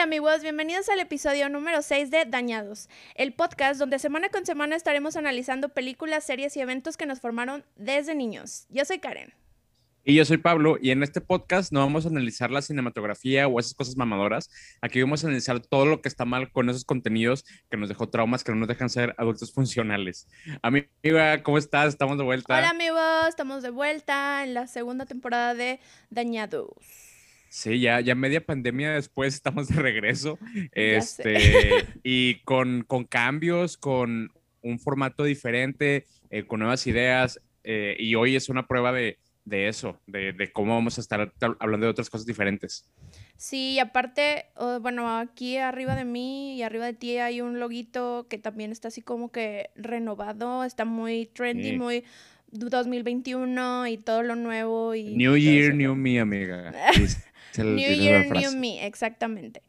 Hola amigos, bienvenidos al episodio número 6 de Dañados, el podcast donde semana con semana estaremos analizando películas, series y eventos que nos formaron desde niños. Yo soy Karen. Y yo soy Pablo, y en este podcast no vamos a analizar la cinematografía o esas cosas mamadoras. Aquí vamos a analizar todo lo que está mal con esos contenidos que nos dejó traumas, que no nos dejan ser adultos funcionales. Amiga, ¿cómo estás? Estamos de vuelta. Hola amigos, estamos de vuelta en la segunda temporada de Dañados. Sí, ya, ya media pandemia después estamos de regreso. Este, y con, con, cambios, con un formato diferente, eh, con nuevas ideas. Eh, y hoy es una prueba de, de eso, de, de, cómo vamos a estar hablando de otras cosas diferentes. Sí, aparte, bueno, aquí arriba de mí y arriba de ti hay un loguito que también está así como que renovado, está muy trendy, muy 2021 y todo lo nuevo. Y new Year, New Me, amiga. new Year, New Me, exactamente.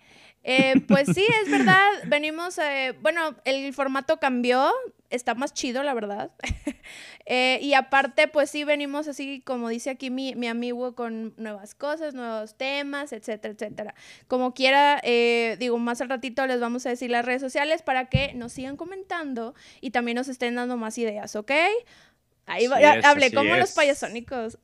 Eh, pues sí, es verdad, venimos, eh, bueno, el formato cambió, está más chido, la verdad. Eh, y aparte, pues sí, venimos así, como dice aquí mi, mi, amigo, con nuevas cosas, nuevos temas, etcétera, etcétera. Como quiera, digo, más al ratito les vamos a decir las redes sociales para que nos sigan comentando y también nos estén dando más ideas, ¿ok? Ahí hablé como los payasónicos.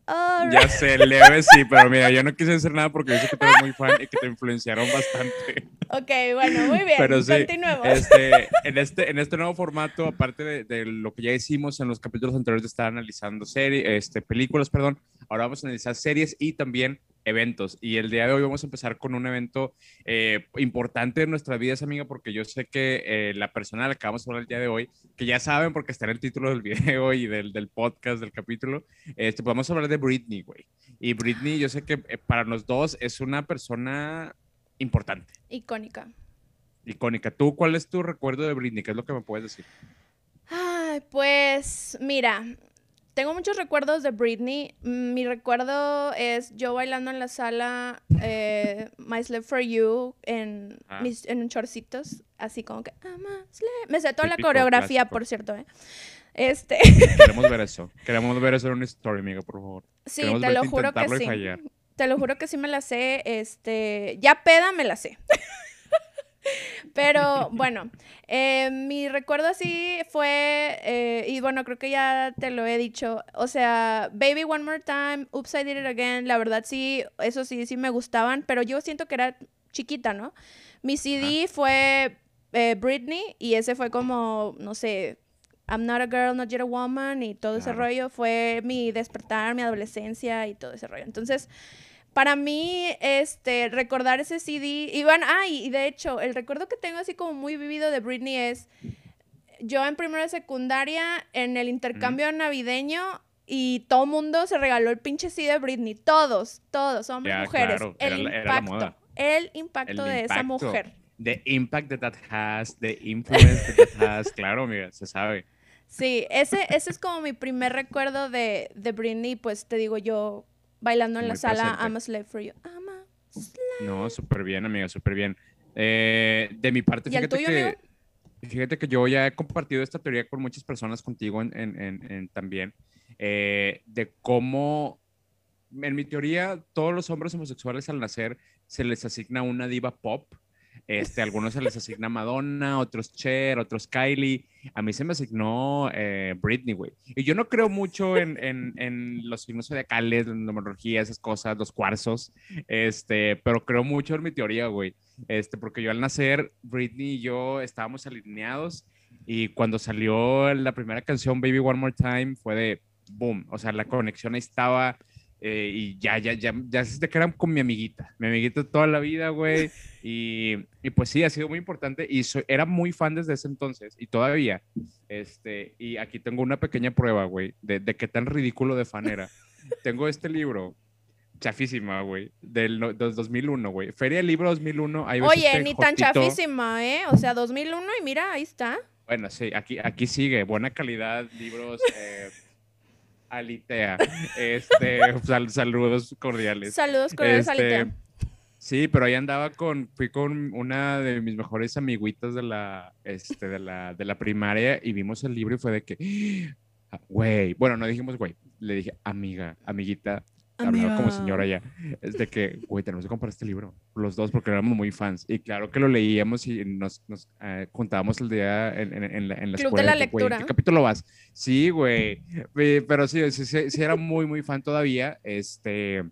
Ya sé, leve sí, pero mira, yo no quise decir nada porque yo sé que tú eres muy fan y que te influenciaron bastante. Ok, bueno, muy bien. Pero sí, Continuemos. Este, en, este, en este nuevo formato, aparte de, de, lo que ya hicimos en los capítulos anteriores de estar analizando series, este, películas, perdón, ahora vamos a analizar series y también eventos. Y el día de hoy vamos a empezar con un evento eh, importante en nuestras vidas, amiga, porque yo sé que eh, la persona de la que vamos a hablar el día de hoy, que ya saben porque está en el título del video y del, del podcast, del capítulo, este, podemos hablar de Britney, güey. Y Britney, yo sé que eh, para los dos es una persona importante. Icónica. Icónica. ¿Tú cuál es tu recuerdo de Britney? ¿Qué es lo que me puedes decir? Ay, pues mira, tengo muchos recuerdos de Britney. Mm, mi recuerdo es yo bailando en la sala eh, My Slave for You en, ah. mis, en chorcitos, así como que Me sé toda la coreografía, por cierto, ¿eh? Este. Queremos ver eso. Queremos ver eso en una story, amiga, por favor. Sí, te lo juro que sí. Te lo juro que sí me la sé. Este, ya peda me la sé. Pero bueno, eh, mi recuerdo así fue, eh, y bueno, creo que ya te lo he dicho, o sea, Baby One More Time, Oops, I Did It Again, la verdad sí, eso sí, sí me gustaban, pero yo siento que era chiquita, ¿no? Mi CD fue eh, Britney y ese fue como, no sé, I'm not a girl, not yet a woman y todo ese rollo fue mi despertar, mi adolescencia y todo ese rollo. Entonces, para mí, este, recordar ese CD, y bueno, ah, y de hecho, el recuerdo que tengo así como muy vivido de Britney es, yo en primera de secundaria, en el intercambio navideño, y todo mundo se regaló el pinche CD de Britney, todos, todos, hombres, mujeres, el, impacto, el impacto, de esa mujer. The impact that that has, the influence that that has, claro, mira, se sabe. Sí, ese, ese es como mi primer recuerdo de, de Britney, pues te digo yo, bailando en la sala I'm a slave for you. I'm a slave. No, súper bien, amiga, súper bien. Eh, de mi parte, fíjate que... Fíjate que yo ya he compartido esta teoría con muchas personas contigo en, en, en, también, eh, de cómo, en mi teoría, todos los hombres homosexuales al nacer se les asigna una diva pop este, algunos se les asigna Madonna, otros Cher, otros Kylie. A mí se me asignó eh, Britney, güey. Y yo no creo mucho en, en, en los signos zodiacales, la numerología, esas cosas, los cuarzos. Este, pero creo mucho en mi teoría, güey. Este, porque yo al nacer, Britney y yo estábamos alineados. Y cuando salió la primera canción, Baby One More Time, fue de boom. O sea, la conexión estaba eh, y ya, ya, ya, ya se quedan con mi amiguita, mi amiguita toda la vida, güey. Y, y, pues sí, ha sido muy importante y era muy fan desde ese entonces y todavía. Este, y aquí tengo una pequeña prueba, güey, de, de qué tan ridículo de fan era. tengo este libro, chafísima, güey, del, del 2001, güey. Feria del Libro 2001. Oye, ni tan chafísima, ¿eh? O sea, 2001 y mira, ahí está. Bueno, sí, aquí, aquí sigue, buena calidad, libros. Eh, Alitea. Este, saludos cordiales. Saludos cordiales, este, Alitea. Sí, pero ahí andaba con, fui con una de mis mejores amiguitas de la, este, de la, de la primaria y vimos el libro y fue de que, güey, bueno, no dijimos güey, le dije, amiga, amiguita, hablaba como señora ya, es de que, güey, tenemos que comprar este libro, los dos, porque éramos muy fans. Y claro que lo leíamos y nos, nos eh, contábamos el día en, en, en la, en la Club de la lectura. ¿Qué capítulo vas? Sí, güey, pero sí, sí, sí, sí, era muy, muy fan todavía. Este,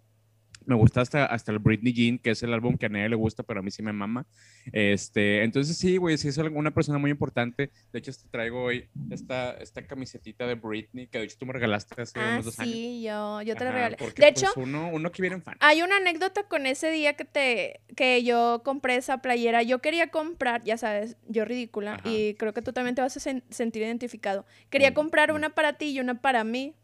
me gusta hasta, hasta el Britney Jean, que es el álbum que a nadie le gusta, pero a mí sí me mama. Este, entonces sí, güey, sí es una persona muy importante. De hecho, te traigo hoy esta, esta camisetita de Britney, que de hecho tú me regalaste hace ah, unos dos años. Sí, yo, yo te la regalé. de pues, hecho, uno, uno que viene en fan. Hay una anécdota con ese día que te, que yo compré esa playera. Yo quería comprar, ya sabes, yo ridícula, y creo que tú también te vas a sentir identificado. Quería comprar una para ti y una para mí,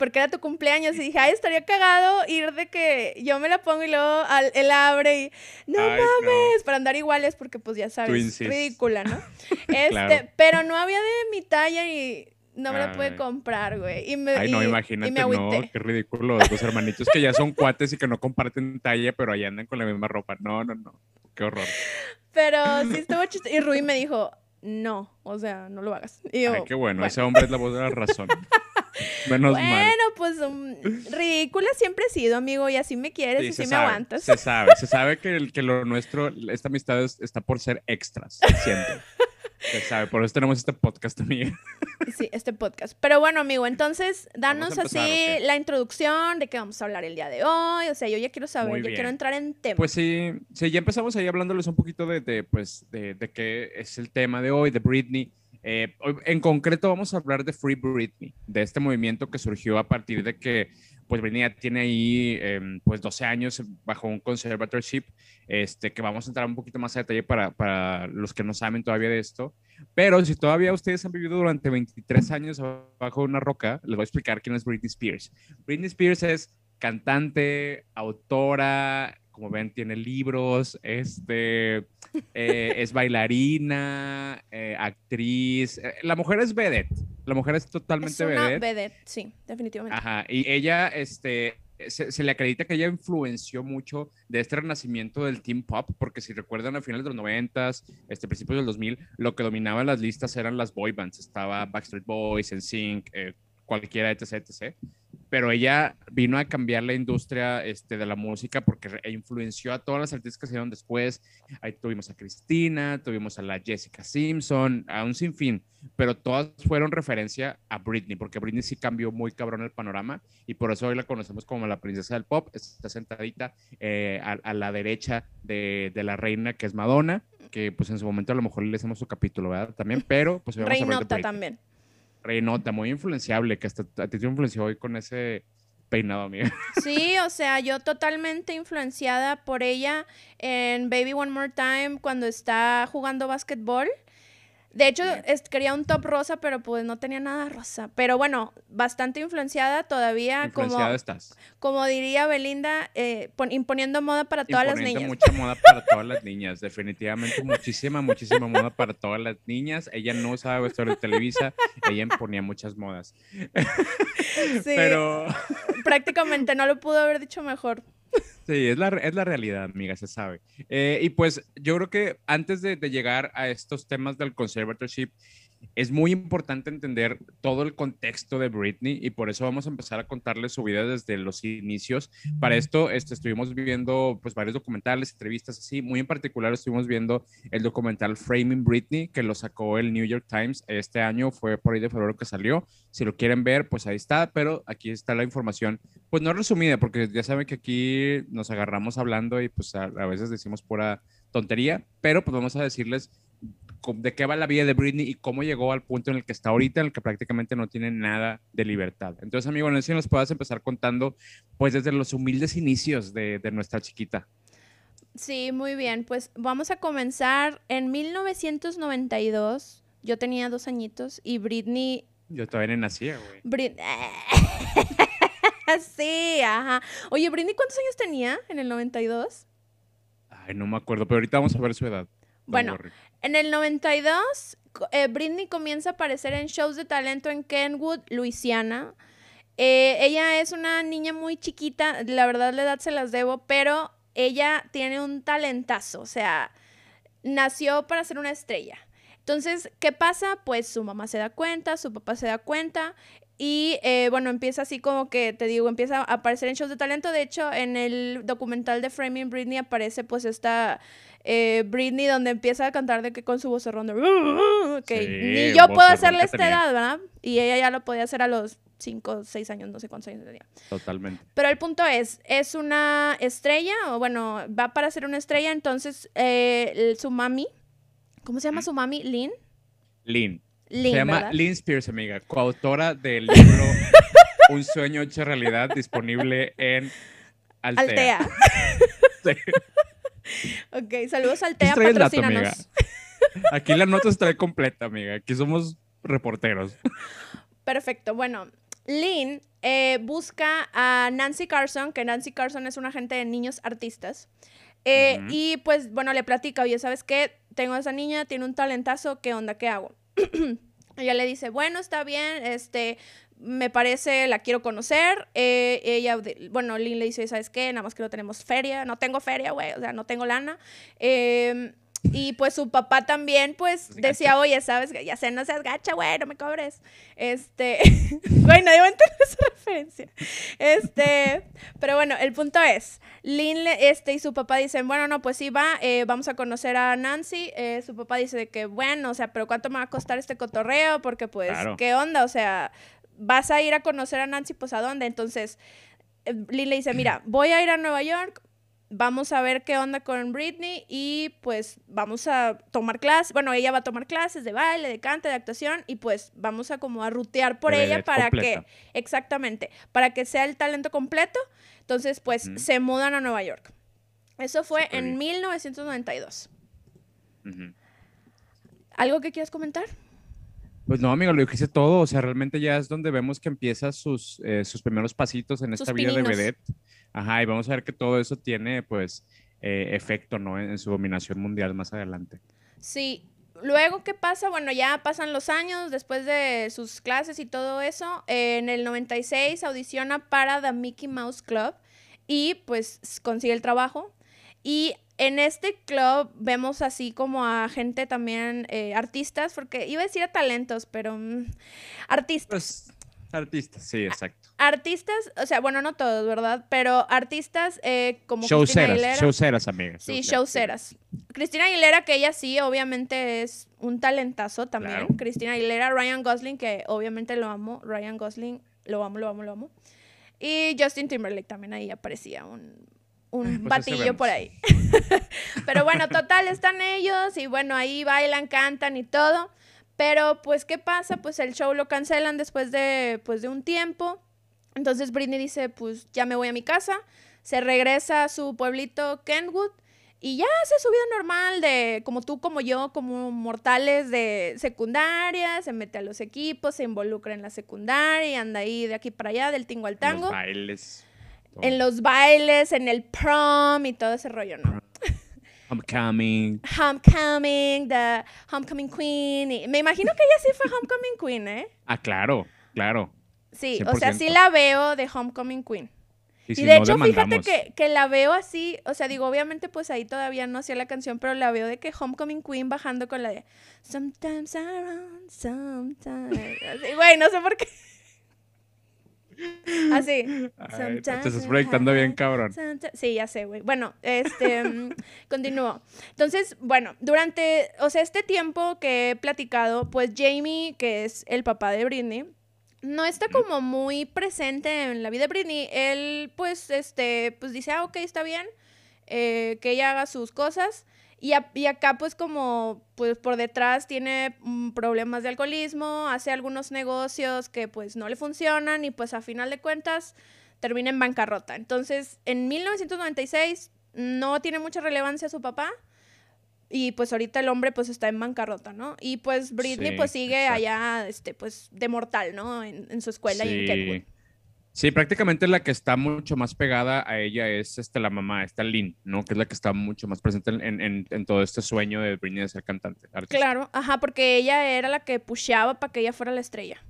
porque era tu cumpleaños y dije, ay, estaría cagado ir de que yo me la pongo y luego él abre y no mames, para andar iguales porque pues ya sabes, ridícula, ¿no? Este, pero no había de mi talla y no me la pude comprar, güey. Y me, Ay, no, imagínate, no, qué ridículo los dos hermanitos que ya son cuates y que no comparten talla, pero ahí andan con la misma ropa. No, no, no, qué horror. Pero sí estuvo chistoso. Y Rui me dijo, no, o sea, no lo hagas. Y Ay, qué bueno, ese hombre es la voz de la razón. Menos bueno, pues um, ridícula siempre he sido, amigo, y así me quieres y así me aguantas. Se sabe, se sabe que, el, que lo nuestro, esta amistad está por ser extras, siempre. se sabe, por eso tenemos este podcast también. sí, este podcast. Pero bueno, amigo, entonces, danos así la introducción de qué vamos a hablar el día de hoy. O sea, yo ya quiero saber, yo quiero entrar en tema. Pues sí, sí, ya empezamos ahí hablándoles un poquito de, de pues, de, de qué es el tema de hoy, de Britney. Eh, en concreto vamos a hablar de Free Britney, de este movimiento que surgió a partir de que pues Britney tiene ahí em, pues 12 años bajo un conservatorship, este, que vamos a entrar un poquito más a detalle para, para los que no saben todavía de esto. Pero si todavía ustedes han vivido durante 23 años bajo una roca, les voy a explicar quién es Britney Spears. Britney Spears es cantante, autora, como ven, tiene libros, este, eh, es bailarina, eh, actriz. Eh, la mujer es vedette. La mujer es totalmente es una vedette. sí, definitivamente. Ajá, y ella, este, se, le acredita que ella influenció mucho de este renacimiento del teen pop, porque si recuerdan a finales de los 90, este, principios del 2000, lo que dominaba las listas eran las boy bands. Estaba Backstreet Boys, NSYNC, eh, cualquiera, etc, etc pero ella vino a cambiar la industria este, de la música porque influenció a todas las artistas que se dieron después. Ahí tuvimos a Cristina, tuvimos a la Jessica Simpson, a un sinfín, pero todas fueron referencia a Britney, porque Britney sí cambió muy cabrón el panorama y por eso hoy la conocemos como la princesa del pop. Está sentadita eh, a, la derecha de, de, la reina que es Madonna, que pues en su momento a lo mejor le hacemos su capítulo, ¿verdad? También, pero pues vamos Reinota a también. Reinota, muy influenciable, que hasta a ti te influenció hoy con ese peinado, amiga. Sí, o sea, yo totalmente influenciada por ella en Baby One More Time cuando está jugando básquetbol. De hecho, quería un top rosa, pero pues no tenía nada rosa. Pero bueno, bastante influenciada todavía. Influenciada como, estás. Como diría Belinda, eh, imponiendo moda para todas las niñas. mucha moda para todas las niñas, definitivamente muchísima, muchísima moda para todas las niñas. Ella no usaba vestuario de Televisa, ella imponía muchas modas. Sí, pero prácticamente no lo pudo haber dicho mejor. Sí, es la, es la realidad, amiga, se sabe. Eh, y pues yo creo que antes de, de, llegar a estos temas del conservatorship es muy importante entender todo el contexto de Britney y por eso vamos a empezar a contarles su vida desde los inicios. Para esto este, estuvimos viendo pues varios documentales, entrevistas así, muy en particular estuvimos viendo el documental Framing Britney que lo sacó el New York Times este año, fue por ahí de febrero que salió. Si lo quieren ver, pues ahí está, pero aquí está la información, pues no resumida, porque ya saben que aquí nos agarramos hablando y pues a, a veces decimos pura tontería, pero pues vamos a decirles de qué va la vida de Britney y cómo llegó al punto en el que está ahorita, en el que prácticamente no tiene nada de libertad. Entonces, amigo, no sé si nos puedas empezar contando, pues, desde los humildes inicios de, de nuestra chiquita. Sí, muy bien. Pues vamos a comenzar en 1992. Yo tenía dos añitos y Britney... Yo todavía no nacía, güey. Britney... sí, ajá. Oye, Britney, ¿cuántos años tenía en el 92? Ay, no me acuerdo, pero ahorita vamos a ver su edad. Bueno, en el 92, eh, Britney comienza a aparecer en shows de talento en Kenwood, Luisiana. Eh, ella es una niña muy chiquita, la verdad la edad se las debo, pero ella tiene un talentazo, o sea, nació para ser una estrella. Entonces, ¿qué pasa? Pues su mamá se da cuenta, su papá se da cuenta Y eh, bueno, empieza así como que, te digo, empieza a aparecer en shows de talento. De hecho, en el documental de Framing Britney aparece pues esta eh, Britney donde empieza a cantar de que con su voz de... que ni yo puedo hacerle esta edad, ¿verdad? Y ella ya lo podía hacer a los 5, 6 años, no sé cuántos años tenía. Totalmente. Pero el punto es, es una estrella, o bueno, va para ser una estrella, entonces eh, su mami, ¿cómo se llama su mami? Lynn. Lynn. Se llama Lynn Spears, amiga, coautora del libro Un sueño hecho realidad, disponible en Altea. Altea. Ok, saludos Altea, patrocínanos. Aquí la nota está completa, amiga. Aquí somos reporteros. Perfecto. Bueno, Lynn eh, busca a Nancy Carson, que Nancy Carson es una agente de niños artistas. Eh, y pues, bueno, le platica, oye, ¿sabes qué? Tengo a esa niña, tiene un talentazo, ¿qué onda? ¿Qué hago? ella le dice, bueno, está bien, este, me parece, la quiero conocer. Eh, ella, bueno, Lynn le dice, ¿sabes qué? Nada más que no tenemos feria, no tengo feria, güey, o sea, no tengo lana. Eh, y pues su papá también, pues, decía, oye, ¿sabes? Ya sé, no seas gacha, güey, no me cobres. Este, güey, nadie va a entender esa referencia. Este, pero bueno, el punto es, Lynn este, y su papá dicen, bueno, no, pues sí, va, eh, vamos a conocer a Nancy. Eh, su papá dice que, bueno, o sea, pero ¿cuánto me va a costar este cotorreo? Porque, pues, ¿qué onda? O sea, vas a ir a conocer a Nancy, pues, ¿a dónde? Entonces, eh, Lynn le dice, mira, voy a ir a Nueva York, vamos a ver qué onda con Britney y pues vamos a tomar clases, bueno, ella va a tomar clases de baile, de cante, de actuación y pues vamos a como a rutear por ella para que, exactamente, para que sea el talento completo. Entonces, pues se mudan a Nueva York. Eso fue en 1992. ¿Algo que quieras comentar? Pues no, amigo, lo dijiste todo. O sea, realmente ya es donde vemos que empieza sus, eh, sus primeros pasitos en esta vida de vedette. Ajá, y vamos a ver que todo eso tiene, pues, eh, efecto, ¿no? En, su dominación mundial más adelante. Sí. Luego, ¿qué pasa? Bueno, ya pasan los años después de sus clases y todo eso. en el 96 audiciona para The Mickey Mouse Club y pues consigue el trabajo. Y en este club vemos así como a gente también, eh, artistas, porque iba a decir a talentos, pero mm, artistas. Pues, artistas, sí, exacto. Artistas, o sea, bueno, no todos, ¿verdad? Pero artistas eh, como Cristina Aguilera. Showceras, amigas. Sí, showceras. Cristina Aguilera, que ella sí, obviamente es un talentazo también. Cristina Aguilera, Ryan Gosling, que obviamente lo amo. Ryan Gosling, lo amo, lo amo, lo amo. Y Justin Timberlake también ahí aparecía un un pues batillo por ahí. Pero bueno, total, están ellos y bueno, ahí bailan, cantan y todo. Pero pues, ¿qué pasa? Pues el show lo cancelan después de, pues, de un tiempo. Entonces Britney dice, pues ya me voy a mi casa. Se regresa a su pueblito Kenwood y ya hace su vida normal de como tú, como yo, como mortales de secundaria, se mete a los equipos, se involucra en la secundaria y anda ahí de aquí para allá, del tingo al tango. Los bailes en los bailes, en el prom y todo ese rollo, ¿no? Homecoming. Homecoming, the Homecoming Queen. me imagino que ella sí fue Homecoming Queen, ¿eh? Ah, claro, claro. Sí, o sea, sí la veo de Homecoming Queen. Y, de hecho, fíjate que, que, la veo así, o sea, digo, obviamente pues ahí todavía no hacía la canción, pero la veo de que Homecoming Queen bajando con la de Sometimes I run, sometimes. Güey, no sé por qué. Así. te estás proyectando bien, cabrón. Sí, ya sé, güey. Bueno, este, mm, continúo. Entonces, bueno, durante, o sea, este tiempo que he platicado, pues Jamie, que es el papá de Britney, no está como muy presente en la vida de Britney. Él, pues, este, pues dice, ah, ok, está bien, eh, que ella haga sus cosas. Y, acá pues como pues por detrás tiene mm, problemas de alcoholismo, hace algunos negocios que pues no le funcionan y pues a final de cuentas termina en bancarrota. Entonces en 1996 no tiene mucha relevancia su papá y pues ahorita el hombre pues está en bancarrota, ¿no? Y pues Britney pues sigue allá este pues de mortal, ¿no? En, su escuela y en Kenwood. Sí, prácticamente la que está mucho más pegada a ella es este, la mamá, esta Lynn, ¿no? Que es la que está mucho más presente en, todo este sueño de Britney de ser cantante. Claro, ajá, porque ella era la que pusheaba para que ella fuera la estrella.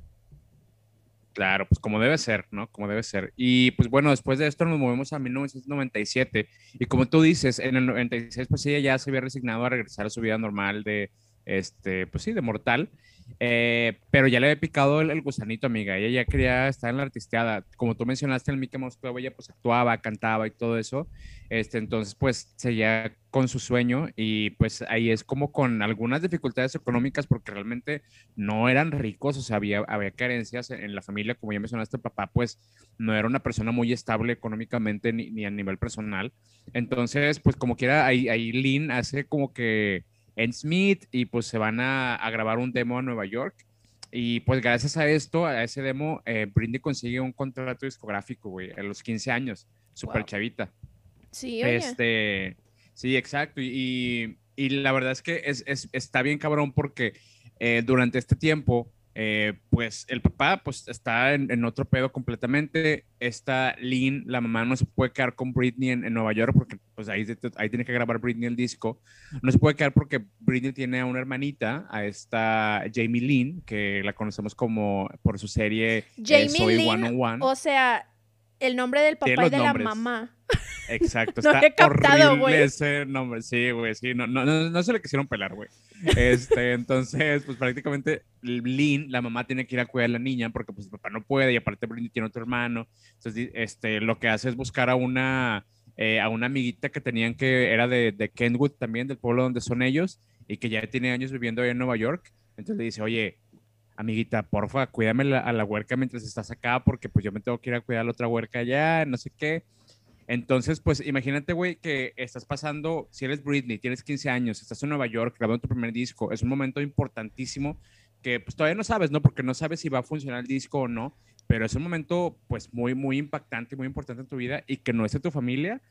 Claro, pues como debe ser, ¿no? Como debe ser. Y pues bueno, después de esto nos movemos a 1997 y como tú dices, en el 96 pues ella ya se había resignado a regresar a su vida normal de este, pues sí, de mortal. Eh, pero ya le había picado el, gusanito, amiga. Ella ya quería estar en la artisteada. Como tú mencionaste, en el Mickey Mouse Club, ella pues actuaba, cantaba y todo eso. Este, entonces, pues seguía con su sueño y pues ahí es como con algunas dificultades económicas porque realmente no eran ricos, o sea, había, había carencias en, la familia. Como ya mencionaste, papá pues no era una persona muy estable económicamente ni, ni a nivel personal. Entonces, pues como quiera, ahí, ahí Lynn hace como que en Smith y pues se van a, grabar un demo a Nueva York. Y pues gracias a esto, a ese demo, eh, Brindy consigue un contrato discográfico, güey, a los 15 años, súper chavita. Sí, oye. Este, sí, exacto. Y, y, la verdad es que es, es, está bien cabrón porque eh, durante este tiempo eh, pues el papá pues está en, otro pedo completamente. Esta Lynn, la mamá, no se puede quedar con Britney en, Nueva York porque pues ahí, ahí tiene que grabar Britney el disco. No se puede quedar porque Britney tiene a una hermanita, a esta Jamie Lynn, que la conocemos como por su serie eh, Jamie Soy Lynn, O sea, el nombre del papá y de la mamá. Exacto, está horrible ese nombre. Sí, güey, sí, no, no, no, se le quisieron pelar, güey. Este, entonces, pues prácticamente Lynn, la mamá tiene que ir a cuidar a la niña porque pues el papá no puede y aparte Britney tiene otro hermano. Entonces, este, lo que hace es buscar a una, eh, a una amiguita que tenían que era de, de Kenwood también, del pueblo donde son ellos y que ya tiene años viviendo ahí en Nueva York. Entonces le dice, oye, amiguita, porfa, cuídame a la huerca mientras estás acá, porque pues yo me tengo que ir a cuidar a la otra huerca allá, no sé qué. Entonces, pues imagínate, güey, que estás pasando, si eres Britney, tienes 15 años, estás en Nueva York grabando tu primer disco, es un momento importantísimo que pues todavía no sabes, ¿no? Porque no sabes si va a funcionar el disco o no, pero es un momento pues muy, muy impactante, muy importante en tu vida y que no esté tu familia,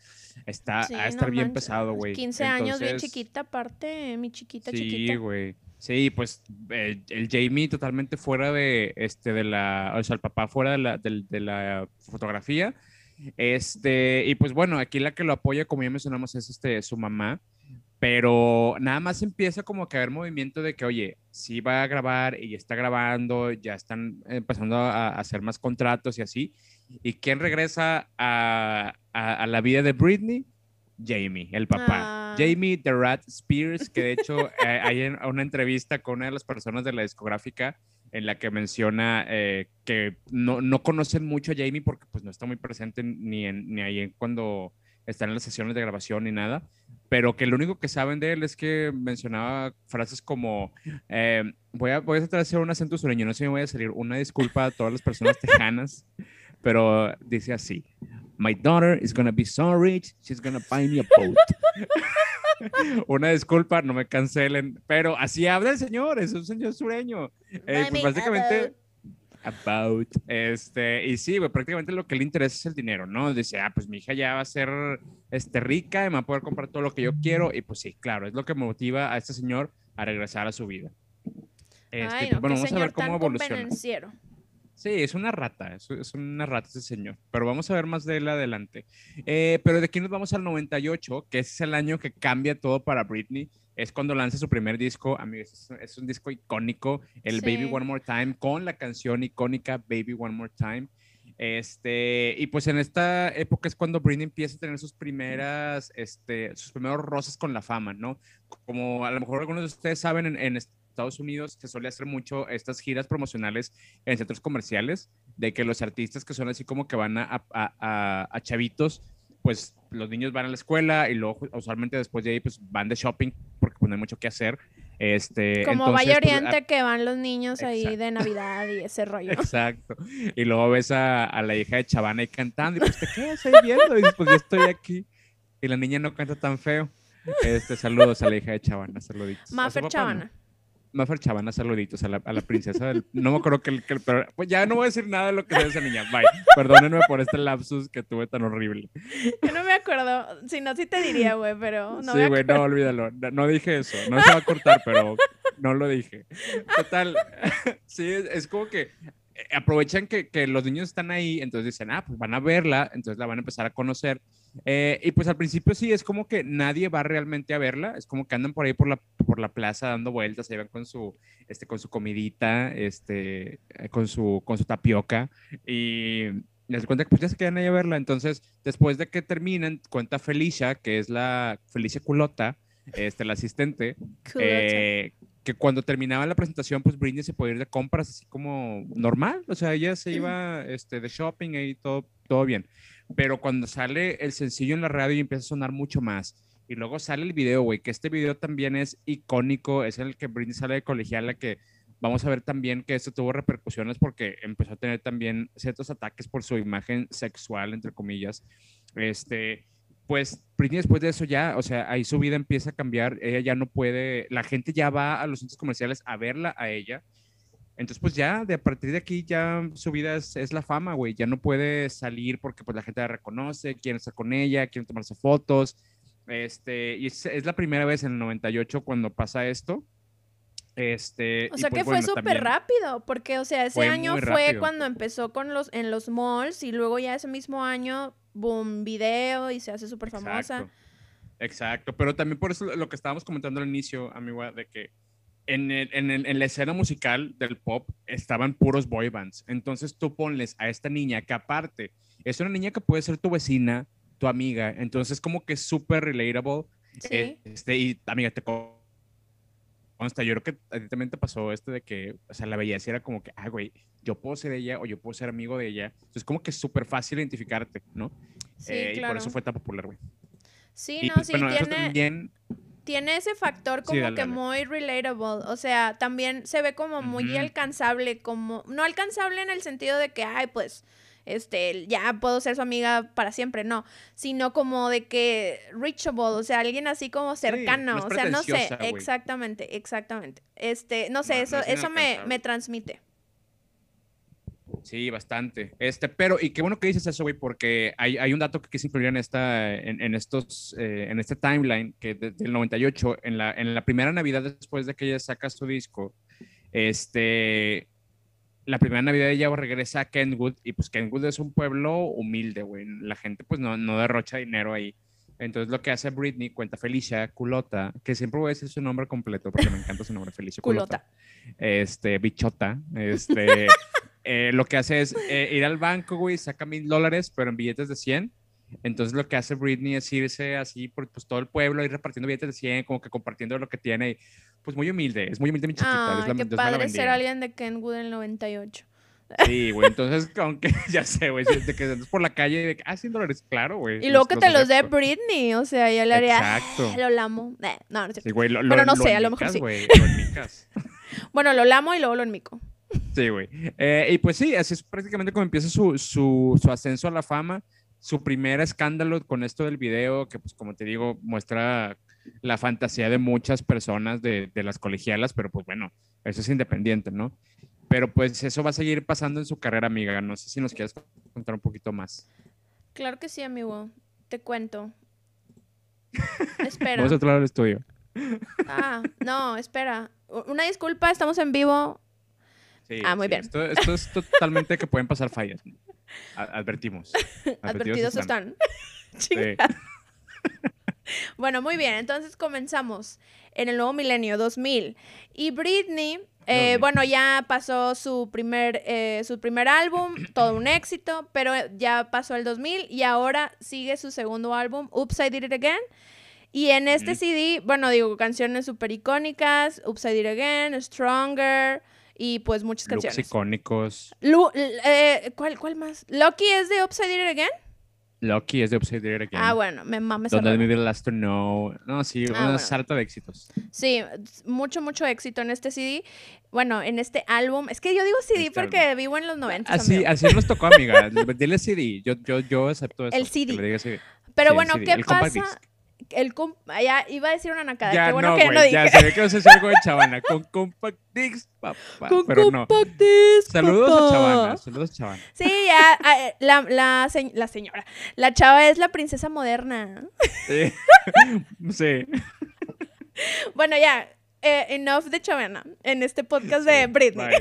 está a estar bien pesado, güey. 15 años bien chiquita, aparte, mi chiquita chiquita. Sí, güey. Sí, pues eh, el Jamie totalmente fuera de, este, de la, o sea, el papá fuera de la, de, la fotografía. Este, y pues bueno, aquí la que lo apoya, como ya mencionamos, es este, su mamá. Pero nada más empieza como que a haber movimiento de que, oye, sí va a grabar y está grabando, ya están empezando a, hacer más contratos y así. ¿Y quién regresa a, a la vida de Britney? Jamie, el papá. Ah. Jamie The Rat Spears, que de hecho eh, hay una entrevista con una de las personas de la discográfica en la que menciona eh, que no, no, conocen mucho a Jamie porque pues no está muy presente ni, en, ni ahí cuando están en las sesiones de grabación ni nada, pero que lo único que saben de él es que mencionaba frases como, eh, voy, a, voy a tratar de hacer un acento sureño, no sé si me voy a salir, una disculpa a todas las personas tejanas, pero dice así, My daughter is gonna be so rich, she's gonna buy me a boat. Una disculpa, no me cancelen, pero así habla el señor, es un señor sureño. Eh, pues básicamente, about. Este, y sí, prácticamente lo que le interesa es el dinero, ¿no? Dice, ah, pues mi hija ya va a ser este, rica y me va a poder comprar todo lo que yo quiero. Y pues sí, claro, es lo que motiva a este señor a regresar a su vida. Este, pues, bueno, vamos a ver cómo evoluciona. Sí, es una rata, es, una rata ese señor, pero vamos a ver más de él adelante. Eh, pero de aquí nos vamos al 98, que es el año que cambia todo para Britney. Es cuando lanza su primer disco, amigos, es, un disco icónico, el Baby One More Time, con la canción icónica Baby One More Time. Este, y pues en esta época es cuando Britney empieza a tener sus primeras, este, sus primeros roces con la fama, ¿no? Como a lo mejor algunos de ustedes saben, en, en, Estados Unidos se suele hacer mucho estas giras promocionales en centros comerciales, de que los artistas que son así como que van a, a, a, chavitos, pues los niños van a la escuela y luego usualmente después de ahí pues van de shopping porque pues no hay mucho que hacer. Este, como Valle pues, Oriente que van los niños ahí de Navidad y ese rollo. Exacto. Y luego ves a, a, la hija de Chavana ahí cantando y pues te quedas ahí viendo y pues yo estoy aquí y la niña no canta tan feo. Este, saludos a la hija de Chavana, saluditos. Mafer Chavana. Chavana, saluditos a la, a la princesa del... No me acuerdo que, que pero, pues ya no voy a decir nada de lo que sea esa niña. Bye. Perdónenme por este lapsus que tuve tan horrible. Yo no me acuerdo. Si no, sí te diría, güey, pero no Sí, güey, no, olvídalo. No, dije eso. No se va a cortar, pero no lo dije. Total. Sí, es como que eh, aprovechan que, que, los niños están ahí, entonces dicen, ah, pues van a verla, entonces la van a empezar a conocer. Eh, y pues al principio sí, es como que nadie va realmente a verla, es como que andan por ahí por la, por la plaza dando vueltas, ahí van con su, este, con su comidita, este, eh, con, su, con su tapioca, y les cuenta que pues ya se quedan ahí a verla. Entonces, después de que terminan, cuenta Felicia, que es la Felicia Culota, este, la asistente, que cuando terminaba la presentación, pues Britney se podía ir de compras así como normal, o sea, ella se iba este, de shopping y todo, todo bien. Pero cuando sale el sencillo en la radio y empieza a sonar mucho más, y luego sale el video, güey, que este video también es icónico, es el que Britney sale de colegiala, que vamos a ver también que esto tuvo repercusiones porque empezó a tener también ciertos ataques por su imagen sexual, entre comillas. Este, pues Britney después de eso ya, o sea, ahí su vida empieza a cambiar, ella ya no puede, la gente ya va a los centros comerciales a verla a ella. Entonces, pues ya, de a partir de aquí, ya su vida es, es la fama, güey. Ya no puede salir porque pues la gente la reconoce, quiere estar con ella, quiere tomarse fotos. Este, y es, es la primera vez en el 98 cuando pasa esto. Este, o sea pues, que fue súper rápido, porque, o sea, ese año fue cuando empezó con los, en los malls y luego ya ese mismo año, boom, video y se hace súper famosa. Exacto. pero también por eso lo que estábamos comentando al inicio, amigo, de que en, en, en, la escena musical del pop estaban puros boy bands. Entonces tú ponles a esta niña que aparte es una niña que puede ser tu vecina, tu amiga, entonces como que es súper relatable. Sí. Este, y amiga, te consta, yo creo que a ti también te pasó esto de que, o sea, la belleza era como que, ah, güey, yo puedo ser ella o yo puedo ser amigo de ella. Entonces, como que es súper fácil identificarte, ¿no? Sí, claro. Eh, y por eso fue tan popular, güey. Sí, no, pues, sí, tiene, tiene ese factor como que muy relatable. O sea, también se ve como muy alcanzable, como, no alcanzable en el sentido de que, ay, pues, este, ya puedo ser su amiga para siempre, no, sino como de que reachable, o sea, alguien así como cercano, o sea, no sé, exactamente, exactamente. Este, no sé, eso, eso me, me transmite. Sí, bastante. Este, pero, y qué bueno que dices eso, güey, porque hay, hay, un dato que quise incluir en esta, en, en estos, eh, en este timeline, que desde el 98, en la, en la primera Navidad después de que ella saca su disco, este, la primera Navidad ella regresa a Kenwood y pues Kenwood es un pueblo humilde, güey. La gente pues no, no derrocha dinero ahí. Entonces lo que hace Britney, cuenta Felicia Culota, que siempre voy a decir su nombre completo porque me encanta su nombre, Felicia Culota. Este, bichota. Este, eh, lo que hace es eh, ir al banco, güey, saca mil dólares, pero en billetes de 100 entonces lo que hace Britney es irse así por pues, todo el pueblo, ir repartiendo billetes de 100, como que compartiendo lo que tiene. Pues muy humilde, es muy humilde mi chiquita. Ah, qué padre ser alguien de Kenwood en el 98. Sí, güey, entonces, aunque ya sé, güey, de que andas por la calle de que, ah, 100 dólares, claro, güey. Y luego que te los dé Britney, o sea, yo le haría, Exacto. lo lamo. Eh, no, no sé. Sí, güey, lo, Pero no sé, a lo mejor sí. Wey, lo bueno, lo lamo y luego lo enmico. Sí, güey. Eh, y pues sí, así es prácticamente como empieza su, su, su ascenso a la fama su primer escándalo con esto del video, que pues como te digo, muestra la fantasía de muchas personas de, de, las colegialas, pero pues bueno, eso es independiente, ¿no? Pero pues eso va a seguir pasando en su carrera, amiga. No sé si nos quieres contar un poquito más. Claro que sí, amigo. Te cuento. espera. Vamos a otro lado del estudio. Ah, no, espera. Una disculpa, estamos en vivo. Sí, ah, muy bien. Esto, esto, es totalmente que pueden pasar fallas. Advertimos. Advertidos, están. bueno, muy bien. Entonces comenzamos en el nuevo milenio 2000. Y Britney, eh, bueno, ya pasó su primer, eh, su primer álbum, todo un éxito, pero ya pasó el 2000 y ahora sigue su segundo álbum, Oops, I Did It Again. Y en este CD, bueno, digo, canciones súper icónicas, Oops, I Did It Again, Stronger, y pues muchas canciones. Looks icónicos. Eh, ¿cuál, ¿Cuál más? ¿Lucky es de Upside It Again? Lucky es de Upside It Again. Ah, bueno, me mames. Donde me Last to Know. No, sí, ah, una salta de éxitos. Sí, mucho, mucho éxito en este CD. Bueno, en este álbum. Es que yo digo CD este porque vivo en los 90. Así, así nos tocó, amiga. Dile CD. Yo, yo, yo acepto eso. El CD. Pero bueno, ¿qué pasa? El ya iba a decir una nacada. Ya, Qué bueno no, que no dije. Ya se ve que vas a decir algo de Chavana. Con Compact Disc, papá. Con pero Compact no. Disc, Saludos a Chavana. Saludos a Chavana. Sí, ya. La, la, la, señora. La chava es la princesa moderna. Sí. sí. bueno, ya eh, enough de Chavana en este podcast de Britney.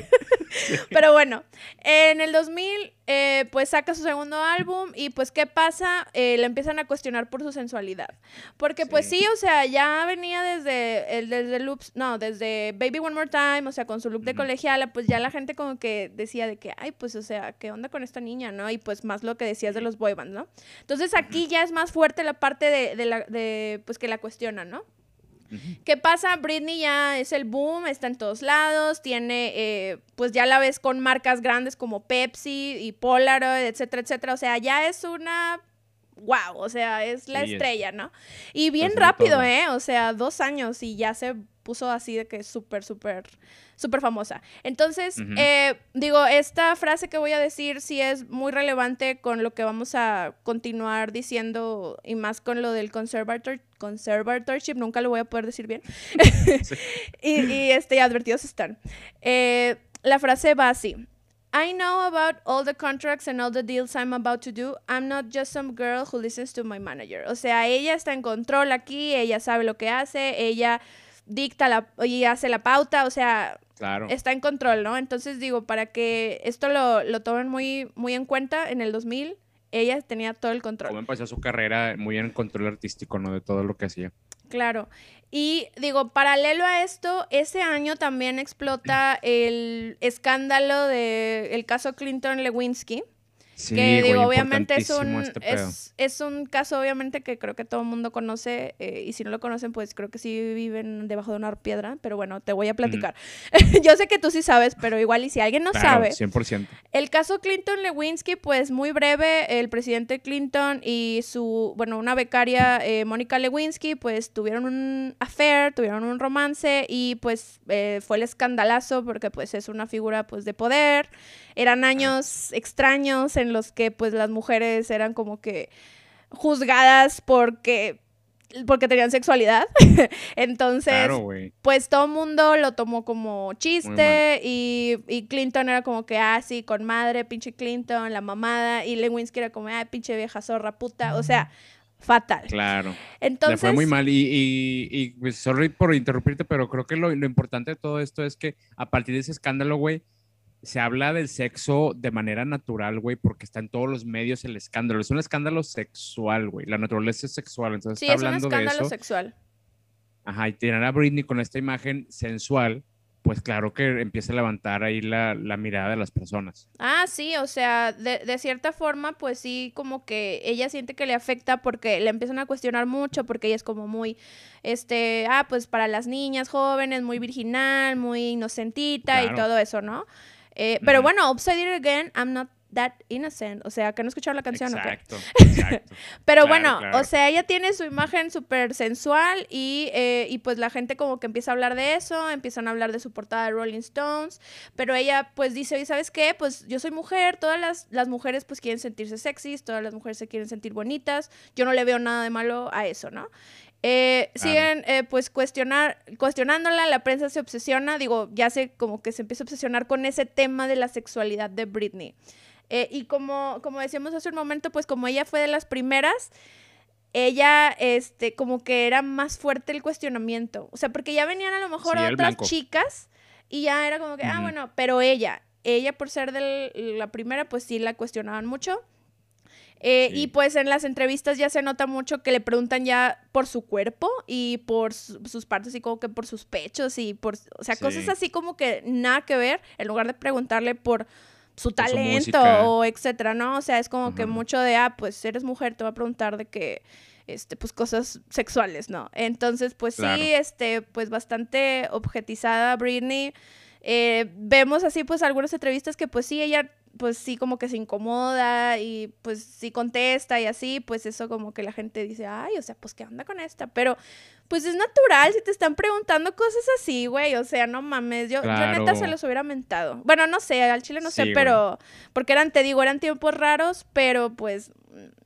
Pero bueno, en el 2000, eh, pues saca su segundo álbum y pues, ¿qué pasa? Eh, le empiezan a cuestionar por su sensualidad. Porque pues sí, o sea, ya venía desde el desde Loops, no, desde Baby One More Time, o sea, con su look de colegiala, pues ya la gente como que decía de que, ay, pues, o sea, ¿qué onda con esta niña, no? Y pues más lo que decías de los boybands, ¿no? Entonces aquí ya es más fuerte la parte de, de la, de, pues, que la cuestionan, ¿no? ¿Qué pasa? Britney ya es el boom, está en todos lados, tiene, eh, pues ya la ves con marcas grandes como Pepsi y Polaroid, etcétera, etcétera. O sea, ya es una wow, o sea, es la estrella, ¿no? Y bien rápido, ¿eh? O sea, dos años y ya se puso así de que es súper, súper, súper famosa. Entonces, eh, digo, esta frase que voy a decir sí es muy relevante con lo que vamos a continuar diciendo y más con lo del conservator, conservatorship, nunca lo voy a poder decir bien. y, este, advertidos están. Eh, la frase va así. I know about all the contracts and all the deals I'm about to do. I'm not just some girl who listens to my manager. O sea, ella está en control aquí, ella sabe lo que hace, ella dicta la y hace la pauta, o sea, está en control, ¿no? Entonces digo, para que esto lo, lo tomen muy, muy en cuenta, en el 2000 ella tenía todo el control. Como empezó su carrera muy en control artístico, ¿no? De todo lo que hacía. Claro. Y digo, paralelo a esto, ese año también explota el escándalo del caso Clinton Lewinsky que digo, obviamente es un, este es, un caso obviamente que creo que todo el mundo conoce eh, y si no lo conocen pues creo que sí viven debajo de una piedra, pero bueno, te voy a platicar. Yo sé que tú sí sabes, pero igual y si alguien no sabe. 100%. El caso Clinton Lewinsky pues muy breve, el presidente Clinton y su, bueno, una becaria, eh, Mónica Lewinsky, pues tuvieron un affair, tuvieron un romance y pues eh, fue el escandalazo porque pues es una figura pues de poder. Eran años extraños en los que pues las mujeres eran como que juzgadas porque porque tenían sexualidad. Entonces, pues todo el mundo lo tomó como chiste y, Clinton era como que, ah, sí, con madre, pinche Clinton, la mamada, y Lewinsky era como, ah, pinche vieja zorra puta, o sea, fatal. Claro. Entonces... fue muy mal y, y, pues, sorry por interrumpirte, pero creo que lo, lo importante de todo esto es que a partir de ese escándalo, güey, se habla del sexo de manera natural, güey, porque está en todos los medios el escándalo. Es un escándalo sexual, güey. La naturaleza es sexual. Entonces sí, es un escándalo sexual. Ajá, y tienen a Britney con esta imagen sensual, pues claro que empieza a levantar ahí la, mirada de las personas. Ah, sí, o sea, de, de, cierta forma, pues sí, como que ella siente que le afecta porque le empiezan a cuestionar mucho, porque ella es como muy, este, ah, pues para las niñas jóvenes, muy virginal, muy inocentita y todo eso, ¿no? Eh, pero bueno, Upside It Again, I'm not that innocent. O sea, que no escucharon la canción. Exacto, exacto. Pero bueno, o sea, ella tiene su imagen súper sensual y, eh, y, pues la gente como que empieza a hablar de eso, empiezan a hablar de su portada de Rolling Stones, pero ella pues dice, ¿y sabes qué? Pues yo soy mujer, todas las, las mujeres pues quieren sentirse sexys, todas las mujeres se quieren sentir bonitas, yo no le veo nada de malo a eso, ¿no? Eh, siguen eh, pues cuestionar, cuestionándola, la prensa se obsesiona, digo, ya sé como que se empieza a obsesionar con ese tema de la sexualidad de Britney. Eh, y como, como decíamos hace un momento, pues como ella fue de las primeras, ella, este, como que era más fuerte el cuestionamiento. O sea, porque ya venían a lo mejor otras chicas y ya era como que, ah, bueno, pero ella, ella por ser de la primera, pues sí la cuestionaban mucho. Eh, y pues en las entrevistas ya se nota mucho que le preguntan ya por su cuerpo y por sus partes y como que por sus pechos y por, o sea, cosas así como que nada que ver, en lugar de preguntarle por su talento o etcétera, ¿no? O sea, es como que mucho de, ah, pues eres mujer, te va a preguntar de que, este, pues cosas sexuales, ¿no? Entonces, pues sí, este, pues bastante objetizada Britney. Eh, vemos así pues algunas entrevistas que pues sí, ella pues sí como que se incomoda y pues sí contesta y así, pues eso como que la gente dice, ay, o sea, pues qué onda con esta, pero pues es natural si te están preguntando cosas así, güey, o sea, no mames, yo, yo neta se los hubiera mentado. Bueno, no sé, al chile no sé, pero porque eran, te digo, eran tiempos raros, pero pues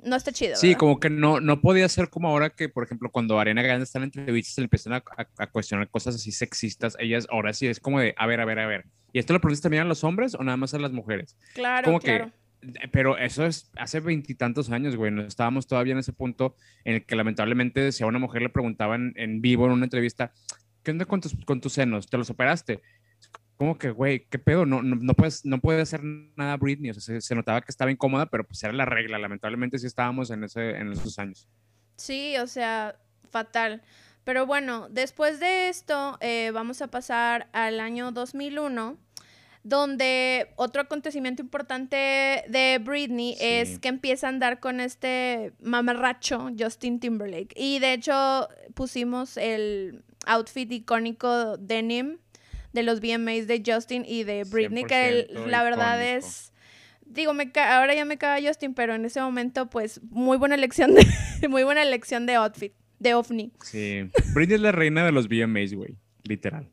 no está chido. Sí, como que no, no podía ser como ahora que, por ejemplo, cuando Ariana Grande está en entrevistas, se le empiezan a, a, cuestionar cosas así sexistas, ellas ahora sí es como de, a ver, a ver, a ver. ¿Y esto lo preguntas también a los hombres o nada más a las mujeres? Claro, como claro. Que, pero eso es hace veintitantos años, güey. No estábamos todavía en ese punto en el que lamentablemente si a una mujer le preguntaban en vivo en una entrevista, ¿qué onda con tus, con tus senos? ¿Te los operaste? como que, güey, ¿qué pedo? No, no, puedes, no puede hacer nada Britney. O sea, se, notaba que estaba incómoda, pero pues era la regla. Lamentablemente sí estábamos en, ese, en esos años. Sí, o sea, fatal. Pero bueno, después de esto eh, vamos a pasar al año 2001, donde otro acontecimiento importante de Britney es que empieza a andar con este mamarracho Justin Timberlake. Y de hecho pusimos el, outfit icónico denim de los VMAs de Justin y de Britney, que la verdad es digo, me ahora ya me caga Justin, pero en ese momento, pues, muy buena elección de, muy buena elección de outfit, de ovni. Sí, Britney es la reina de los VMAs, güey, literal.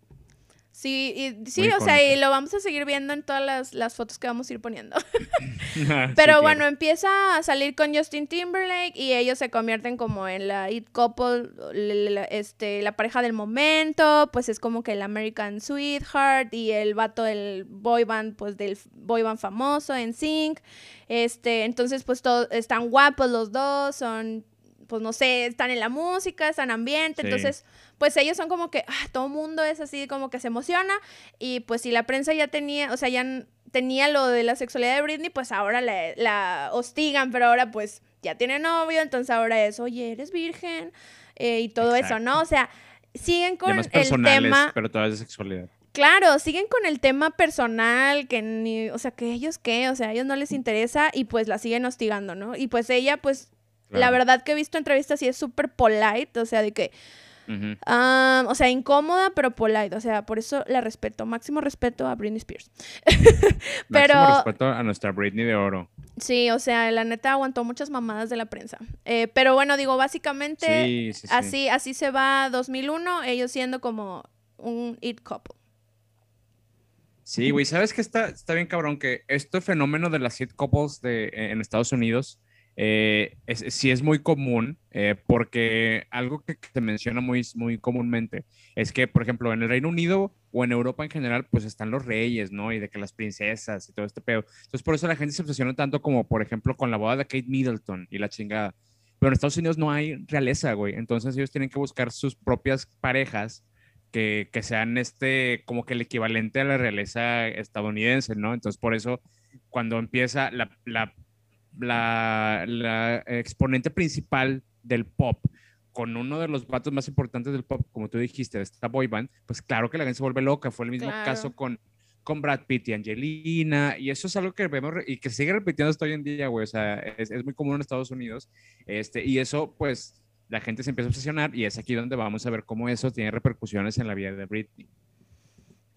Sí, y, sí, o sea, y lo vamos a seguir viendo en todas las, fotos que vamos a ir poniendo. Pero bueno, empieza a salir con Justin Timberlake y ellos se convierten como en la it couple, la, este, la pareja del momento, pues es como que el American Sweetheart y el vato del boy band, pues del boy band famoso en Sync. Este, entonces pues todos están guapos los dos, son pues no sé, están en la música, están en ambiente, entonces pues ellos son como que, ah, todo mundo es así como que se emociona y pues si la prensa ya tenía, o sea, ya tenía lo de la sexualidad de Britney, pues ahora la, hostigan, pero ahora pues ya tiene novio, entonces ahora es, oye, eres virgen eh, y todo eso, ¿no? O sea, siguen con el tema... Pero toda de sexualidad. Claro, siguen con el tema personal, que ni, o sea, que ellos qué, o sea, a ellos no les interesa y pues la siguen hostigando, ¿no? Y pues ella, pues, la verdad que he visto entrevistas y es súper polite, o sea, de que, o sea, incómoda, pero polite. O sea, por eso la respeto. Máximo respeto a Britney Spears. pero, Máximo respeto a nuestra Britney de oro. Sí, o sea, la neta aguantó muchas mamadas de la prensa. Eh, pero bueno, digo, básicamente así así se va 2001, ellos siendo como un it couple. Sí, güey, ¿sabes qué está, está bien cabrón? Que este fenómeno de las it couples de, en Estados Unidos eh, sí es muy común, eh, porque algo que se menciona muy, muy comúnmente es que, por ejemplo, en el Reino Unido o en Europa en general, pues están los reyes, ¿no? Y de que las princesas y todo este pedo. Entonces, por eso la gente se obsesiona tanto como, por ejemplo, con la boda de Kate Middleton y la chingada. Pero en Estados Unidos no hay realeza, güey. Entonces ellos tienen que buscar sus propias parejas que, que, sean este, como que el equivalente a la realeza estadounidense, ¿no? Entonces, por eso, cuando empieza la la, exponente principal del pop con uno de los vatos más importantes del pop, como tú dijiste, de esta boy band, pues claro que la gente se vuelve loca. Fue el mismo caso con, con Brad Pitt y Angelina, y eso es algo que vemos y que sigue repitiendo hasta hoy en día, güey. O sea, es, es, muy común en Estados Unidos. Este, y eso, pues, la gente se empieza a obsesionar, y es aquí donde vamos a ver cómo eso tiene repercusiones en la vida de Britney.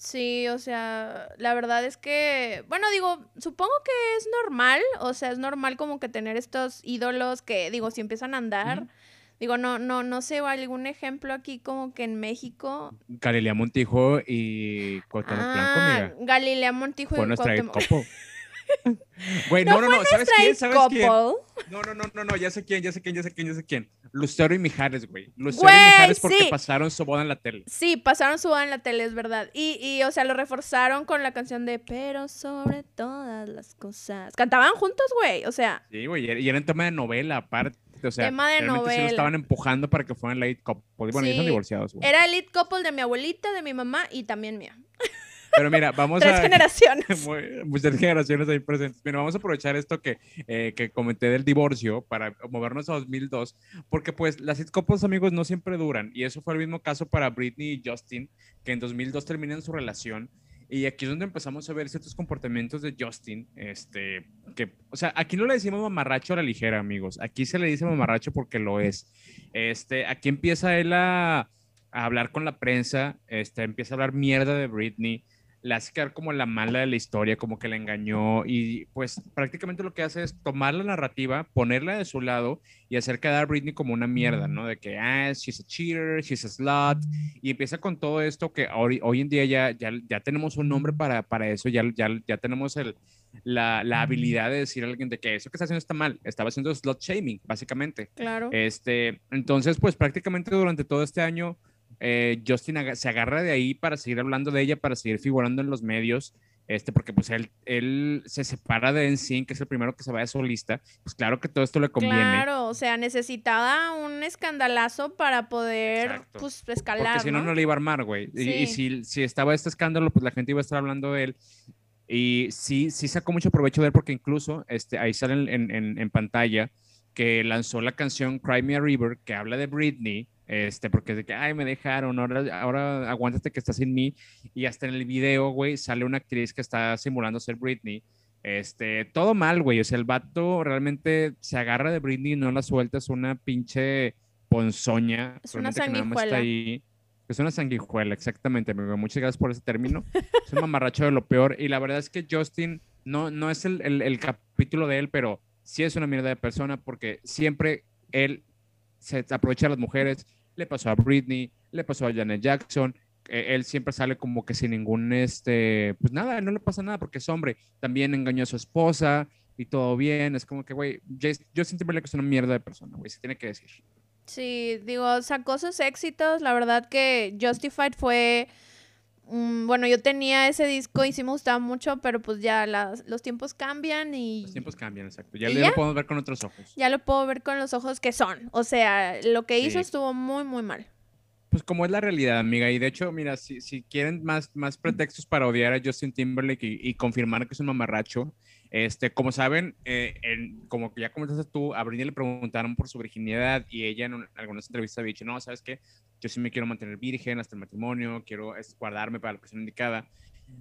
Sí, o sea, la verdad es que, bueno, digo, supongo que es normal, o sea, es normal como que tener estos ídolos que, digo, si empiezan a andar, digo, no, no, no sé, algún ejemplo aquí como que en México. Galilea Montijo y Cuauhtémoc ah, Blanco, mira. Galilea Montijo y Cuauhtémoc. Güey, no, no, no, ¿sabes quién? ¿Sabes quién? No, no, no, no, no, ya sé quién, ya sé quién, ya sé quién, ya sé quién. Lucero y Mijares, güey. Lucero y Mijares porque pasaron su boda en la tele. Sí, pasaron su boda en la tele, es verdad. Y, y, o sea, lo reforzaron con la canción de Pero sobre todas las cosas. Cantaban juntos, güey, o sea. Sí, güey, y era un tema de novela, aparte. O sea, tema de novela. Sí lo estaban empujando para que fueran la lead couple. Bueno, sí. están divorciados, güey. Era el lead couple de mi abuelita, de mi mamá y también mía. Pero mira, vamos Tres a... generaciones. Muchas generaciones ahí presentes. Mira, vamos a aprovechar esto que, eh, que comenté del divorcio para movernos a 2002, porque pues las sitcoms, amigos, no siempre duran. Y eso fue el mismo caso para Britney y Justin, que en 2002 terminan su relación. Y aquí es donde empezamos a ver ciertos comportamientos de Justin, este, que, o sea, aquí no le decimos mamarracho a la ligera, amigos. Aquí se le dice mamarracho porque lo es. Este, aquí empieza él a, a hablar con la prensa, este, empieza a hablar mierda de Britney, la hace quedar como la mala de la historia, como que la engañó y pues prácticamente lo que hace es tomar la narrativa, ponerla de su lado y hacer quedar a Britney como una mierda, ¿no? De que, ah, she's a cheater, she's a slut y empieza con todo esto que hoy, hoy en día ya, ya, ya tenemos un nombre para, para eso, ya, ya, ya tenemos el, la, la, habilidad de decir a alguien de que eso que está haciendo está mal, estaba haciendo slut shaming, básicamente. Claro. Este, entonces, pues prácticamente durante todo este año eh, Justin se agarra de ahí para seguir hablando de ella, para seguir figurando en los medios, este, porque pues él, él se separa de NSYNC, que es el primero que se va de solista, pues claro que todo esto le conviene. Claro, o sea, necesitaba un escandalazo para poder, pues, escalar, Porque si no, no le iba a armar, güey. Y, si, si estaba este escándalo, pues la gente iba a estar hablando de él. Y sí, sí sacó mucho provecho de él porque incluso este, ahí sale en, en, en pantalla que lanzó la canción Cry Me a River, que habla de Britney, este, porque de que, ay, me dejaron, ahora, ahora aguántate que estás sin mí. Y hasta en el video, güey, sale una actriz que está simulando ser Britney. Este, todo mal, güey. O sea, el vato realmente se agarra de Britney y no la suelta. Es una pinche ponzoña. Es una sanguijuela. Es una sanguijuela, exactamente, Muchas gracias por ese término. Es un mamarracho de lo peor. Y la verdad es que Justin, no, no es el, el, capítulo de él, pero sí es una mierda de persona porque siempre él se aprovecha de las mujeres. Le pasó a Britney, le pasó a Janet Jackson. Él siempre sale como que sin ningún, este, pues nada, no le pasa nada porque es hombre. También engañó a su esposa y todo bien. Es como que, güey, Justin Timberlake es una mierda de persona, güey, se tiene que decir. Sí, digo, sacó sus éxitos. La verdad que Justified fue. Bueno, yo tenía ese disco y sí me gustaba mucho, pero pues ya los tiempos cambian y. Los tiempos cambian, exacto. Ya, lo podemos ver con otros ojos. Ya lo puedo ver con los ojos que son. O sea, lo que hizo estuvo muy, muy mal. Pues como es la realidad, amiga. Y de hecho, mira, si, si quieren más, más pretextos para odiar a Justin Timberlake y, y confirmar que es un mamarracho, este, como saben, eh, como que ya comentaste tú, a Britney le preguntaron por su virginidad y ella en, algunas entrevistas había dicho, no, ¿sabes qué? Yo sí me quiero mantener virgen hasta el matrimonio, quiero guardarme para la persona indicada.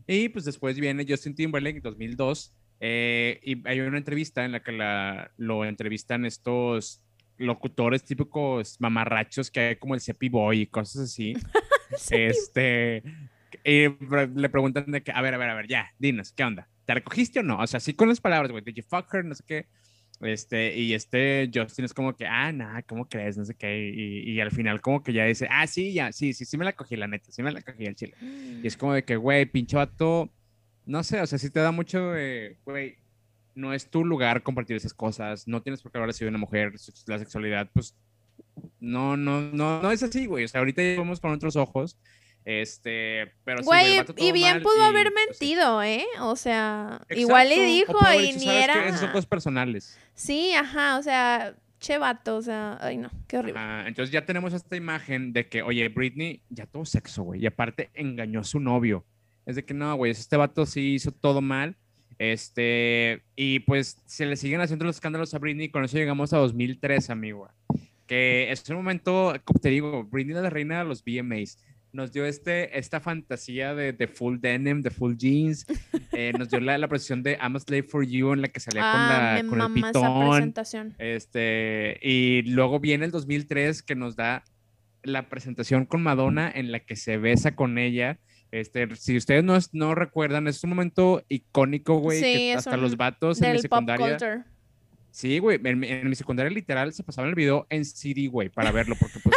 Y pues después viene Justin Timberlake en 2002 eh, y hay una entrevista en la que la, lo entrevistan estos locutores típicos mamarrachos que hay como el Cepi Boy y cosas así. este, y le preguntan de que, a ver, a ver, a ver, ya, dinos, ¿qué onda? ¿te recogiste o no? O sea, sí con las palabras, güey, did you fuck her? No sé qué. Este, y este Justin es como que, ah, nada, ¿cómo crees? No sé qué. Y, y, al final, como que ya dice, ah, sí, ya, sí, sí, sí me la cogí, la neta, sí me la cogí el chile. Y es como de que, güey, pinche vato, no sé, o sea, sí te da mucho, güey, no es tu lugar compartir esas cosas, no tienes por qué haber sido una mujer, la sexualidad, pues, no, no, no, no es así, güey. O sea, ahorita ya vemos con otros ojos este, pero Güey, y bien pudo haber pues, mentido, ¿eh? O sea, igual le dijo y ni era. Esos son cosas personales. Sí, ajá, o sea, che vato, o sea, ay no, qué horrible. entonces ya tenemos esta imagen de que, oye, Britney ya tuvo sexo, güey, y aparte engañó a su novio. Es de que no, güey, este vato sí hizo todo mal. Este, y pues se le siguen haciendo los escándalos a Britney, con eso llegamos a 2003, amigo. Que es un momento, como te digo, Britney es la reina de los VMAs nos dio este, esta fantasía de, de full denim, de full jeans. Eh, nos dio la, la presentación de I'm a Slave for You en la que salía con, ah, la, con el pitón. Este, y luego viene el 2003 que nos da la presentación con Madonna en la que se besa con ella. Este, si ustedes no, no recuerdan, es un momento icónico, güey, que hasta los vatos en mi secundaria. Sí, güey, en, en, mi secundaria literal se pasaba el video en CD, güey, para verlo, porque pues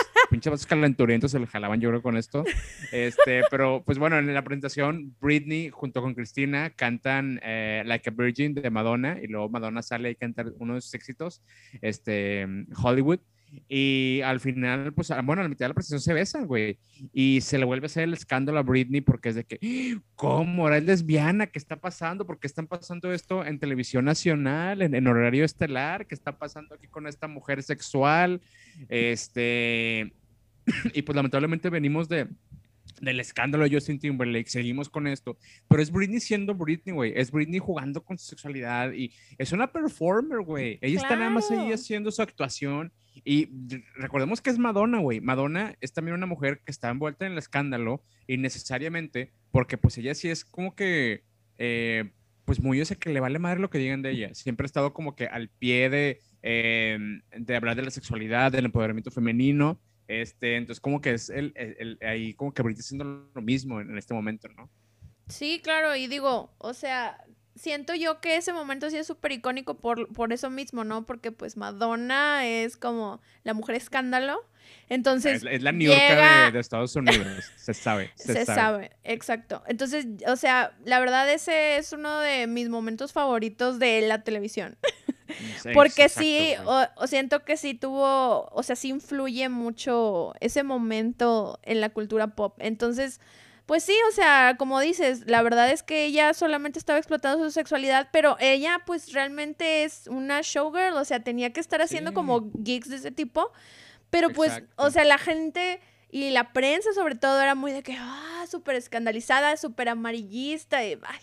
vasos calenturientos se le jalaban yo creo con esto. Este, pero pues bueno, en la presentación Britney junto con Cristina cantan eh, Like a Virgin de Madonna y luego Madonna sale y canta uno de sus éxitos, este, Hollywood. Y al final, pues, bueno, a la mitad de la presentación se besan, güey. Y se le vuelve a hacer el escándalo a Britney porque es de que, ¿cómo? ¿Ahora es lesbiana? ¿Qué está pasando? ¿Por qué están pasando esto en televisión nacional, en, en horario estelar? ¿Qué está pasando aquí con esta mujer sexual? Este, y pues lamentablemente venimos de, del escándalo de Justin Timberlake, seguimos con esto, pero es Britney siendo Britney, güey, es Britney jugando con su sexualidad y es una performer, güey, ella está nada más ahí haciendo su actuación y recordemos que es Madonna, güey, Madonna es también una mujer que está envuelta en el escándalo y necesariamente, porque pues ella sí es como que, eh, pues muy ese que le vale madre lo que digan de ella, siempre ha estado como que al pie de, eh, de hablar de la sexualidad, del empoderamiento femenino, este, entonces como que es el, el, ahí como que Britney haciendo lo mismo en, este momento, ¿no? Sí, claro, y digo, o sea, siento yo que ese momento sí es súper icónico por, por eso mismo, ¿no? Porque pues Madonna es como la mujer escándalo. Entonces. Es, la New York de, Estados Unidos, se sabe. Se, sabe. exacto. Entonces, o sea, la verdad, ese es uno de mis momentos favoritos de la televisión. Porque sí, o, siento que sí tuvo, o sea, sí influye mucho ese momento en la cultura pop. Entonces, pues sí, o sea, como dices, la verdad es que ella solamente estaba explotando su sexualidad, pero ella pues realmente es una showgirl, o sea, tenía que estar haciendo como gigs de ese tipo. Pero pues, o sea, la gente y la prensa sobre todo era muy de que, ah, súper escandalizada, súper amarillista, y ay,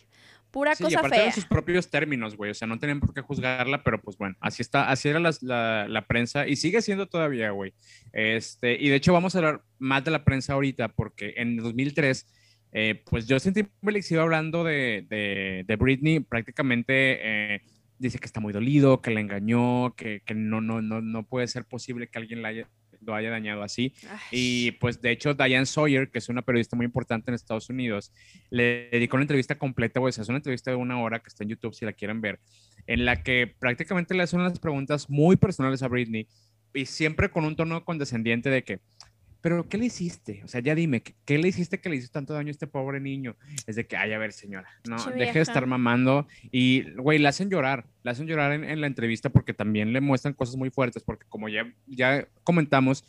pura cosa aparte fea. sus propios términos, güey, o sea, no tenían por qué juzgarla, pero pues bueno, así está, así era la, la, prensa y sigue siendo todavía, güey. Este, y de hecho vamos a hablar más de la prensa ahorita porque en 2003, eh, pues Justin Timberlake iba hablando de, de, de Britney prácticamente... Eh, dice que está muy dolido, que la engañó, que, que no, no, no, no puede ser posible que alguien la haya lo haya dañado así. Y pues de hecho Diane Sawyer, que es una periodista muy importante en Estados Unidos, le dedicó una entrevista completa, pues es una entrevista de una hora que está en YouTube si la quieren ver, en la que prácticamente le hacen unas preguntas muy personales a Britney y siempre con un tono condescendiente de que, pero ¿qué le hiciste? O sea, ya dime, ¿qué, le hiciste que le hizo tanto daño a este pobre niño? Es de que, ay, a ver, señora, no, deje de estar mamando. Y, güey, le hacen llorar, le hacen llorar en, la entrevista porque también le muestran cosas muy fuertes, porque como ya, ya comentamos,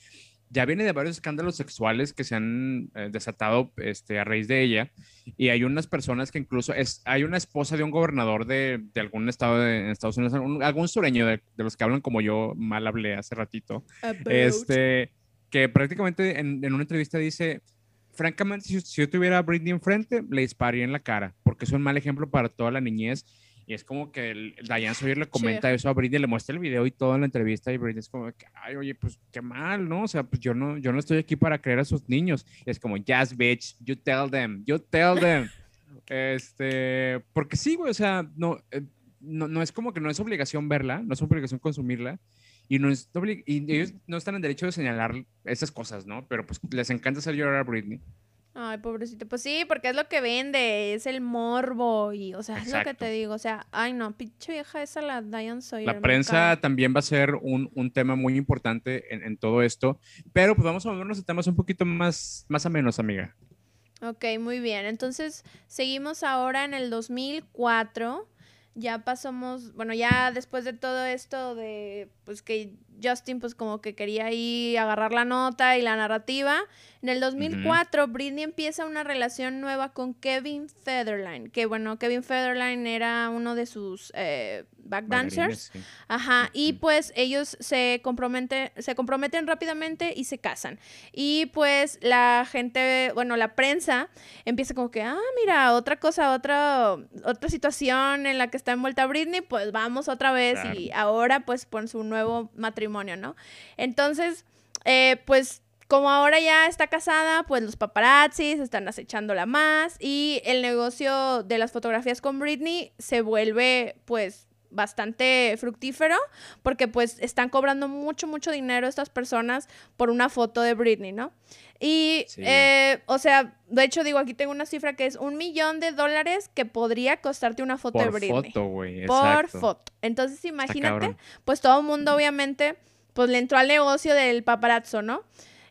ya viene de varios escándalos sexuales que se han eh, desatado este, a raíz de ella. Y hay unas personas que incluso es, hay una esposa de un gobernador de, de algún estado de Estados Unidos, algún sureño de, de, los que hablan como yo mal hablé hace ratito. Este que prácticamente en, una entrevista dice, francamente, si, yo tuviera a Britney enfrente, le dispararía en la cara, porque es un mal ejemplo para toda la niñez. Y es como que el, Diane Sawyer le comenta eso a Britney, le muestra el video y todo en la entrevista y Britney es como que, ay, oye, pues qué mal, ¿no? O sea, pues yo no, yo no estoy aquí para creer a sus niños. Y es como, yes, bitch, you tell them, you tell them. este, porque sí, güey, o sea, no, eh, no, no es como que no es obligación verla, no es obligación consumirla, y, no es y ellos no están en derecho de señalar esas cosas, ¿no? Pero pues les encanta hacer llorar a Britney. Ay, pobrecito. Pues sí, porque es lo que vende, es el morbo y, o sea, es lo que te digo. O sea, ay no, pinche vieja esa la Diane Sawyer. La prensa también va a ser un, un tema muy importante en, en, todo esto. Pero pues vamos a movernos a temas un poquito más, más menos, amiga. Ok, muy bien. Entonces, seguimos ahora en el 2004 ya pasamos, bueno, ya después de todo esto de, pues que Justin pues como que quería ahí agarrar la nota y la narrativa, en el 2004 Britney empieza una relación nueva con Kevin Federline, que bueno, Kevin Federline era uno de sus eh, backdancers. Ajá, y pues ellos se comprometen, se comprometen rápidamente y se casan. Y pues la gente, bueno, la prensa empieza como que, ah, mira, otra cosa, otra, otra situación en la que está envuelta Britney, pues vamos otra vez y ahora pues por su nuevo matrimonio, Entonces, eh, pues como ahora ya está casada, pues los paparazzis están acechándola más y el negocio de las fotografías con Britney se vuelve pues bastante fructífero porque pues están cobrando mucho, mucho dinero estas personas por una foto de Britney, ¿no? Y, eh, o sea, de hecho digo, aquí tengo una cifra que es un millón de dólares que podría costarte una foto de Britney. Por foto, güey. Por foto. Entonces imagínate, pues todo el mundo obviamente, pues le entró al negocio del paparazzo, ¿no?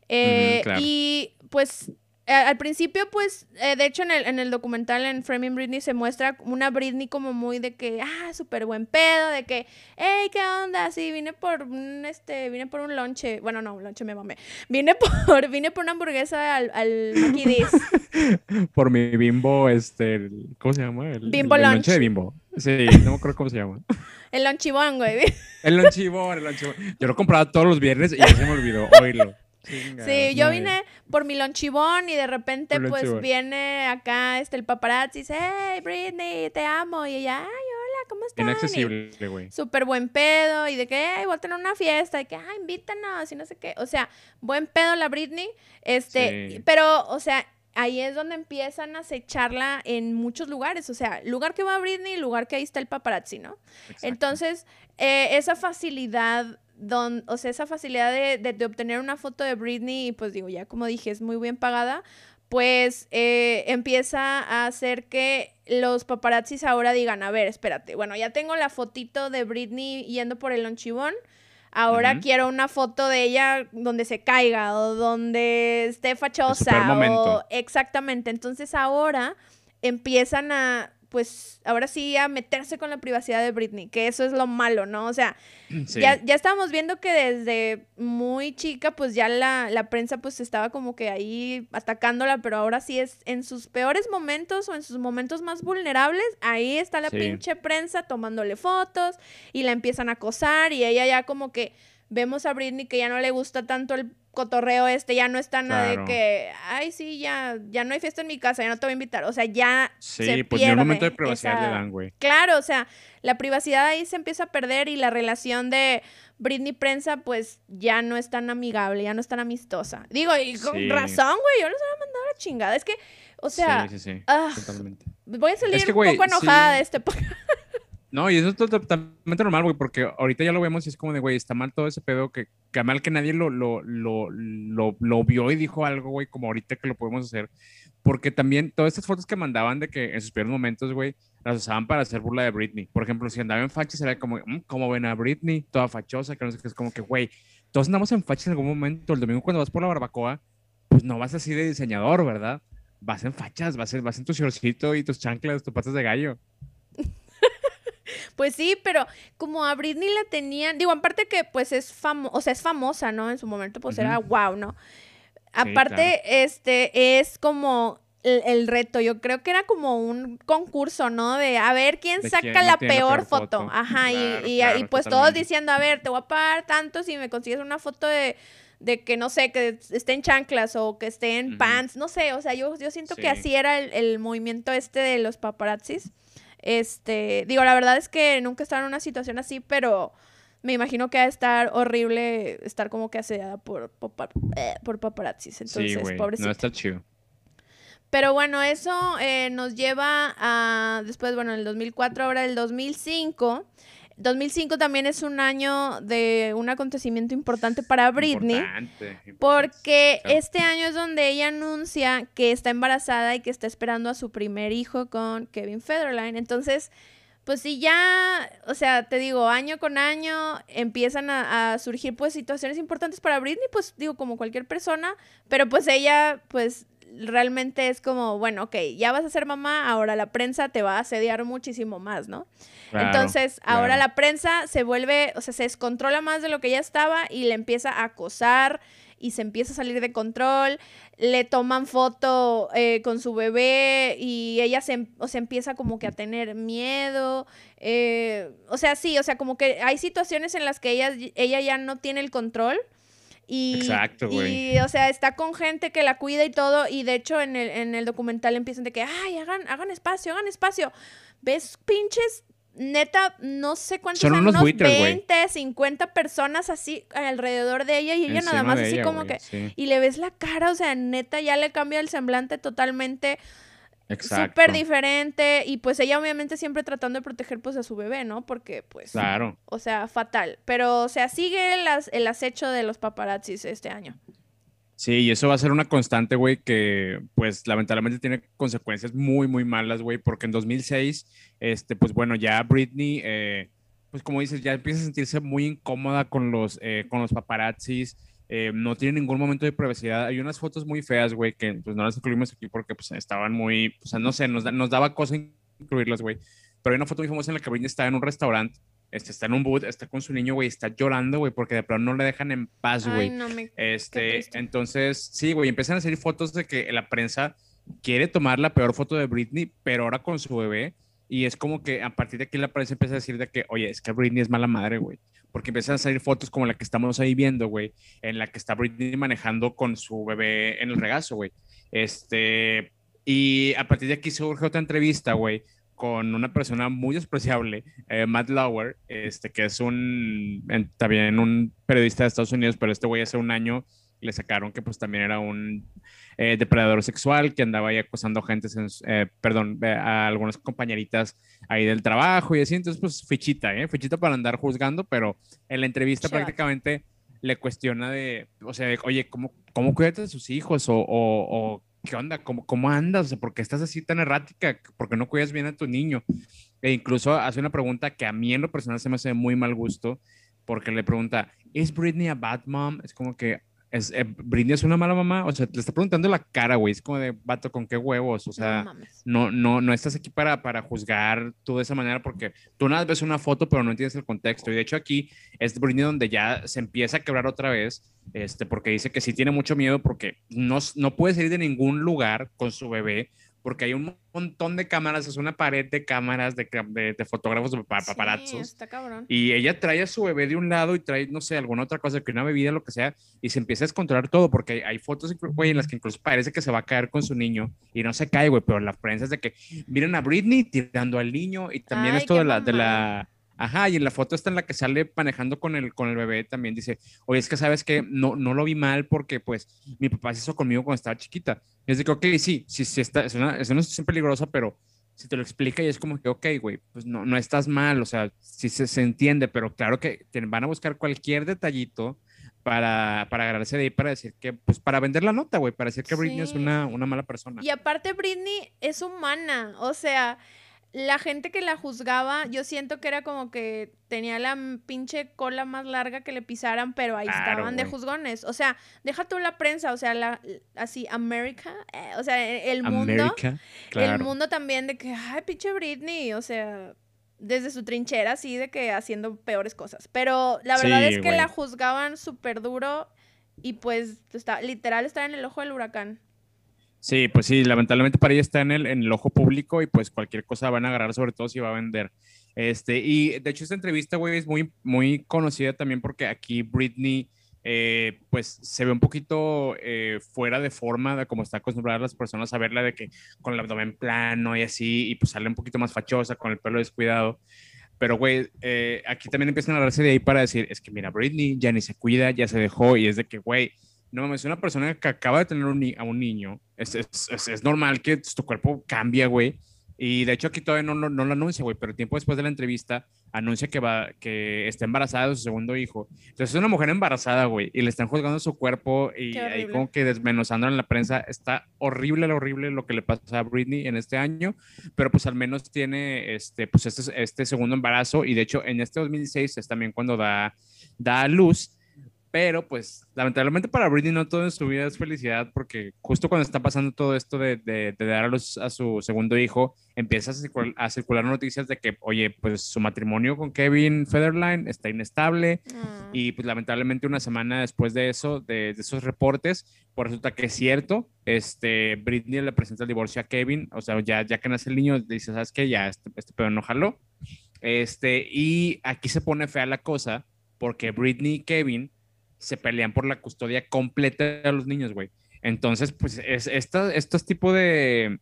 Eh, y pues al principio, pues, eh, de hecho en el, en el documental en Framing Britney se muestra una Britney como muy de que, ah, súper buen pedo, de que, hey, ¿qué onda? Sí, vine por un, este, vine por un lonche, bueno, no, un lonche me mamé, vine por, vine por una hamburguesa al, al por mi bimbo, este, ¿cómo se llama? El, bimbo el, el de bimbo. Sí, no me acuerdo cómo se llama. el lonchibón, güey. el lonchibón, el lonchibón. Yo lo compraba todos los viernes y ya se me olvidó oírlo sí, yo vine por mi lonchibón y de repente pues viene acá este el paparazzi y dice, hey Britney, te amo. Y ella, ay, hola, ¿cómo estás? Inaccesible, güey. Súper buen pedo y de que, hey, voy a tener una fiesta y que, ay, invítanos y no sé qué. O sea, buen pedo la Britney. Este, pero, o sea, ahí es donde empiezan a acecharla en muchos lugares. O sea, lugar que va Britney, lugar que ahí está el paparazzi, ¿no? Entonces, eh, esa facilidad don, o sea, esa facilidad de, obtener una foto de Britney, y pues digo, ya como dije, es muy bien pagada, pues eh, empieza a hacer que los paparazzis ahora digan, a ver, espérate, bueno, ya tengo la fotito de Britney yendo por el lonchibón, ahora quiero una foto de ella donde se caiga o donde esté fachosa. O... Exactamente, entonces ahora empiezan a pues ahora sí a meterse con la privacidad de Britney, que eso es lo malo, ¿no? O sea, ya, ya estábamos viendo que desde muy chica, pues ya la, la, prensa pues estaba como que ahí atacándola, pero ahora sí es en sus peores momentos o en sus momentos más vulnerables, ahí está la pinche prensa tomándole fotos y la empiezan a acosar y ella ya como que vemos a Britney que ya no le gusta tanto el cotorreo este, ya no está nada de que, ay, sí, ya, ya no hay fiesta en mi casa, ya no te voy a invitar. O sea, ya. Sí, se pues pierde un momento de privacidad le dan, güey. Claro, o sea, la privacidad ahí se empieza a perder y la relación de Britney prensa, pues ya no es tan amigable, ya no es tan amistosa. Digo, y con razón, güey, yo les voy a mandar a la chingada. Es que, o sea. Sí, sí, sí. Ah, voy a salir un poco enojada de este No, y eso es totalmente normal, güey, porque ahorita ya lo vemos y es como de, güey, está mal todo ese pedo, que, que mal que nadie lo, lo, lo, lo, lo vio y dijo algo, güey, como ahorita que lo podemos hacer. Porque también todas estas fotos que mandaban de que en sus primeros momentos, güey, las usaban para hacer burla de Britney. Por ejemplo, si andaba en fachas, era como, mm, ¿cómo ven a Britney? Toda fachosa, que no sé qué, es como que, güey, todos andamos en fachas en algún momento. El domingo cuando vas por la barbacoa, pues no vas así de diseñador, ¿verdad? Vas en fachas, vas en, vas en tu shortcito y tus chanclas, tus patas de gallo. Pues sí, pero como a Britney la tenían, digo, aparte que pues es famosa, o sea, es famosa, ¿no? En su momento pues era wow, ¿no? Aparte, este, es como el, reto, yo creo que era como un concurso, ¿no? De a ver quién saca la, peor foto. Ajá, y, y, pues todos diciendo, a ver, te voy a pagar tanto si me consigues una foto de, de que, no sé, que esté en chanclas o que esté en pants, no sé, o sea, yo, yo siento que así era el, el movimiento este de los paparazzis. Este, digo, la verdad es que nunca he estado en una situación así, pero me imagino que va a estar horrible estar como que asediada por, por, eh, por paparazzis. Entonces, sí, No está chido. Pero bueno, eso eh, nos lleva a, después, bueno, el 2004, ahora el 2005. 2005 también es un año de un acontecimiento importante para Britney. Porque este año es donde ella anuncia que está embarazada y que está esperando a su primer hijo con Kevin Federline. Entonces, pues si ya, o sea, te digo, año con año empiezan a, a, surgir pues situaciones importantes para Britney, pues digo, como cualquier persona, pero pues ella, pues realmente es como, bueno, ok, ya vas a ser mamá, ahora la prensa te va a asediar muchísimo más, ¿no? Entonces, ahora la prensa se vuelve, o sea, se descontrola más de lo que ya estaba y le empieza a acosar y se empieza a salir de control, le toman foto eh, con su bebé y ella se, o sea, empieza como que a tener miedo, eh, o sea, sí, o sea, como que hay situaciones en las que ella, ella ya no tiene el control y, Exacto, güey. Y, o sea, está con gente que la cuida y todo. Y de hecho, en el, en el documental empiezan de que, ay, hagan, hagan espacio, hagan espacio. ¿Ves pinches? Neta, no sé cuántos son unos, 20, 50 personas así alrededor de ella y ella nada más así como que... Y le ves la cara, o sea, neta ya le cambia el semblante totalmente súper diferente y pues ella obviamente siempre tratando de proteger pues a su bebé, ¿no? Porque pues... Claro. O sea, fatal. Pero o sea, sigue el acecho de los paparazzis este año. Sí, y eso va a ser una constante, güey, que pues lamentablemente tiene consecuencias muy, muy malas, güey, porque en 2006, este, pues bueno, ya Britney, eh, pues como dices, ya empieza a sentirse muy incómoda con los, eh, con los paparazzis, eh, no tiene ningún momento de privacidad. Hay unas fotos muy feas, güey, que pues no las incluimos aquí porque pues estaban muy, o sea, no sé, nos, nos daba cosa incluirlas, güey. Pero hay una foto muy famosa en la que Britney está en un restaurante, este, está en un boot, está con su niño, güey, está llorando, güey, porque de pronto no le dejan en paz, güey. No este, entonces, sí, güey, empiezan a salir fotos de que la prensa quiere tomar la peor foto de Britney, pero ahora con su bebé. Y es como que a partir de aquí la prensa empieza a decir de que, oye, es que Britney es mala madre, güey porque empiezan a salir fotos como la que estamos ahí viendo, güey, en la que está Britney manejando con su bebé en el regazo, güey. Este, y a partir de aquí surge otra entrevista, güey, con una persona muy despreciable, eh, Matt Lauer, este, que es un, también un periodista de Estados Unidos, pero este güey hace un año le sacaron que pues también era un eh, depredador sexual que andaba ahí acosando gente, eh, perdón, a algunas compañeritas ahí del trabajo y así, entonces pues fichita, ¿eh? Fichita para andar juzgando, pero en la entrevista prácticamente le cuestiona de, o sea, oye, ¿cómo, cómo cuidas de sus hijos? O, o, ¿qué onda? ¿Cómo, ¿Cómo andas? O sea, ¿por qué estás así tan errática? ¿Por qué no cuidas bien a tu niño? E incluso hace una pregunta que a mí en lo personal se me hace muy mal gusto, porque le pregunta, ¿es Britney a bad mom? Es como que, es, eh, Britney es una mala mamá, o sea, le está preguntando la cara, güey, es como de, vato, ¿con qué huevos? O sea, no, no, no, estás aquí para, para juzgar tú de esa manera porque tú nada ves una foto, pero no entiendes el contexto. Y de hecho aquí es Britney donde ya se empieza a quebrar otra vez, este, porque dice que sí tiene mucho miedo porque no, no puede salir de ningún lugar con su bebé porque hay un montón de cámaras, es una pared de cámaras de, de, fotógrafos, de paparazzos. Y ella trae a su bebé de un lado y trae, no sé, alguna otra cosa, que una bebida, lo que sea, y se empieza a descontrolar todo, porque hay, fotos, güey, en las que incluso parece que se va a caer con su niño y no se cae, güey, pero la prensa es de que miren a Britney tirando al niño y también esto de la, de la Ajá, y en la foto está en la que sale manejando con el, con el bebé, también dice, oye, es que sabes que no, no lo vi mal porque pues mi papá se hizo conmigo cuando estaba chiquita. Y es de que, ok, sí, sí, sí está, es una, es una situación peligrosa, pero si te lo explica y es como que, ok, güey, pues no, no estás mal, o sea, sí se, se entiende, pero claro que van a buscar cualquier detallito para, para agarrarse de ahí para decir que, pues para vender la nota, güey, para decir que Britney es una, una mala persona. Y aparte Britney es humana, o sea, la gente que la juzgaba, yo siento que era como que tenía la pinche cola más larga que le pisaran, pero ahí estaban de juzgones. O sea, deja tú la prensa, o sea, la, así, América, eh, o sea, e, el mundo. El mundo también de que, ay, pinche Britney, o sea, desde su trinchera, así de que haciendo peores cosas. Pero la verdad es que la juzgaban súper duro y pues está, literal está en el ojo del huracán. Sí, pues sí, lamentablemente para ella está en el, en el ojo público y pues cualquier cosa van a agarrar, sobre todo si va a vender. Este, y de hecho esta entrevista, güey, es muy, muy conocida también porque aquí Britney, eh, pues se ve un poquito eh, fuera de forma de cómo está acostumbrada las personas a verla, de que con el abdomen plano y así, y pues sale un poquito más fachosa, con el pelo descuidado. Pero, güey, eh, aquí también empiezan a darse de ahí para decir, es que mira, Britney ya ni se cuida, ya se dejó, y es de que, güey, no es una persona que acaba de tener a un niño, es, es, es, normal que tu cuerpo cambie, güey. Y de hecho aquí todavía no, no, no, lo anuncia, güey, pero tiempo después de la entrevista anuncia que, va, que está embarazada de su segundo hijo. Entonces es una mujer embarazada, güey, y le están juzgando su cuerpo y ahí como que desmenuzando en la prensa. Está horrible, horrible lo que le pasa a Britney en este año, pero pues al menos tiene este, pues este, este segundo embarazo y de hecho en este 2016 es también cuando da, da a luz pero pues lamentablemente para Britney no todo en su vida es felicidad porque justo cuando está pasando todo esto de, de, dar a, a, su segundo hijo, empieza a circular, noticias de que, oye, pues su matrimonio con Kevin Federline está inestable ah. y pues lamentablemente una semana después de eso, de, esos reportes, pues resulta que es cierto, este, Britney le presenta el divorcio a Kevin, o sea, ya, ya que nace el niño, dice, ¿sabes qué? Ya, este, este pedo no jaló. Este, y aquí se pone fea la cosa porque Britney y Kevin se pelean por la custodia completa de los niños, güey. Entonces, pues es, estos tipos de,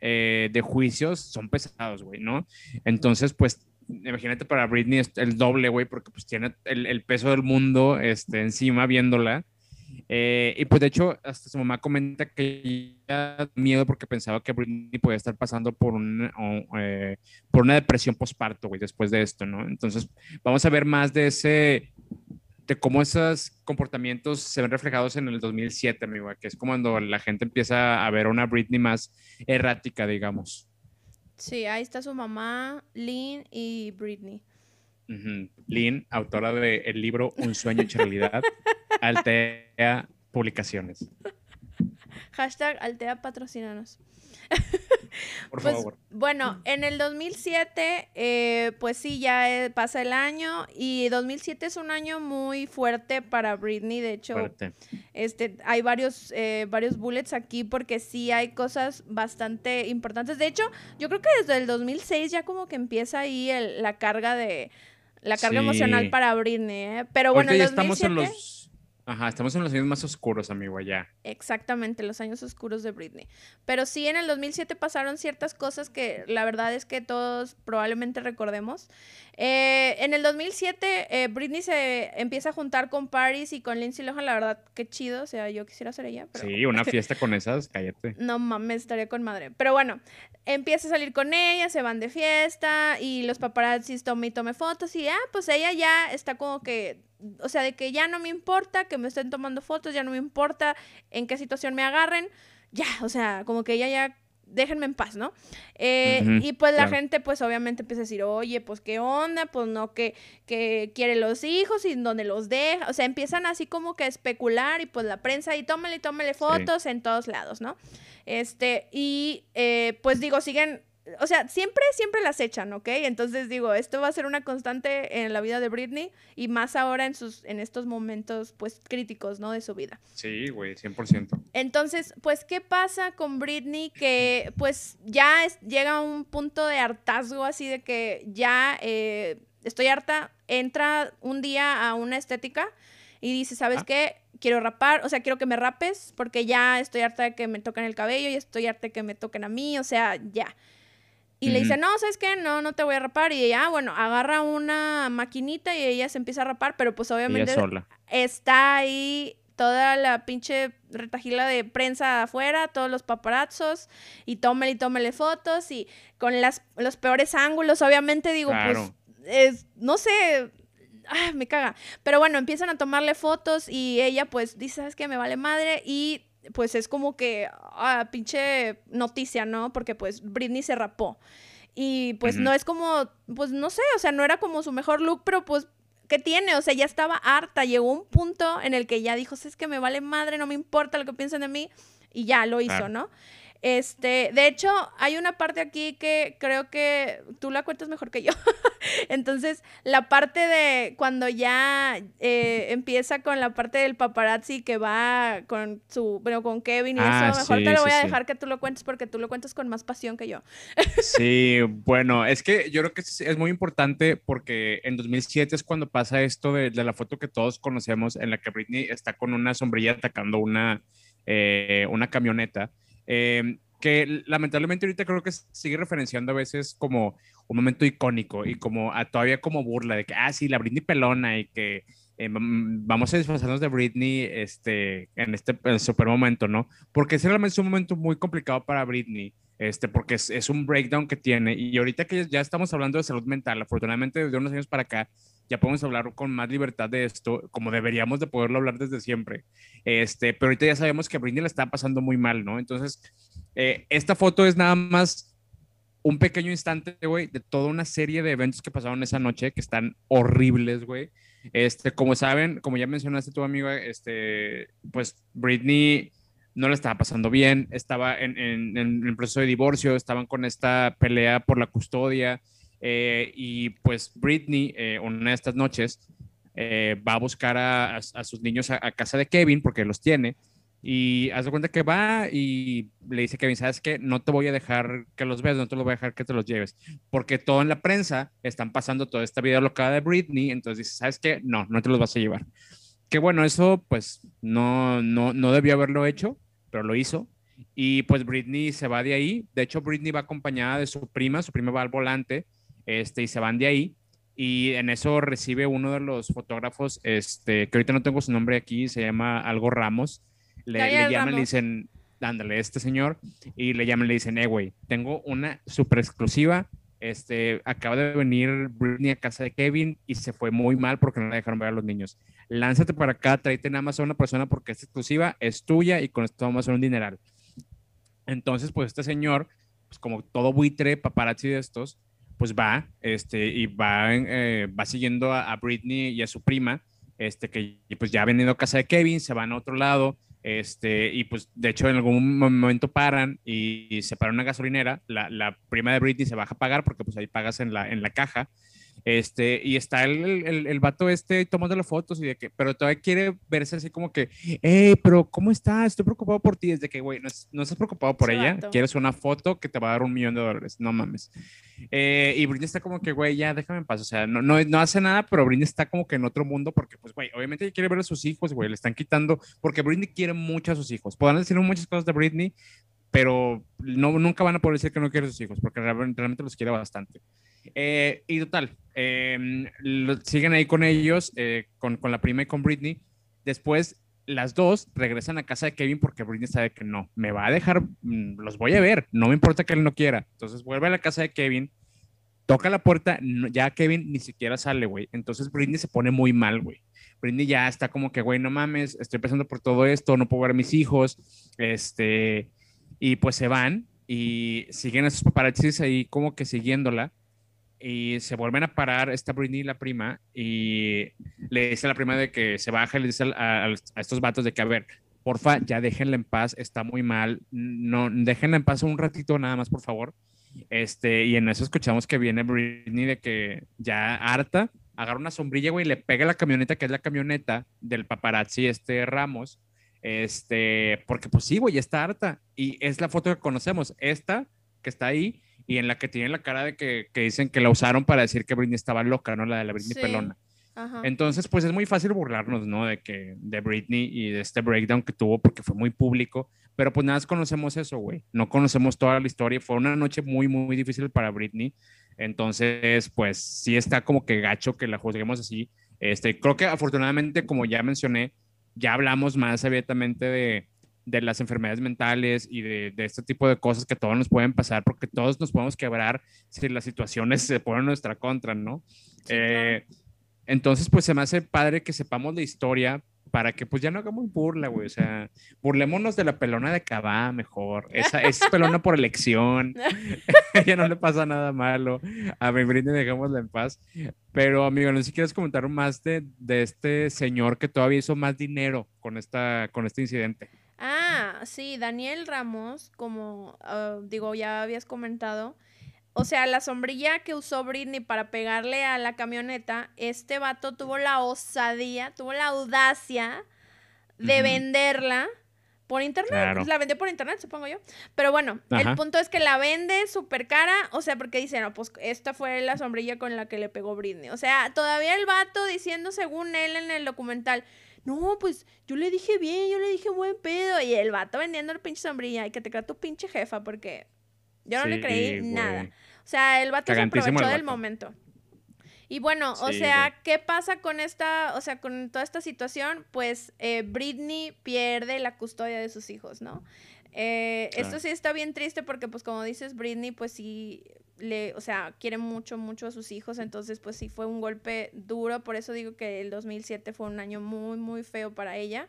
eh, de juicios son pesados, güey, ¿no? Entonces, pues imagínate para Britney el doble, güey, porque pues tiene el, peso del mundo este, encima viéndola. Eh, y pues de hecho, hasta su mamá comenta que ya miedo porque pensaba que Britney podía estar pasando por, un, eh, por una depresión postparto, güey, después de esto, ¿no? Entonces, vamos a ver más de ese de cómo esos comportamientos se ven reflejados en el 2007, amigo, que es cuando la gente empieza a ver una Britney más errática, digamos. Sí, ahí está su mamá, Lynn y Britney. Lynn, autora del libro Un sueño hecho realidad, Altea Publicaciones. Hashtag Altea patrocinanos. Por pues, favor. Bueno, en el 2007, eh, pues sí, ya eh, pasa el año y 2007 es un año muy fuerte para Britney. De hecho, este, hay varios, eh, varios bullets aquí porque sí hay cosas bastante importantes. De hecho, yo creo que desde el 2006 ya como que empieza ahí la carga de la carga emocional para Britney. Pero bueno, ya estamos en los Ajá, estamos en los años más oscuros, amigo, allá. Exactamente, los años oscuros de Britney. Pero sí, en el 2007 pasaron ciertas cosas que la verdad es que todos probablemente recordemos. Eh, en el 2007, eh, Britney se empieza a juntar con Paris y con Lindsay Lohan, la verdad, qué chido, o sea, yo quisiera ser ella. Sí, una fiesta con esas, cállate. No mames, estaría con madre. Pero bueno, empieza a salir con ella, se van de fiesta y los paparazzis tome y tome fotos y, ah, pues ella ya está como que o sea, de que ya no me importa que me estén tomando fotos, ya no me importa en qué situación me agarren, ya, o sea, como que ella ya déjenme en paz, ¿no? Eh, y pues la gente, pues obviamente empieza a decir, oye, pues qué onda, pues no, que, que quiere los hijos y dónde los deja, o sea, empiezan así como que a especular y pues la prensa y tómale, tómale fotos en todos lados, ¿no? Este, y eh, pues digo, siguen o sea, siempre, siempre las echan, ¿ok? Entonces digo, esto va a ser una constante en la vida de Britney y más ahora en, sus, en estos momentos, pues, críticos, ¿no? De su vida. Sí, güey, 100%. Entonces, pues, ¿qué pasa con Britney? Que, pues, ya llega a un punto de hartazgo, así de que ya eh, estoy harta, entra un día a una estética y dice, ¿sabes ah. qué? Quiero rapar, o sea, quiero que me rapes porque ya estoy harta de que me toquen el cabello y estoy harta de que me toquen a mí, o sea, ya. Y le dice, no, ¿sabes qué? No, no te voy a rapar. Y ella, ah, bueno, agarra una maquinita y ella se empieza a rapar, pero pues obviamente está ahí toda la pinche retajila de prensa afuera, todos los paparazzos, y tómele y tómele fotos, y con las, los peores ángulos, obviamente, digo, pues, es, no sé, ah, me caga. Pero bueno, empiezan a tomarle fotos y ella pues dice, ¿sabes qué? Me vale madre y pues es como que, ah, pinche noticia, ¿no? Porque pues Britney se rapó. Y pues no es como, pues no sé, o sea, no era como su mejor look, pero pues, ¿qué tiene? O sea, ya estaba harta, llegó un punto en el que ya dijo, es que me vale madre, no me importa lo que piensen de mí, y ya lo hizo, ¿no? Este, de hecho, hay una parte aquí que creo que tú la cuentas mejor que yo. Entonces, la parte de cuando ya eh, empieza con la parte del paparazzi que va con su, bueno, con Kevin y ah, eso, mejor te lo voy a dejar que tú lo cuentes porque tú lo cuentas con más pasión que yo. sí, bueno, es que yo creo que es, muy importante porque en 2007 es cuando pasa esto de, la foto que todos conocemos en la que Britney está con una sombrilla atacando una, eh, una camioneta. Em, que lamentablemente ahorita creo que sigue referenciando a veces como un momento icónico y como todavía como burla de que, ah, sí, la Britney pelona y que eh, vamos a disfrazarnos de Britney este, en este super momento, ¿no? Porque ese realmente es un momento muy complicado para Britney, este, porque es, es, un breakdown que tiene y ahorita que ya estamos hablando de salud mental, afortunadamente desde unos años para acá, ya podemos hablar con más libertad de esto, como deberíamos de poderlo hablar desde siempre. Este, pero ahorita ya sabemos que a Britney le está pasando muy mal, ¿no? Entonces, eh, esta foto es nada más un pequeño instante, güey, de toda una serie de eventos que pasaron esa noche que están horribles, güey. Este, como saben, como ya mencionaste tu amigo, este, pues Britney no le estaba pasando bien, estaba en, en, en el proceso de divorcio, estaban con esta pelea por la custodia, eh, y pues Britney, eh, una de estas noches, eh, va a buscar a, sus niños a, casa de Kevin porque los tiene. Y hace cuenta que va y le dice a Kevin, ¿sabes qué? No te voy a dejar que los veas, no te lo voy a dejar que te los lleves. Porque todo en la prensa están pasando toda esta vida locada de Britney. Entonces dice, ¿sabes qué? No, no te los vas a llevar. Que bueno, eso pues no, no, no debió haberlo hecho, pero lo hizo. Y pues Britney se va de ahí. De hecho, Britney va acompañada de su prima, su prima va al volante este, y se van de ahí. Y en eso recibe uno de los fotógrafos, este, que ahorita no tengo su nombre aquí, se llama algo Ramos. Le, le llaman, le dicen, ándale, este señor, y le llaman, le dicen, eh, güey, tengo una super exclusiva. Este, acaba de venir Britney a casa de Kevin y se fue muy mal porque no le dejaron ver a los niños. Lánzate para acá, tráete nada más a una persona porque esta exclusiva es tuya y con esto vamos a hacer un dineral. Entonces, pues este señor, pues como todo buitre, paparazzi de estos, pues va, este, y va, eh, va siguiendo a, Britney y a su prima, este, que pues ya ha venido a casa de Kevin, se van a otro lado, este, y pues de hecho en algún momento paran y, se para una gasolinera, la, la, prima de Britney se baja a pagar porque pues ahí pagas en la, en la caja, este, y está el, el, el, vato este tomando las fotos y de que, pero todavía quiere verse así como que, hey, pero ¿cómo estás? Estoy preocupado por ti. Desde que, güey, no, no, estás preocupado por ella, quieres una foto que te va a dar un millón de dólares, no mames. Eh, y Britney está como que, güey, ya déjame en paz. O sea, no, no, no hace nada, pero Britney está como que en otro mundo porque, pues, güey, obviamente ella quiere ver a sus hijos, güey, le están quitando, porque Britney quiere mucho a sus hijos. Podrán decir muchas cosas de Britney, pero no, nunca van a poder decir que no quiere a sus hijos, porque realmente los quiere bastante. Eh, y total, em, siguen ahí con ellos, eh, con, con, la prima y con Britney. Después, las dos regresan a casa de Kevin porque Britney sabe que no, me va a dejar, mm, los voy a ver, no me importa que él no quiera. Entonces vuelve a la casa de Kevin, toca la puerta, ya Kevin ni siquiera sale, güey. Entonces Britney se pone muy mal, güey. Britney ya está como que, güey, no mames, estoy pasando por todo esto, no puedo ver a mis hijos, este, y pues se van y siguen a sus paparazzis ahí como que siguiéndola y se vuelven a parar esta Britney, la prima, y le dice a la prima de que se baja y le dice a, estos vatos de que, a ver, porfa, ya déjenla en paz, está muy mal, no, déjenla en paz un ratito nada más, por favor. Este, y en eso escuchamos que viene Britney de que ya harta, agarra una sombrilla, güey, y le pega la camioneta, que es la camioneta del paparazzi, este Ramos, este, porque pues sí, güey, está harta. Y es la foto que conocemos, esta que está ahí, y en la que tienen la cara de que, que, dicen que la usaron para decir que Britney estaba loca, ¿no? La de la Britney pelona. Entonces, pues es muy fácil burlarnos, ¿no? De que de Britney y de este breakdown que tuvo porque fue muy público, pero pues nada más conocemos eso, güey. No conocemos toda la historia. Fue una noche muy, muy difícil para Britney. Entonces, pues sí está como que gacho que la juzguemos así. Este, creo que afortunadamente, como ya mencioné, ya hablamos más abiertamente de, de las enfermedades mentales y de, de, este tipo de cosas que todos nos pueden pasar, porque todos nos podemos quebrar si las situaciones se ponen en nuestra contra, ¿no? eh, entonces, pues se me hace padre que sepamos la historia para que pues ya no hagamos burla, güey. O sea, burlémonos de la pelona de Cabá mejor. Esa es pelona por elección. ya no le pasa nada malo. A mi brinde dejémosla en paz. Pero, amigo, no sé si quieres comentar más de, de, este señor que todavía hizo más dinero con, esta, con este incidente. Ah, sí, Daniel Ramos, como uh, digo, ya habías comentado, o sea, la sombrilla que usó Britney para pegarle a la camioneta, este vato tuvo la osadía, tuvo la audacia de venderla por internet. La vendió por internet, supongo yo. Pero bueno, el punto es que la vende súper cara. O sea, porque dice, no, pues esta fue la sombrilla con la que le pegó Britney. O sea, todavía el vato diciendo, según él en el documental, no, pues yo le dije bien, yo le dije buen pedo. Y el vato vendiendo el pinche sombrilla. Y que te crea tu pinche jefa, porque yo no le creí nada. O sea, el vato se aprovechó del momento. Y bueno, o sea, ¿qué pasa con esta, o sea, con toda esta situación? Pues eh, Britney pierde la custodia de sus hijos, ¿no? Eh, esto sí está bien triste porque, pues, como dices, Britney, pues sí, le, o sea, quiere mucho, mucho a sus hijos, entonces, pues sí fue un golpe duro, por eso digo que el 2007 fue un año muy, muy feo para ella.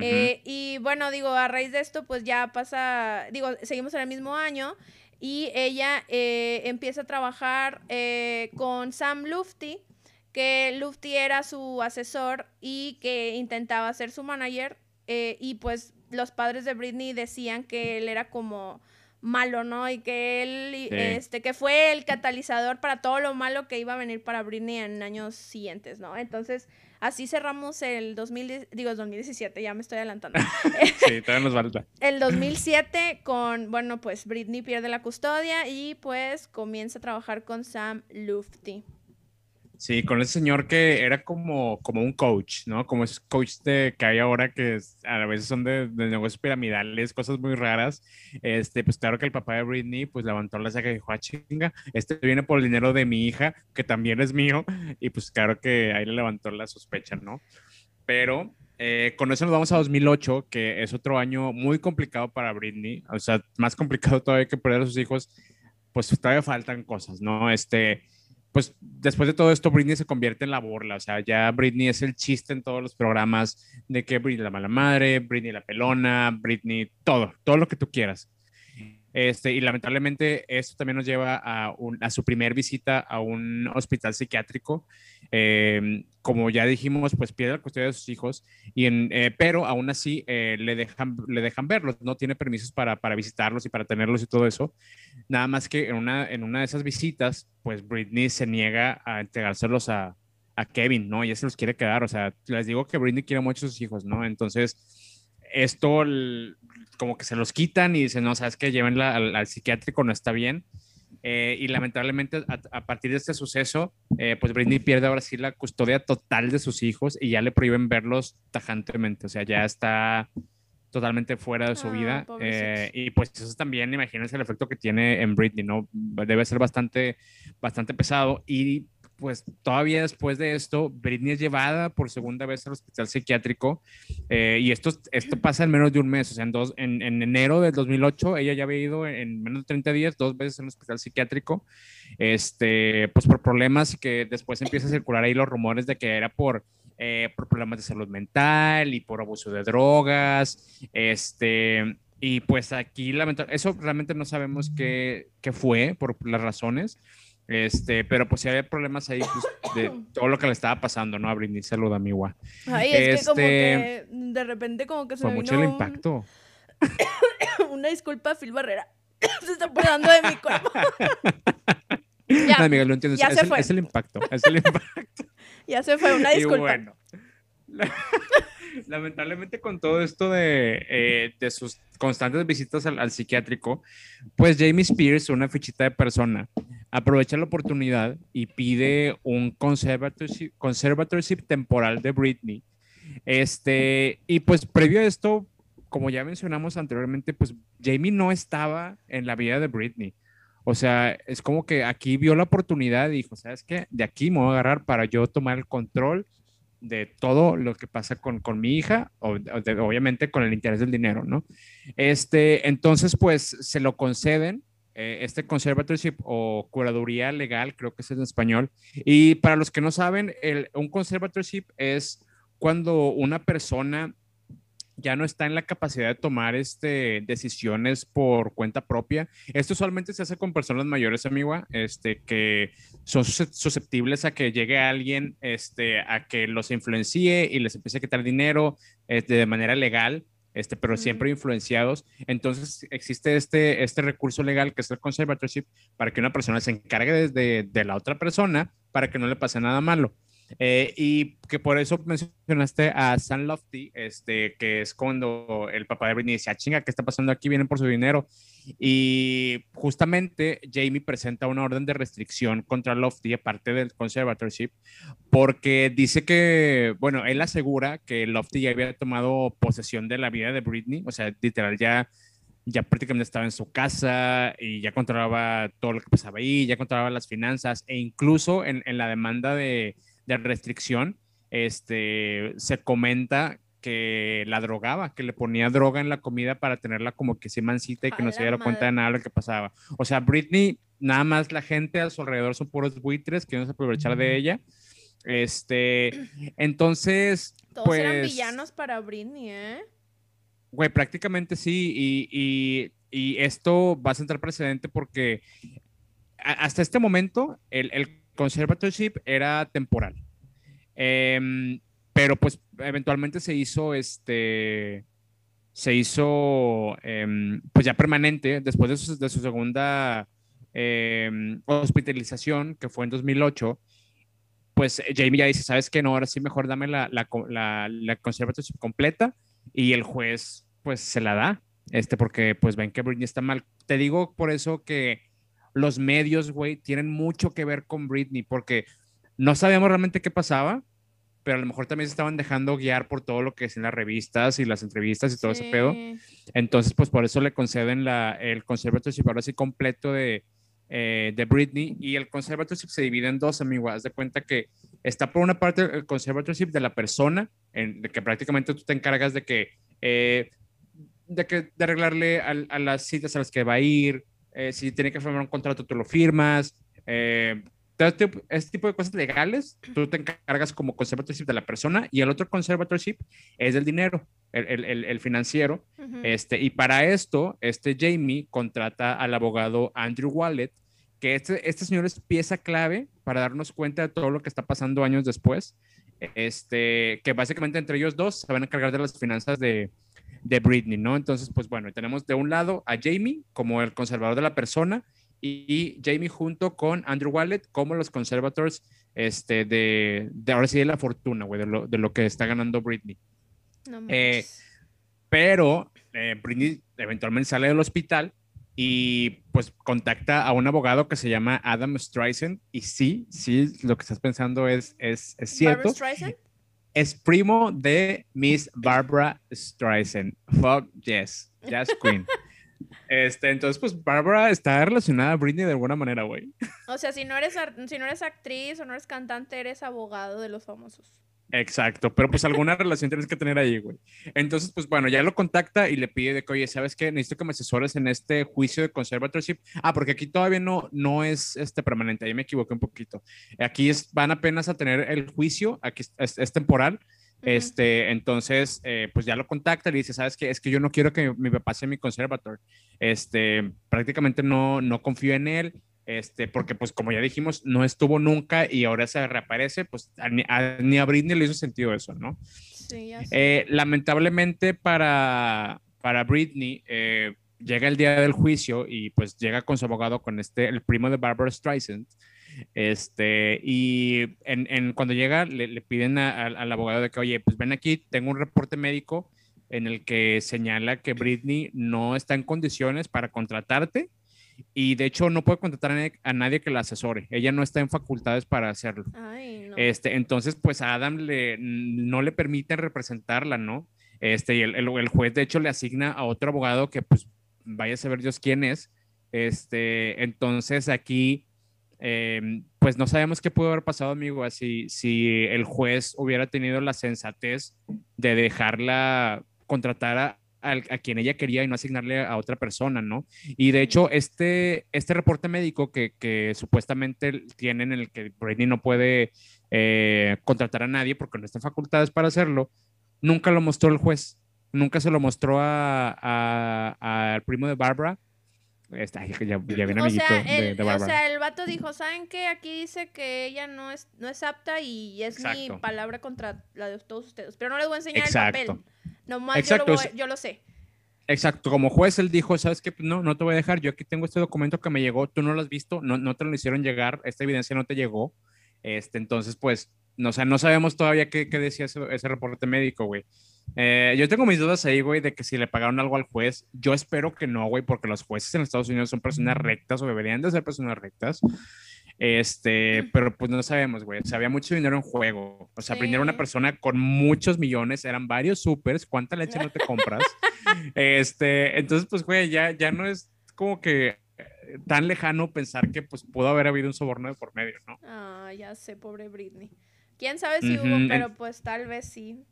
Eh, y bueno, digo, a raíz de esto, pues ya pasa, digo, seguimos en el mismo año y ella eh, empieza a trabajar eh, con Sam Lufty, que Lufty era su asesor y que intentaba ser su manager. y pues los padres de Britney decían que él era como malo, ¿no? Y que él, este, que fue el catalizador para todo lo malo que iba a venir para Britney en años siguientes, ¿no? Entonces, Así cerramos el 2000, digo 2017, ya me estoy adelantando. sí, todavía nos falta. El 2007 con, bueno, pues Britney pierde la custodia y pues comienza a trabajar con Sam Lufty. Sí, con ese señor que era como, como un coach, ¿no? Como ese coach de, que hay ahora que a veces son de, de, negocios piramidales, cosas muy raras. Este, pues claro que el papá de Britney pues levantó la saca y dijo, ah, chinga, este viene por el dinero de mi hija, que también es mío. Y pues claro que ahí le levantó la sospecha, ¿no? Pero eh, con eso nos vamos a 2008, que es otro año muy complicado para Britney. O sea, más complicado todavía que perder a sus hijos. Pues todavía faltan cosas, ¿no? Este pues después de todo esto, Britney se convierte en la burla. O sea, ya Britney es el chiste en todos los programas de que Britney la mala madre, Britney la pelona, Britney, todo, todo lo que tú quieras. Este, y lamentablemente esto también nos lleva a, su primer visita a un hospital psiquiátrico. Em, como ya dijimos, pues pierde la custodia de sus hijos, y en, eh, pero aún así eh, le, dejan, le dejan verlos, no tiene permisos para, para, visitarlos y para tenerlos y todo eso. Nada más que en una, en una de esas visitas, pues Britney se niega a entregárselos a, a Kevin, ¿no? Y se los quiere quedar. O sea, les digo que Britney quiere mucho a sus hijos, ¿no? Entonces, esto como que se los quitan y dicen, no, sabes que llévenla al, al, psiquiátrico, no está bien. Eh, y lamentablemente a, partir de este suceso, eh, pues Britney pierde ahora sí la custodia total de sus hijos y ya le prohíben verlos tajantemente, o sea, ya está totalmente fuera de su ah, vida. Eh, y pues eso también, imagínense el efecto que tiene en Britney, ¿no? Debe ser bastante, bastante pesado. Y pues todavía después de esto, Britney es llevada por segunda vez al hospital psiquiátrico eh, y esto, esto pasa en menos de un mes, o sea, en, dos, en, en, enero del 2008 ella ya había ido en menos de 30 días dos veces al hospital psiquiátrico, este, pues por problemas que después empieza a circular ahí los rumores de que era por, eh, por problemas de salud mental y por abuso de drogas, este, y pues aquí lamentablemente, eso realmente no sabemos qué, qué fue por las razones. Este, pero pues si había problemas ahí pues, de todo lo que le estaba pasando, ¿no? A Britney, saluda, amiga. Ay, es que como este, que de repente como que se fue mucho el impacto. Una disculpa, Phil Barrera. se está apoderando de mi cuerpo. ya, no, amiga, lo entiendo. Ya es, se el, fue. es el impacto. Es el impacto. ya se fue, una disculpa. Y bueno. lamentablemente con todo esto de, eh, sus constantes visitas al, al, psiquiátrico, pues Jamie Spears, una fichita de persona, aprovecha la oportunidad y pide un conservatorship, conservatorship temporal de Britney. Este, y pues previo a esto, como ya mencionamos anteriormente, pues Jamie no estaba en la vida de Britney. O sea, es como que aquí vio la oportunidad y dijo, ¿sabes qué? De aquí me voy a agarrar para yo tomar el control de todo lo que pasa con, con mi hija, o, obviamente con el interés del dinero, ¿no? Este, entonces, pues se lo conceden, eh, este conservatorship o curaduría legal, creo que es en español. Y para los que no saben, el, un conservatorship es cuando una persona ya no está en la capacidad de tomar este, decisiones por cuenta propia. Esto usualmente se hace con personas mayores, amiga, este, que son susceptibles a que llegue alguien este, a que los influencie y les empiece a quitar dinero este, de manera legal. Este, pero siempre influenciados. Entonces existe este, este recurso legal que es el conservatorship para que una persona se encargue de, de la otra persona para que no le pase nada malo. Eh, y que por eso mencionaste a San Lofty, este, que es cuando el papá de Britney dice, ah, chinga, ¿qué está pasando aquí? Vienen por su dinero. Y justamente Jamie presenta una orden de restricción contra Lofty, aparte del conservatorship, porque dice que, bueno, él asegura que Lofty ya había tomado posesión de la vida de Britney, o sea, literal, ya ya prácticamente estaba en su casa y ya controlaba todo lo que pasaba ahí, ya controlaba las finanzas e incluso en, en la demanda de, de restricción, este, se comenta que la drogaba, que le ponía droga en la comida para tenerla como que se mancita y que no se diera cuenta de nada de lo que pasaba. O sea, Britney, nada más la gente a su alrededor son puros buitres que no se aprovechar de ella. Este, entonces. Todos eran pues villanos para Britney, ¿eh? Güey, prácticamente sí. Y, y, y, esto va a sentar precedente porque hasta este momento el, el conservatorship era temporal. Em, pero pues eventualmente se hizo este se hizo em, pues ya permanente después de su, de su segunda em, hospitalización que fue en 2008 pues Jamie ya dice sabes que no ahora sí mejor dame la, la, la, la conservatorship completa y el juez pues se la da este porque pues ven que Britney está mal te digo por eso que los medios, güey, tienen mucho que ver con Britney, porque no sabíamos realmente qué pasaba, pero a lo mejor también se estaban dejando guiar por todo lo que es en las revistas y las entrevistas y todo ese pedo. Entonces, pues por eso le conceden la, el conservatorship ahora sí completo de, eh, de Britney. Y el conservatorship se divide en dos, amigo. Haz de cuenta que está por una parte el conservatorship de la persona, en, de que prácticamente tú te encargas de que, eh, de, que de arreglarle a, a, las citas a las que va a ir, eh, si tiene que firmar un contrato, tú lo firmas. Eh, este, este, tipo de cosas legales, tú te encargas como conservatorship de la persona y el otro conservatorship es del dinero, el, el, el financiero. este, y para esto, este Jamie contrata al abogado Andrew Wallet, que este, este señor es pieza clave para darnos cuenta de todo lo que está pasando años después. Este, que básicamente entre ellos dos se van a encargar de las finanzas de, de Britney, ¿no? Entonces, pues bueno, tenemos de un lado a Jamie como el conservador de la persona y, Jamie junto con Andrew Wallet como los conservators este, de, de ahora sí de la fortuna, güey, de lo, de lo que está ganando Britney. Eh, pero eh, Britney eventualmente sale del hospital y pues contacta a un abogado que se llama Adam Streisand y sí, sí, lo que estás pensando es, es, es cierto. Streisand? Es primo de Miss Barbara Streisand. Fuck yes, Jazz Queen. Este, entonces, pues Barbara está relacionada a Britney de alguna manera, güey. O sea, si no, eres, si no eres actriz o no eres cantante, eres abogado de los famosos. Exacto, pero pues alguna relación tienes que tener ahí, güey. Entonces, pues bueno, ya lo contacta y le pide de que, oye, ¿sabes qué? Necesito que me asesores en este juicio de conservatorship. Ah, porque aquí todavía no, no es este permanente, ahí me equivoqué un poquito. Aquí es, van apenas a tener el juicio, aquí es, temporal. Este, entonces, eh, pues ya lo contacta y le dice, ¿sabes qué? Es que yo no quiero que mi papá sea mi conservator. Este, prácticamente no, no confío en él este, porque pues como ya dijimos, no estuvo nunca y ahora se reaparece, pues ni a, Britney le hizo sentido eso, ¿no? Sí, eh, lamentablemente para, para Britney, eh, llega el día del juicio y pues llega con su abogado, con este, el primo de Barbara Streisand, este, y en, en cuando llega le, piden al abogado de que, oye, pues ven aquí, tengo un reporte médico en el que señala que Britney no está en condiciones para contratarte y de hecho no puede contratar a nadie, que la asesore. Ella no está en facultades para hacerlo. este, entonces, pues a Adam le, no le permiten representarla, ¿no? Este, y el, el, juez de hecho le asigna a otro abogado que pues vaya a saber Dios quién es. Este, entonces aquí em, pues no sabemos qué pudo haber pasado, amigo, así si el juez hubiera tenido la sensatez de dejarla contratar a, a, quien ella quería y no asignarle a otra persona, ¿no? Y de hecho, este, este reporte médico que, que supuestamente tienen en el que Britney no puede eh, contratar a nadie porque no está en facultades para hacerlo, nunca lo mostró el juez, nunca se lo mostró al primo de Barbara. Está, ya, ya viene o sea, el, de, O sea, el vato dijo, ¿saben qué? Aquí dice que ella no es, no es apta y es mi palabra contra la de todos ustedes. Pero no les voy a enseñar el papel. Nomás Exacto. Yo, lo yo lo sé. Exacto, como juez él dijo, ¿sabes qué? No, no te voy a dejar, yo aquí tengo este documento que me llegó, tú no lo has visto, no, no te lo hicieron llegar, esta evidencia no te llegó, este, entonces pues, no, o sea, no sabemos todavía qué, qué decía ese, ese, reporte médico, güey. Eh, yo tengo mis dudas ahí, güey, de que si le pagaron algo al juez, yo espero que no, güey, porque los jueces en Estados Unidos son personas rectas o deberían de ser personas rectas. Este, pero pues no sabemos, güey. O sea, había mucho dinero en juego. O sea, sí. una persona con muchos millones, eran varios supers. ¿Cuánta leche no te compras? este, entonces, pues, güey, ya, ya no es como que eh, tan lejano pensar que pues pudo haber habido un soborno de por medio, ¿no? Ah, ya sé, pobre Britney. Quién sabe si hubo, pero pues tal vez sí.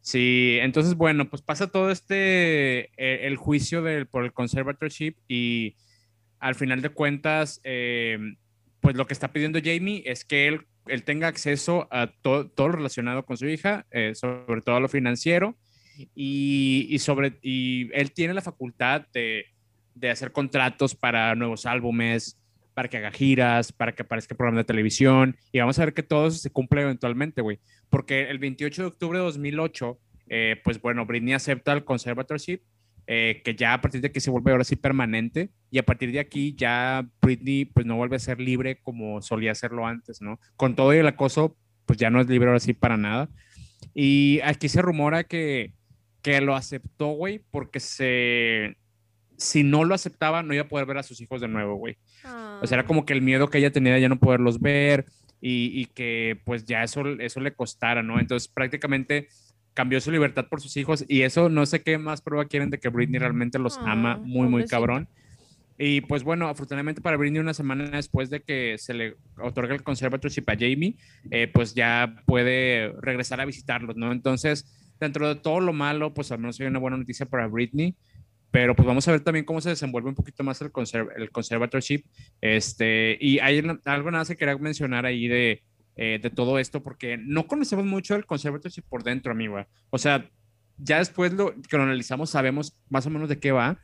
Sí, entonces, bueno, pues pasa todo este, eh, el juicio del, por el conservatorship y al final de cuentas, eh, pues lo que está pidiendo Jamie es que él, él tenga acceso a todo lo relacionado con su hija, eh, sobre todo lo financiero, y, y, sobre, y él tiene la facultad de, de, hacer contratos para nuevos álbumes, para que haga giras, para que aparezca programa de televisión, y vamos a ver que todo eso se cumple eventualmente, güey, porque el 28 de octubre de 2008, eh, pues bueno, Britney acepta el conservatorship, eh, que ya a partir de aquí se vuelve ahora sí permanente y a partir de aquí ya Britney pues no vuelve a ser libre como solía hacerlo antes, ¿no? Con todo el acoso pues ya no es libre ahora sí para nada. Y aquí se rumora que, que lo aceptó, güey, porque se... Si no lo aceptaba, no iba a poder ver a sus hijos de nuevo, güey. O sea, era como que el miedo que ella tenía de ya no poderlos ver y, y que pues ya eso, eso le costara, ¿no? Entonces prácticamente cambió su libertad por sus hijos y eso no sé qué más prueba quieren de que Britney realmente los ama ah, muy, muy cabrón. Y pues bueno, afortunadamente para Britney, una semana después de que se le otorga el conservatorship a Jamie, eh, pues ya puede regresar a visitarlos, ¿no? Entonces, dentro de todo lo malo, pues al menos hay una buena noticia para Britney, pero pues vamos a ver también cómo se desenvuelve un poquito más el, el conservatorship. Este, y hay algo nada que quería mencionar ahí de, eh, de todo esto, porque no conocemos mucho el conservatorship por dentro, amigo. O sea, ya después lo que lo analizamos sabemos más o menos de qué va,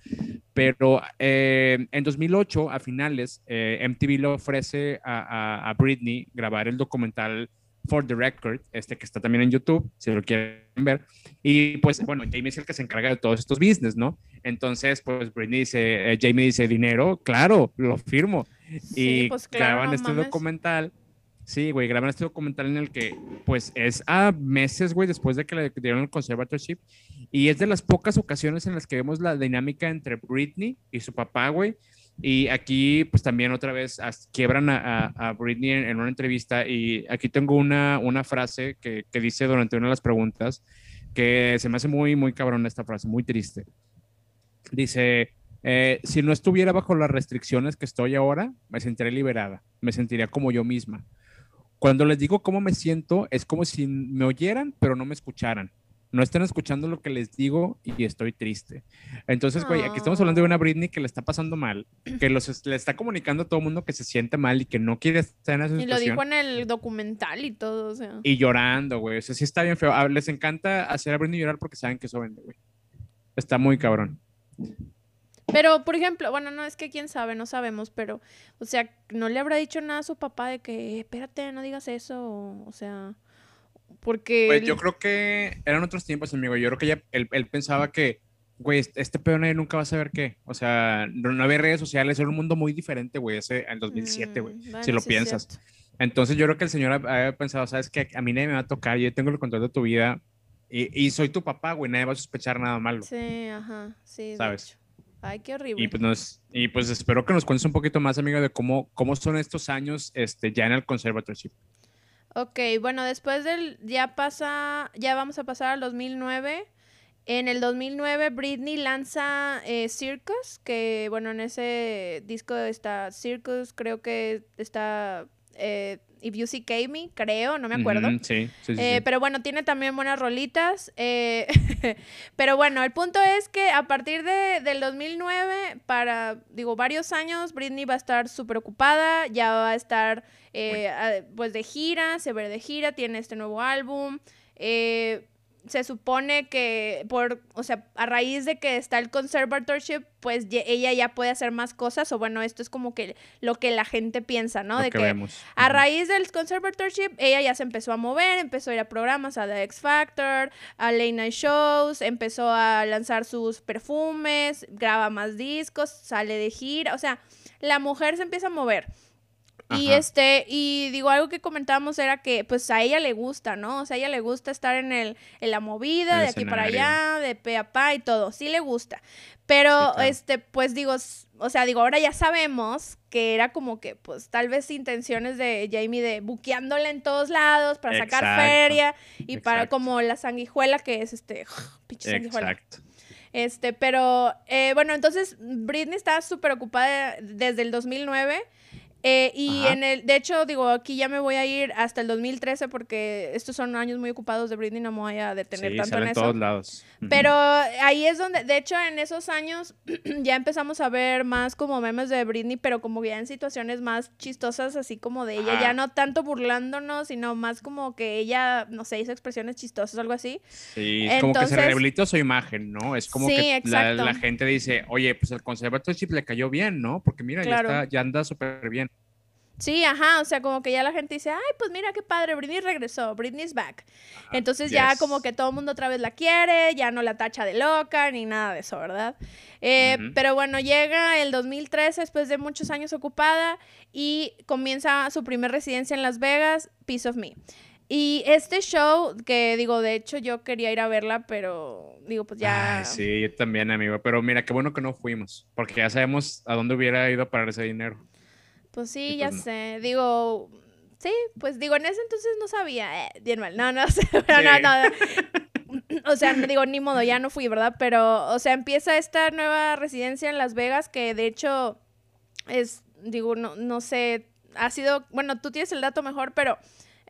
pero eh, en 2008, a finales, eh, MTV le ofrece a, a, Britney grabar el documental For the Record, este que está también en YouTube, si lo quieren ver. Y pues, bueno, Jamie es el que se encarga de todos estos business, ¿no? Entonces, pues Britney dice, Jamie dice, dinero, claro, lo firmo. y pues, graban este documental Sí, güey, graban este documental en el que, pues, es a meses, güey, después de que le dieron el conservatorship. Y es de las pocas ocasiones en las que vemos la dinámica entre Britney y su papá, güey. Y aquí, pues, también otra vez quiebran a, a, Britney en, una entrevista. Y aquí tengo una, una frase que, que, dice durante una de las preguntas que se me hace muy, muy cabrón esta frase, muy triste. Dice, eh, si no estuviera bajo las restricciones que estoy ahora, me sentiría liberada, me sentiría como yo misma. Cuando les digo cómo me siento, es como si me oyeran, pero no me escucharan. No están escuchando lo que les digo y estoy triste. Entonces, güey, aquí estamos hablando de una Britney que le está pasando mal, que los, le está comunicando a todo el mundo que se siente mal y que no quiere estar en esa situación. Y lo dijo en el documental y todo, o sea. Y llorando, güey. O sea, sí está bien feo. Ah, les encanta hacer a Britney llorar porque saben que eso vende, güey. Está muy cabrón. Pero, por ejemplo, bueno, no es que quién sabe, no sabemos, pero, o sea, no le habrá dicho nada a su papá de que, espérate, no digas eso, o sea, porque... Pues yo creo que eran otros tiempos, amigo, yo creo que él, él, pensaba que, güey, este, este pedo nadie nunca va a saber qué, o sea, no, había redes sociales, era un mundo muy diferente, güey, ese, en 2007, güey, mm, si lo piensas. Entonces yo creo que el señor había pensado, sabes que a mí nadie me va a tocar, yo tengo el control de tu vida y, y soy tu papá, güey, nadie va a sospechar nada malo. Sí, ajá, sí. ¿Sabes? Ay, qué horrible. Y pues, y pues espero que nos cuentes un poquito más, amigo, de cómo, cómo son estos años este, ya en el conservatorship. Ok, bueno, después del, ya pasa, ya vamos a pasar al 2009. En el 2009 Britney lanza eh, Circus, que bueno, en ese disco está Circus, creo que está eh, If You See Me, creo, no me acuerdo. sí, sí, eh, Pero bueno, tiene también buenas rolitas. Eh, pero bueno, el punto es que a partir de, del 2009, para, digo, varios años, Britney va a estar súper ocupada, ya va a estar eh, pues de gira, se ve de gira, tiene este nuevo álbum. Eh, se supone que por, o sea, a raíz de que está el conservatorship, pues ella ya puede hacer más cosas, o bueno, esto es como que lo que la gente piensa, ¿no? de que, a raíz del conservatorship, ella ya se empezó a mover, empezó a ir a programas, a The X Factor, a late night shows, empezó a lanzar sus perfumes, graba más discos, sale de gira, o sea, la mujer se empieza a mover. Y este, y digo, algo que comentábamos era que pues a ella le gusta, ¿no? O sea, a ella le gusta estar en el, en la movida, de aquí para allá, de pe a pa y todo. Sí le gusta. Pero, este, pues digo, o sea, digo, ahora ya sabemos que era como que, pues, tal vez intenciones de Jamie de buqueándola en todos lados para sacar feria y para como la sanguijuela que es este, pinche sanguijuela. Exacto. Este, pero, eh, bueno, entonces Britney está súper ocupada desde el 2009 eh, y en el, de hecho, digo, aquí ya me voy a ir hasta el 2013 porque estos son años muy ocupados de Britney, no me voy a detener tanto en eso. todos lados. Pero ahí es donde, de hecho, en esos años ya empezamos a ver más como memes de Britney, pero como ya en situaciones más chistosas, así como de ella, ya no tanto burlándonos, sino más como que ella, no sé, hizo expresiones chistosas, algo así. Sí, es como que se rehabilitó su imagen, ¿no? Es como que la, gente dice, oye, pues el conservatorship le cayó bien, ¿no? Porque mira, ya, está, ya anda súper bien. Sí, ajá, o sea, como que ya la gente dice, ay, pues mira qué padre, Britney regresó, Britney's back. Entonces ya como que todo el mundo otra vez la quiere, ya no la tacha de loca ni nada de eso, ¿verdad? Eh, pero bueno, llega el 2013 después de muchos años ocupada y comienza su primer residencia en Las Vegas, Piece of Me. Y este show, que digo, de hecho yo quería ir a verla, pero digo, pues ya... sí, yo también, amigo. Pero mira, qué bueno que no fuimos, porque ya sabemos a dónde hubiera ido a parar ese dinero. Pues sí, ya pues sé. Digo, sí, pues digo, en ese entonces no sabía. Eh, bien mal. No, no sé. Pero no, no. O sea, digo, ni modo, ya no fui, ¿verdad? Pero, o sea, empieza esta nueva residencia en Las Vegas que de hecho es, digo, no, no sé, ha sido, bueno, tú tienes el dato mejor, pero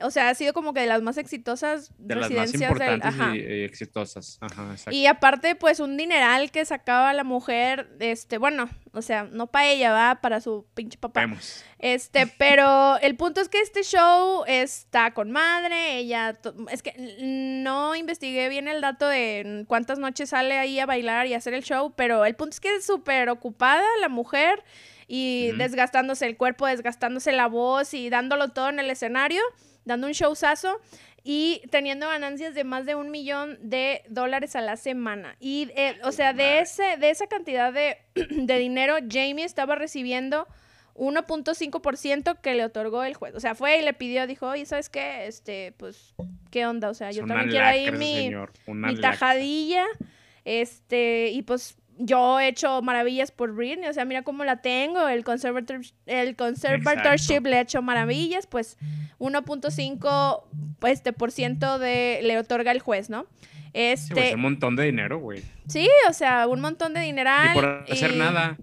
o sea, ha sido como que de las más exitosas de residencias las más importantes Y, exitosas. Ajá, exacto. Y aparte, pues un dineral que sacaba la mujer, este, bueno, o sea, no para ella, va para su pinche papá. Vemos. Este, pero el punto es que este show está con madre, ella, es que no investigué bien el dato de cuántas noches sale ahí a bailar y hacer el show, pero el punto es que es súper ocupada la mujer y desgastándose el cuerpo, desgastándose la voz y dándolo todo en el escenario dando un showzazo y teniendo ganancias de más de un millón de dólares a la semana. Y, eh, o sea, de, ese, de esa cantidad de, dinero, Jamie estaba recibiendo 1.5% que le otorgó el juez. O sea, fue y le pidió, dijo, oye, ¿sabes qué? Este, pues, ¿qué onda? O sea, yo también quiero ahí mi, mi tajadilla. Este, y pues yo he hecho maravillas por Britney, o sea, mira cómo la tengo, el, conservator, el conservatorship le ha hecho maravillas, pues 1.5 pues, este, por ciento de, le otorga el juez, ¿no? Este, pues, un montón de dinero, güey. Sí, o sea, un montón de dinero. Y por hacer nada.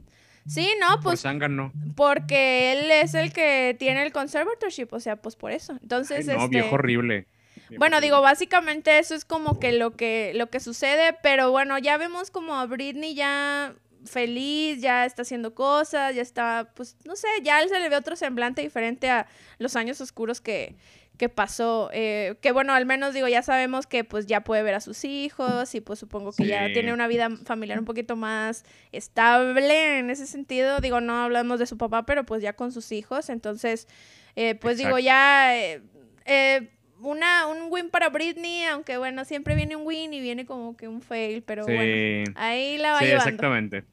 Sí, no, pues. Por no. Porque él es el que tiene el conservatorship, o sea, pues por eso. Entonces, no, este, viejo horrible. Bueno, digo, básicamente eso es como que lo que lo que sucede, pero bueno, ya vemos como a Britney ya feliz, ya está haciendo cosas, ya está, pues, no sé, ya él se le ve otro semblante diferente a los años oscuros que, que pasó. Eh, que bueno, al menos digo, ya sabemos que pues ya puede ver a sus hijos y pues supongo que ya tiene una vida familiar un poquito más estable en ese sentido. Digo, no hablamos de su papá, pero pues ya con sus hijos. Entonces, eh, pues digo, ya... Eh, eh una, un win para Britney, aunque bueno, siempre viene un win y viene como que un fail, pero bueno, ahí la va sí, exactamente.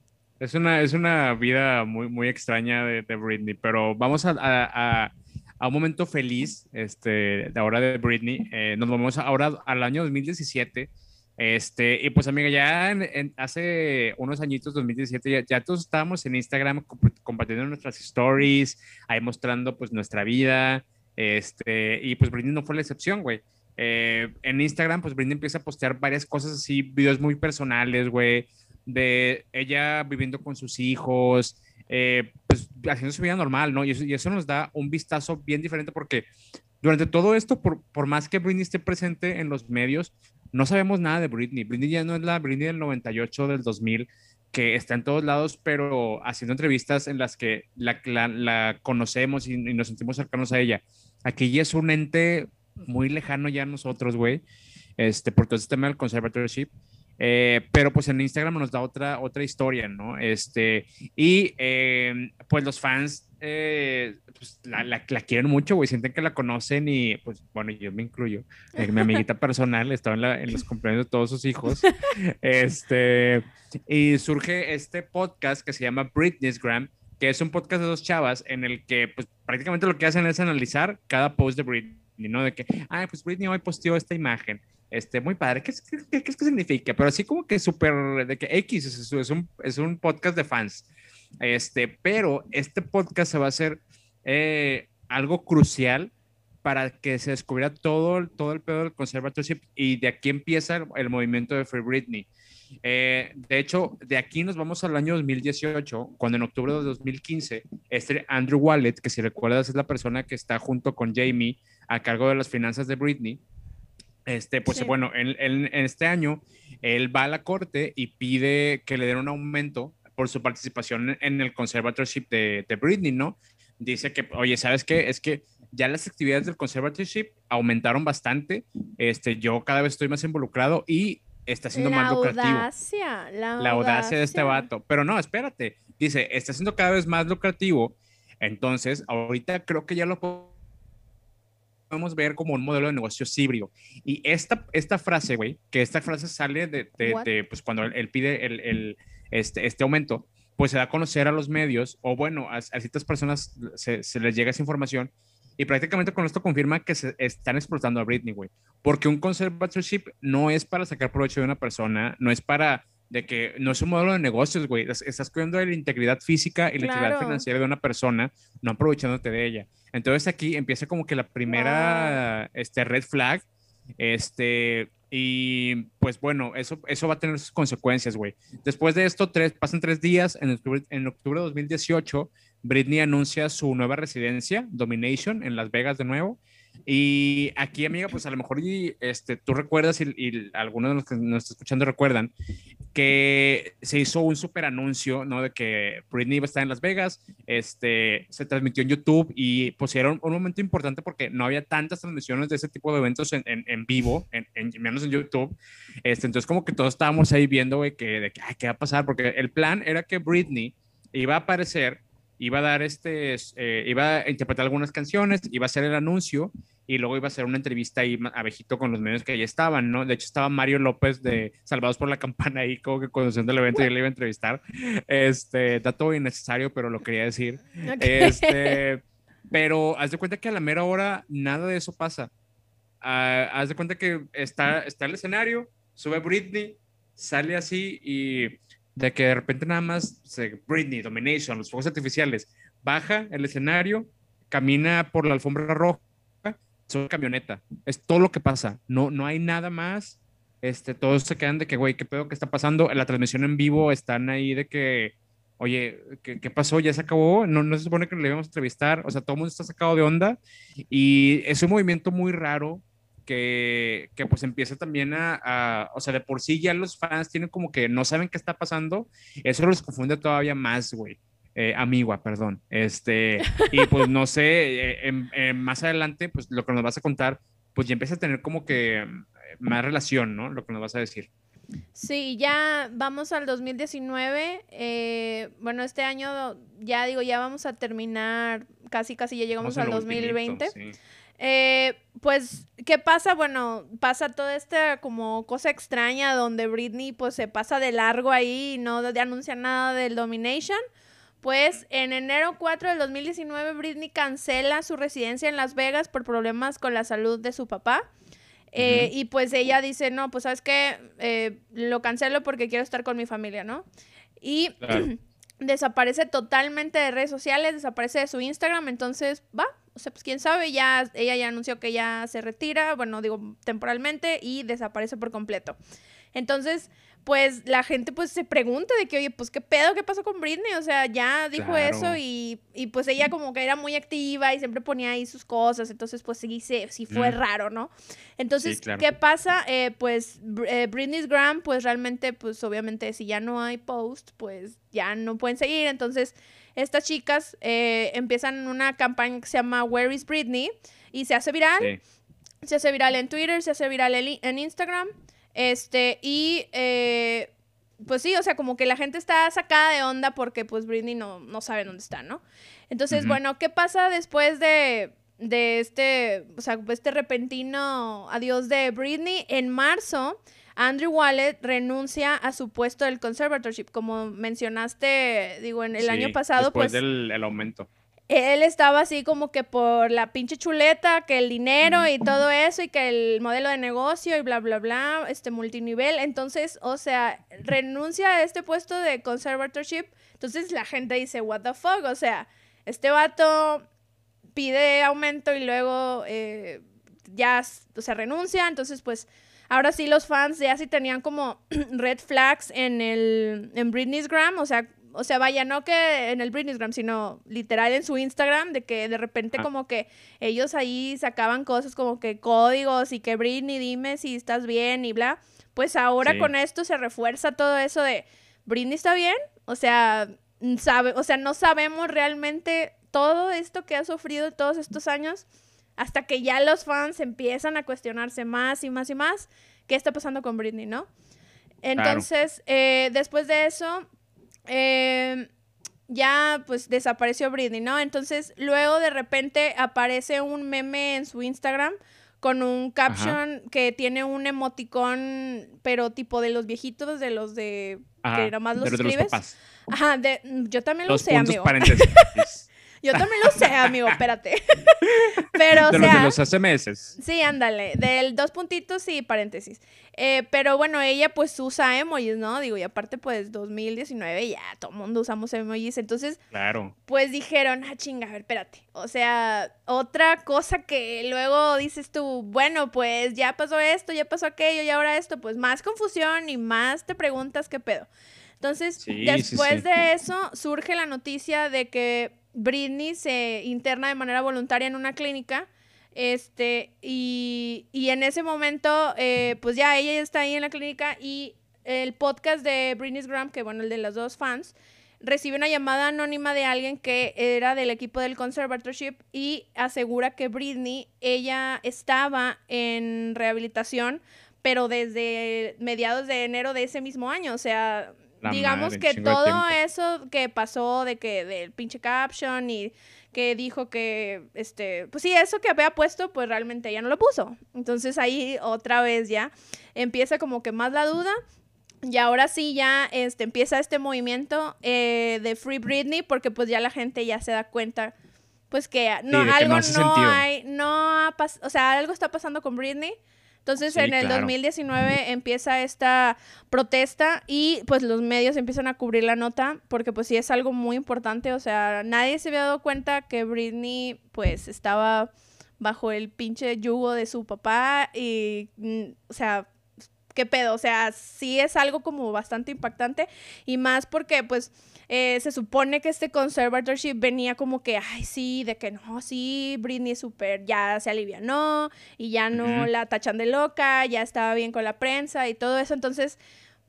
Es una, es una vida muy, muy extraña de, de Britney, pero vamos a, a, a, un momento feliz este, de ahora de Britney. Eh, nos vamos ahora al año 2017. Este, y pues amiga, ya en, hace unos añitos, 2017, ya, ya, todos estábamos en Instagram compartiendo nuestras stories, ahí mostrando pues nuestra vida, este, y pues Britney no fue la excepción, güey. eh, en Instagram, pues Britney empieza a postear varias cosas así, videos muy personales, güey, de ella viviendo con sus hijos, eh, pues haciendo su vida normal, ¿no? Y eso, y eso, nos da un vistazo bien diferente porque durante todo esto, por, por más que Britney esté presente en los medios, no sabemos nada de Britney. Britney ya no es la Britney del 98, del 2000, que está en todos lados, pero haciendo entrevistas en las que la, la, conocemos y, y, nos sentimos cercanos a ella. Aquí ya es un ente muy lejano ya a nosotros, güey, este, por todo este tema del conservatorship. Eh, pero pues en Instagram nos da otra, otra historia, ¿no? Este, y eh, pues los fans eh, pues la, la, la, quieren mucho, güey, sienten que la conocen y pues bueno, yo me incluyo. mi amiguita personal estaba en, la, en, los cumpleaños de todos sus hijos. este, y surge este podcast que se llama Britney's Gram, que es un podcast de dos chavas en el que pues prácticamente lo que hacen es analizar cada post de Britney. ¿no? De que, ah, pues Britney hoy posteó esta imagen, este, muy padre, ¿qué qué, qué, qué significa? Pero así como que súper, de que X, es, es, un, es un podcast de fans, este, pero este podcast se va a hacer eh, algo crucial para que se descubriera todo, todo el pedo del conservatorship y de aquí empieza el, el movimiento de Free Britney. Eh, de hecho, de aquí nos vamos al año 2018, cuando en octubre de 2015, este Andrew Wallet, que si recuerdas es la persona que está junto con Jamie a cargo de las finanzas de Britney, este, pues sí. bueno, en, en, en, este año él va a la corte y pide que le den un aumento por su participación en el conservatorship de, de Britney, ¿no? Dice que, oye, ¿sabes qué? Es que ya las actividades del conservatorship aumentaron bastante, este, yo cada vez estoy más involucrado y está siendo la más lucrativo. Audacia, la, la audacia de este vato. Pero no, espérate. Dice, está siendo cada vez más lucrativo. Entonces, ahorita creo que ya lo podemos ver como un modelo de negocio híbrido. Y esta, esta frase, güey, que esta frase sale de, de, de pues cuando él, él pide el, el, este, este aumento, pues se da a conocer a los medios, o bueno, a, a ciertas personas se, se les llega esa información y prácticamente con esto confirma que se están explotando a Britney, güey. Porque un conservatorship no es para sacar provecho de una persona, no es para de que no es un modelo de negocios, güey. Estás cuidando de la integridad física y la claro. integridad financiera de una persona, no aprovechándote de ella. Entonces aquí empieza como que la primera wow. este, red flag. Este, y pues bueno, eso, eso va a tener sus consecuencias, güey. Después de esto, tres, pasan tres días, en octubre, en octubre de 2018, Britney anuncia su nueva residencia, Domination, en Las Vegas de nuevo. Y aquí, amiga, pues a lo mejor este, tú recuerdas y, algunos de los que nos están escuchando recuerdan que se hizo un super anuncio, ¿no? De que Britney iba a estar en Las Vegas, este, se transmitió en YouTube y era un, momento importante porque no había tantas transmisiones de ese tipo de eventos en, vivo, en, menos en YouTube. Este, entonces como que todos estábamos ahí viendo, que, de que, ay, ¿qué va a pasar? Porque el plan era que Britney iba a aparecer iba a dar este, eh, iba a interpretar algunas canciones, iba a hacer el anuncio y luego iba a hacer una entrevista ahí abejito con los medios que ya estaban, ¿no? De hecho estaba Mario López de Salvados por la Campana ahí como que conduciendo el evento y él le iba a entrevistar. Este, dato innecesario, pero lo quería decir. Okay. Este, pero haz de cuenta que a la mera hora nada de eso pasa. Uh, haz de cuenta que está, está el escenario, sube Britney, sale así y de que de repente nada más Britney, Domination, los fuegos artificiales, baja el escenario, camina por la alfombra roja, una camioneta, es todo lo que pasa, no, no hay nada más, este, todos se quedan de que, güey, ¿qué pedo que está pasando? En la transmisión en vivo están ahí de que, oye, ¿qué, qué pasó? ¿Ya se acabó? No, no se supone que le íbamos a entrevistar, o sea, todo el mundo está sacado de onda y es un movimiento muy raro que, que, pues empieza también a, a, o sea, de por sí ya los fans tienen como que no saben qué está pasando, eso los confunde todavía más, güey. Eh, amigua, perdón. Este, y pues no sé, eh, eh, eh, más adelante, pues lo que nos vas a contar, pues ya empieza a tener como que más relación, ¿no? Lo que nos vas a decir. Sí, ya vamos al 2019. Eh, bueno, este año ya digo, ya vamos a terminar, casi casi ya llegamos vamos al 2020. Ultimito, sí. Eh, pues, ¿qué pasa? Bueno, pasa toda esta como cosa extraña donde Britney pues se pasa de largo ahí y no de anuncia nada del Domination. Pues en enero 4 del 2019 Britney cancela su residencia en Las Vegas por problemas con la salud de su papá. Eh, uh -huh. Y pues ella dice, no, pues sabes qué, eh, lo cancelo porque quiero estar con mi familia, ¿no? Y claro. desaparece totalmente de redes sociales, desaparece de su Instagram, entonces va, O sea, pues quién sabe, ya ella ya anunció que ya se retira, bueno, digo temporalmente y desaparece por completo. Entonces, pues la gente pues se pregunta de que, oye, pues qué pedo, qué pasó con Britney, o sea, ya dijo eso y, y, pues ella como que era muy activa y siempre ponía ahí sus cosas, entonces pues sí, sí fue raro, ¿no? Entonces, ¿qué pasa? Eh, pues eh, Britney's Gram, pues realmente, pues obviamente si ya no hay post, pues ya no pueden seguir, entonces estas chicas eh, empiezan una campaña que se llama Where is Britney y se hace viral, se hace viral en Twitter, se hace viral en Instagram. Este, y eh, pues sí, o sea, como que la gente está sacada de onda porque pues Britney no, no sabe dónde está, ¿no? Entonces, bueno, ¿qué pasa después de, de este, o sea, este repentino adiós de Britney? En marzo, Andrew Wallet renuncia a su puesto del conservatorship, como mencionaste, digo, en el año pasado, después pues... del el aumento él estaba así como que por la pinche chuleta, que el dinero y todo eso, y que el modelo de negocio y bla, bla, bla, este multinivel. Entonces, o sea, renuncia a este puesto de conservatorship. Entonces la gente dice, what the fuck, o sea, este vato pide aumento y luego eh, ya, o sea, renuncia. Entonces, pues, ahora sí los fans ya sí tenían como red flags en el, en Britney's Gram, o sea, o sea, vaya, no que en el Britneygram, sino literal en su Instagram, de que de repente ah. como que ellos ahí sacaban cosas como que códigos y que Britney, dime si estás bien y bla. Pues ahora con esto se refuerza todo eso de Britney está bien, o sea, sabe, o sea, no sabemos realmente todo esto que ha sufrido todos estos años hasta que ya los fans empiezan a cuestionarse más y más y más qué está pasando con Britney, ¿no? Entonces, eh, después de eso, eh, ya pues desapareció Britney, ¿no? Entonces luego de repente aparece un meme en su Instagram con un caption que tiene un emoticón, pero tipo de los viejitos, de los de que nada más los escribes. Ajá, de, yo también lo sé, amigo. Yo también lo sé, amigo, espérate. pero, o sea, de los SMS. Sí, ándale, del dos puntitos y paréntesis. Eh, pero bueno, ella pues usa emojis, ¿no? Digo, y aparte pues 2019 ya todo el mundo usamos emojis, entonces... Claro. Pues dijeron, ah, chinga, a ver, espérate. O sea, otra cosa que luego dices tú, bueno, pues ya pasó esto, ya pasó aquello y ahora esto, pues más confusión y más te preguntas qué pedo. Entonces, después de eso, surge la noticia de que Britney se interna de manera voluntaria en una clínica. Este, y, en ese momento, eh, pues ya ella está ahí en la clínica y el podcast de Britney's Graham, que bueno, el de las dos fans, recibe una llamada anónima de alguien que era del equipo del conservatorship y asegura que Britney, ella estaba en rehabilitación, pero desde mediados de enero de ese mismo año, o sea, digamos que todo eso que pasó de que del pinche caption y que dijo que este pues sí eso que había puesto pues realmente ella no lo puso. Entonces ahí otra vez ya empieza como que más la duda y ahora sí ya este empieza este movimiento eh, de Free Britney porque pues ya la gente ya se da cuenta pues que no algo no, hay no o sea algo está pasando con Britney entonces en el 2019 empieza esta protesta y pues los medios empiezan a cubrir la nota porque pues sí es algo muy importante, o sea, nadie se había dado cuenta que Britney pues estaba bajo el pinche yugo de su papá y, mm, o sea, qué pedo, o sea, sí es algo como bastante impactante y más porque pues eh, se supone que este conservatorship venía como que, ay, sí, de que no, sí, Britney es súper, ya se alivianó y ya no la tachan de loca, ya estaba bien con la prensa y todo eso. Entonces,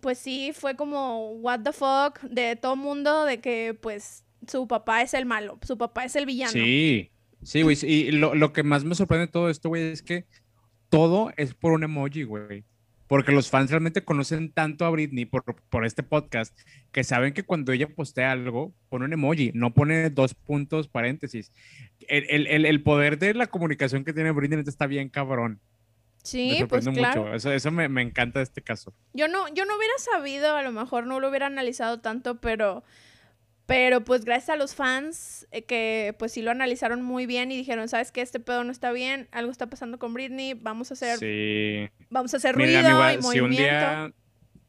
pues sí, fue como, what the fuck, de todo mundo, de que pues su papá es el malo, su papá es el villano. Sí, sí, güey. Y lo, lo que más me sorprende de todo esto, güey, es que todo es por un emoji, güey porque los fans realmente conocen tanto a Britney por, por este podcast que saben que cuando ella postea algo, pone un emoji, no pone dos puntos paréntesis. El, el, el poder de la comunicación que tiene Britney está bien cabrón. Sí, pues claro. mucho. Eso, eso me, me, encanta de este caso. Yo no, yo no hubiera sabido, a lo mejor no lo hubiera analizado tanto, pero pero pues gracias a los fans eh, que pues sí lo analizaron muy bien y dijeron, ¿sabes qué? Este pedo no está bien, algo está pasando con Britney, vamos a hacer sí. vamos a hacer ruido y si Un día,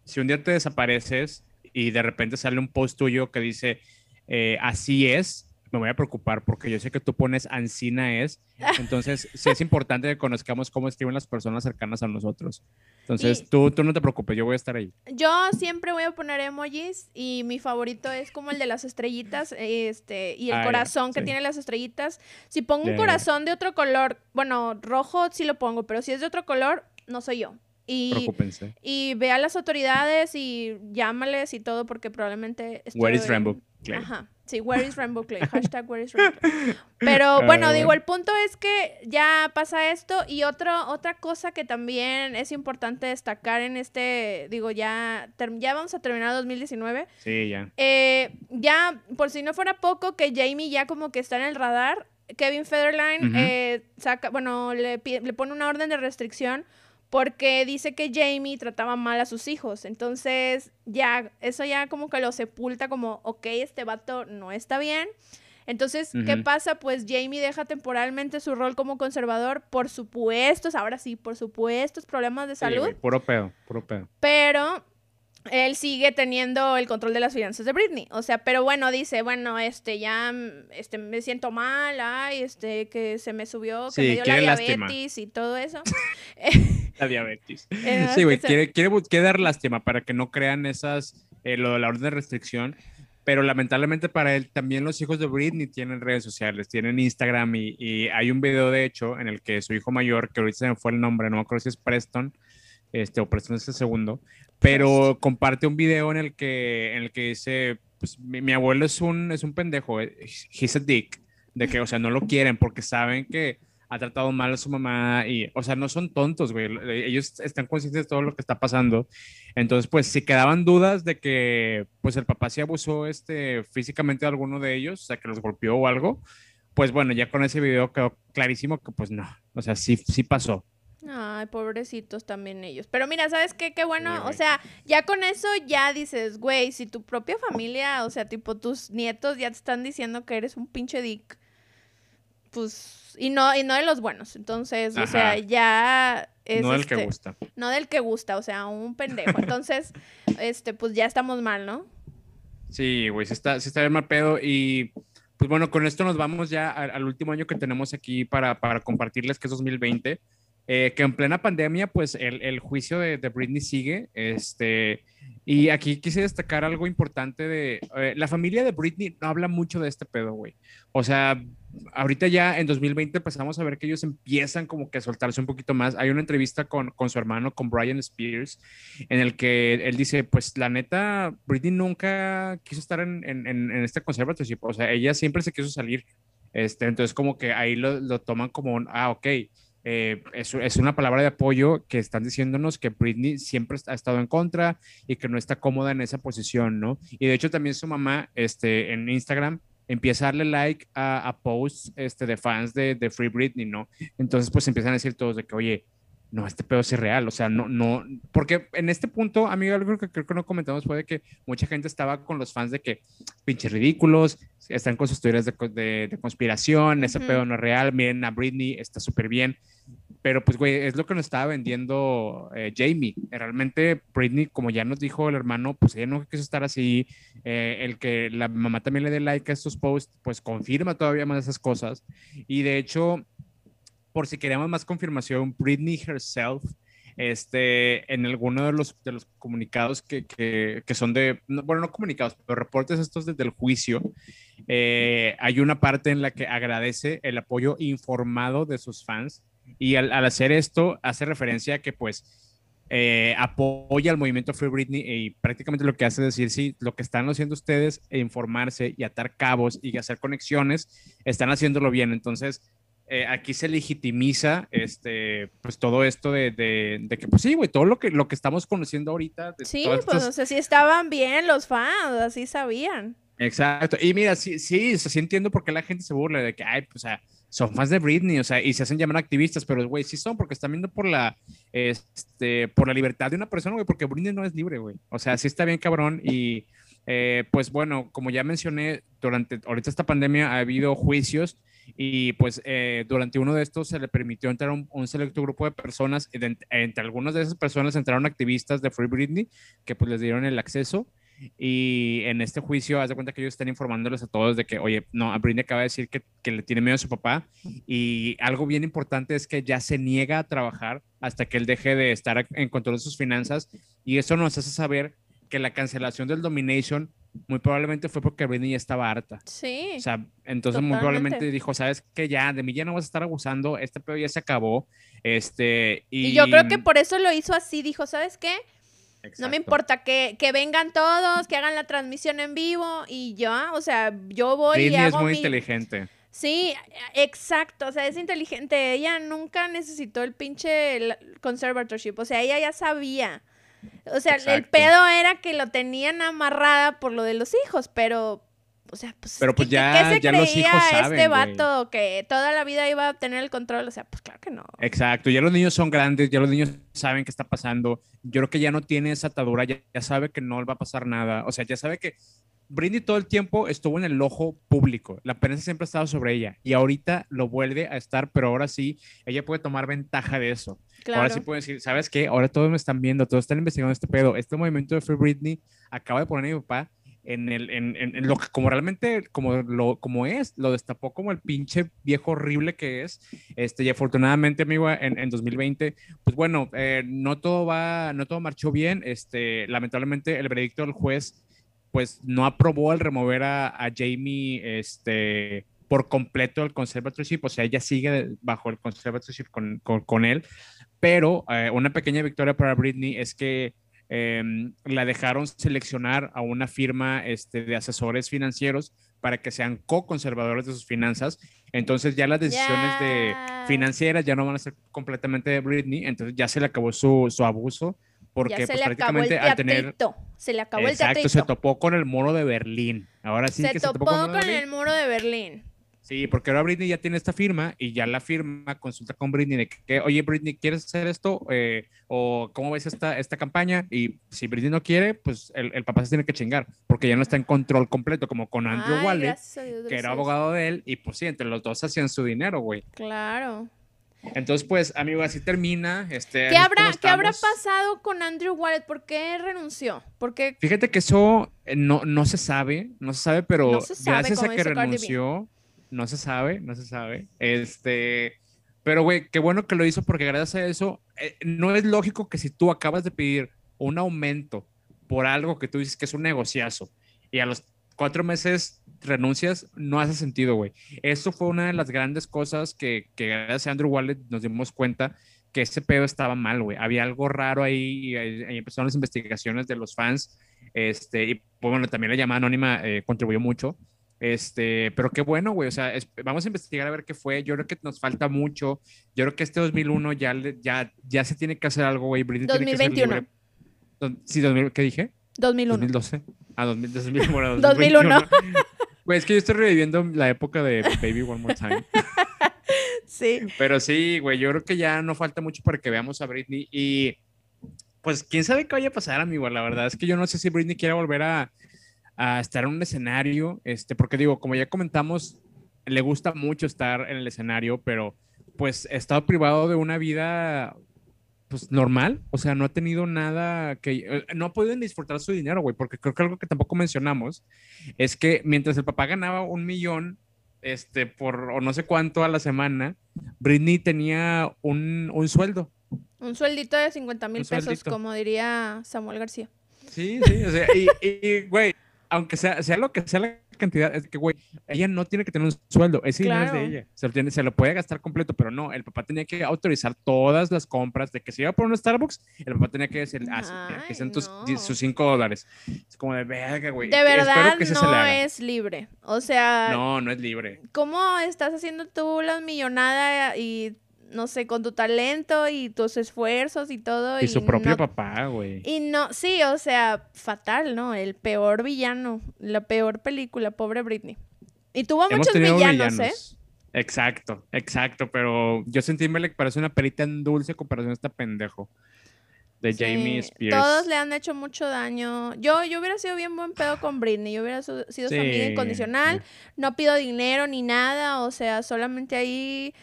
si un día te desapareces y de repente sale un post tuyo que dice, eh, así es, me voy a preocupar porque yo sé que tú pones Ancina es. Entonces, sí es importante que conozcamos cómo escriben las personas cercanas a nosotros. Entonces, tú, tú no te preocupes, yo voy a estar ahí. Yo siempre voy a poner emojis y mi favorito es como el de las estrellitas este, y el ah, corazón que tiene las estrellitas. Si pongo un corazón de otro color, bueno, rojo sí lo pongo, pero si es de otro color, no soy yo. Y, y ve a las autoridades y llámales y todo porque probablemente... Where is Ajá. Sí, where is Rainbow Clay. Hashtag where is Rainbow Pero bueno, digo, el punto es que ya pasa esto y otro, otra cosa que también es importante destacar en este, digo, ya, ya vamos a terminar 2019. Sí, ya. Eh, ya, por si no fuera poco, que Jamie ya como que está en el radar, Kevin Federline eh, saca, bueno, le, le pone una orden de restricción porque dice que Jamie trataba mal a sus hijos. Entonces, ya, eso ya como que lo sepulta como, ok, este vato no está bien. Entonces, ¿qué pasa? Pues Jamie deja temporalmente su rol como conservador por supuestos, ahora sí, por supuestos problemas de salud. Sí, puro pedo, puro pedo. Pero él sigue teniendo el control de las finanzas de Britney. O sea, pero bueno, dice, bueno, este, ya, este, me siento mal, ay, este, que se me subió, que me dio la diabetes y todo eso. la diabetes. Eh, sí, güey, quiere, quiere, dar lástima para que no crean esas, eh, lo de la orden de restricción. Pero lamentablemente para él, también los hijos de Britney tienen redes sociales, tienen Instagram y, y hay un video, de hecho, en el que su hijo mayor, que ahorita se me fue el nombre, no me acuerdo si es Preston, este, o Preston es el segundo, pero comparte un video en el que, en el que dice, pues mi, abuelo es un, es un pendejo, eh, he's a dick, de que, o sea, no lo quieren porque saben que ha tratado mal a su mamá y, o sea, no son tontos, güey, ellos están conscientes de todo lo que está pasando. Entonces, pues, si quedaban dudas de que, pues, el papá sí abusó, este, físicamente de alguno de ellos, o sea, que los golpeó o algo, pues, bueno, ya con ese video quedó clarísimo que, pues, no, o sea, sí, sí pasó. Ay, pobrecitos también ellos. Pero mira, ¿sabes qué? Qué bueno. O sea, ya con eso ya dices, güey, si tu propia familia, o sea, tipo tus nietos ya te están diciendo que eres un pinche dick, pues, y no, y no de los buenos. Entonces, o sea, ya es. No del que este, gusta. No del que gusta, o sea, un pendejo. Entonces, este, pues ya estamos mal, ¿no? Sí, güey, se está, se está bien mal pedo. Y pues bueno, con esto nos vamos ya al, al último año que tenemos aquí para, para compartirles, que es 2020. Eh, que en plena pandemia, pues el, el juicio de, de, Britney sigue. Este, y aquí quise destacar algo importante de eh, la familia de Britney no habla mucho de este pedo, güey. O sea, ahorita ya en 2020 empezamos a ver que ellos empiezan como que a soltarse un poquito más. Hay una entrevista con, con su hermano, con Brian Spears, en el que él dice, pues la neta, Britney nunca quiso estar en, en, en este conservatorio. O sea, ella siempre se quiso salir. Este, entonces como que ahí lo, lo toman como, ah, ok eh, es, una palabra de apoyo que están diciéndonos que Britney siempre ha estado en contra y que no está cómoda en esa posición, ¿no? Y de hecho también su mamá este, en Instagram empieza a darle like a, posts este, de fans de, de, Free Britney, ¿no? Entonces pues empiezan a decir todos de que, oye, no, este pedo es irreal, o sea, no, no, porque en este punto, amigo, algo que creo que no comentamos fue de que mucha gente estaba con los fans de que pinches ridículos, están con sus teorías de, de, conspiración, ese pedo no es real, miren a Britney, está súper bien, pero pues, güey, es lo que nos estaba vendiendo eh, Jamie. Realmente Britney, como ya nos dijo el hermano, pues ella no quiso estar así. Eh, el que la mamá también le dé like a estos posts, pues confirma todavía más esas cosas. Y de hecho, por si queremos más confirmación, Britney herself, este, en alguno de los, de los comunicados que, que, que son de, bueno, no comunicados, pero reportes estos desde el juicio, eh, hay una parte en la que agradece el apoyo informado de sus fans y al, al hacer esto hace referencia a que pues eh, apoya al movimiento Free Britney y prácticamente lo que hace es decir, sí, lo que están haciendo ustedes, informarse y atar cabos y hacer conexiones, están haciéndolo bien. Entonces, eh, aquí se legitimiza este, pues todo esto de, de, que, pues sí, güey, todo lo que, lo que estamos conociendo ahorita. sí, pues no sé si estaban bien los fans, así sabían. Exacto. Y mira, sí, sí, sí entiendo por qué la gente se burla de que, ay, pues, o sea, son fans de Britney, o sea, y se hacen llamar activistas, pero, güey, sí son porque están viendo por la, este, por la libertad de una persona, güey, porque Britney no es libre, güey. O sea, sí está bien cabrón y, eh, pues, bueno, como ya mencioné, durante, ahorita esta pandemia ha habido juicios y pues eh, durante uno de estos se le permitió entrar un, un selecto grupo de personas, entre algunas de esas personas entraron activistas de Free Britney, que pues les dieron el acceso. Y en este juicio, haz de cuenta que ellos están informándoles a todos de que, oye, no, Britney acaba de decir que, que le tiene miedo a su papá. Y algo bien importante es que ya se niega a trabajar hasta que él deje de estar en control de sus finanzas. Y eso nos hace saber que la cancelación del Domination muy probablemente fue porque Britney ya estaba harta. Sí. O sea, entonces muy probablemente dijo, sabes que ya, de mí ya no vas a estar abusando, este pedo ya se acabó. Este, y... yo creo que por eso lo hizo así, dijo, ¿sabes qué? No me importa que, que, vengan todos, que hagan la transmisión en vivo y ya, o sea, yo voy Britney y es muy inteligente. Sí, exacto, o sea, es inteligente. Ella nunca necesitó el pinche conservatorship, o sea, ella ya sabía. O sea, el pedo era que lo tenían amarrada por lo de los hijos, pero o sea, pues, pero pues ya, ya los hijos saben, este vato que toda la vida iba a tener el control? O sea, pues claro que no. Exacto, ya los niños son grandes, ya los niños saben qué está pasando. Yo creo que ya no tiene esa atadura, ya, ya sabe que no va a pasar nada. O sea, ya sabe que Brindy todo el tiempo estuvo en el ojo público. La prensa siempre ha estado sobre ella y ahorita lo vuelve a estar, pero ahora sí, ella puede tomar ventaja de eso. Ahora sí puede decir, ¿sabes qué? Ahora todos me están viendo, todos están investigando este pedo. Este movimiento de Free Britney acaba de poner a mi papá en, el, en, en, lo que como realmente como, lo, como es, lo destapó como el pinche viejo horrible que es. Este, y afortunadamente, amigo, en, en 2020, pues bueno, eh, no todo va, no todo marchó bien. Este, lamentablemente, el veredicto del juez pues no aprobó el remover a, Jamie este, por completo el conservatorship, o sea, ella sigue bajo el conservatorship con, con, él, pero eh, una pequeña victoria para Britney es que em, la dejaron seleccionar a una firma este, de asesores financieros para que sean co-conservadores de sus finanzas. Entonces ya las decisiones de financieras ya no van a ser completamente de Britney, entonces ya se le acabó su, su abuso porque pues, prácticamente al tener se le acabó exacto, se topó con el muro de Berlín. Ahora sí se que topó se topó con, el muro de Berlín. Sí, porque ahora Britney ya tiene esta firma y ya la firma consulta con Britney de que, oye, Britney, ¿quieres hacer esto? Eh, ¿O cómo ves esta, esta campaña? Y si Britney no quiere, pues el, el, papá se tiene que chingar, porque ya no está en control completo, como con Andrew Wallet, que era abogado de él, y pues sí, entre los dos hacían su dinero, güey. Claro. Entonces, pues, amigo, así termina. Este, ¿Qué, habrá, ¿Qué habrá pasado con Andrew Wallet? ¿Por qué renunció? Porque... Fíjate que eso eh, no, no se sabe, no se sabe, pero gracias a que renunció, no se sabe, no se sabe. Este, pero, güey, qué bueno que lo hizo porque gracias a eso, eh, no es lógico que si tú acabas de pedir un aumento por algo que tú dices que es un negociazo y a los cuatro meses renuncias, no hace sentido, güey. Eso fue una de las grandes cosas que, que gracias a Andrew Wallet nos dimos cuenta que ese pedo estaba mal, güey. Había algo raro ahí y ahí empezaron las investigaciones de los fans. Este, y pues, bueno, también la llamada anónima eh, contribuyó mucho. Este, pero qué bueno, güey. O sea, vamos a investigar a ver qué fue. Yo creo que nos falta mucho. Yo creo que este 2001 ya, ya, ya se tiene que hacer algo, güey. 2021. Sí, ¿qué dije? 2001. 2012. Ah, 2001. 2001. Pues es que yo estoy reviviendo la época de Baby One More Time. sí. Pero sí, güey, yo creo que ya no falta mucho para que veamos a Britney. Y pues quién sabe qué vaya a pasar, amigo. La verdad es que yo no sé si Britney quiera volver a, a estar en un escenario. Este, porque digo, como ya comentamos, le gusta mucho estar en el escenario, pero pues ha estado privado de una vida pues normal, o sea, no ha tenido nada que, eh, no ha podido disfrutar su dinero, güey, porque creo que algo que tampoco mencionamos es que mientras el papá ganaba un millón, este, por o no sé cuánto a la semana, Britney tenía un, un sueldo. Un sueldito de 50 mil pesos, como diría Samuel García. Sí, sí, o sea, y, güey, aunque sea, sea lo que sea la cantidad, es que, güey, ella no tiene que tener un sueldo, ese dinero es de ella, se lo, tiene, se lo puede gastar completo, pero no, el papá tenía que autorizar todas las compras de que se iba por un Starbucks, el papá tenía que decir, ah, que sean sus 5 dólares. Es como de verga, güey. De verdad no es libre, o sea... No, no es libre. ¿Cómo estás haciendo tú la millonada y no sé, con tu talento y tus esfuerzos y todo. Y, su propio papá, güey. Y no, sí, o sea, fatal, ¿no? El peor villano, la peor película, pobre Britney. Y tuvo muchos villanos, ¿eh? Exacto, exacto, pero yo sentí que parece una perita en dulce comparación a esta pendejo de Jamie Spears. Todos le han hecho mucho daño. Yo, yo hubiera sido bien buen pedo con Britney. Yo hubiera sido su amiga incondicional. No pido dinero ni nada. O sea, solamente ahí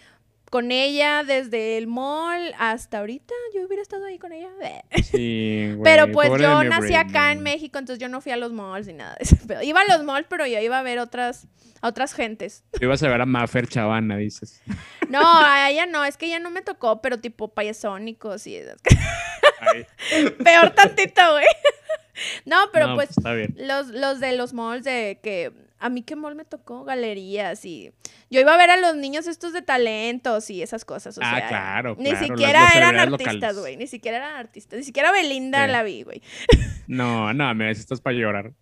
con ella desde el mall hasta ahorita. Yo hubiera estado ahí con ella. Sí, güey, pero pues yo nací acá en. México, entonces yo no fui a los malls ni nada de eso. Pero Iba a los malls, pero yo iba a ver otras, a otras gentes. Tú ibas a ver a Maffer Chavana, dices. No, a ella no, es que ella no me tocó, pero tipo payasónicos y esas. Peor tantito, güey. No, pero no, pues bien. los, los de los malls de que a mí qué mall me tocó galerías y yo iba a ver a los niños estos de talentos y esas cosas, o Ah, sea, claro, ni claro, siquiera las eran artistas, güey, ni siquiera eran artistas, ni siquiera Belinda Sí. la vi, güey. No, no, mira, si estás para llorar.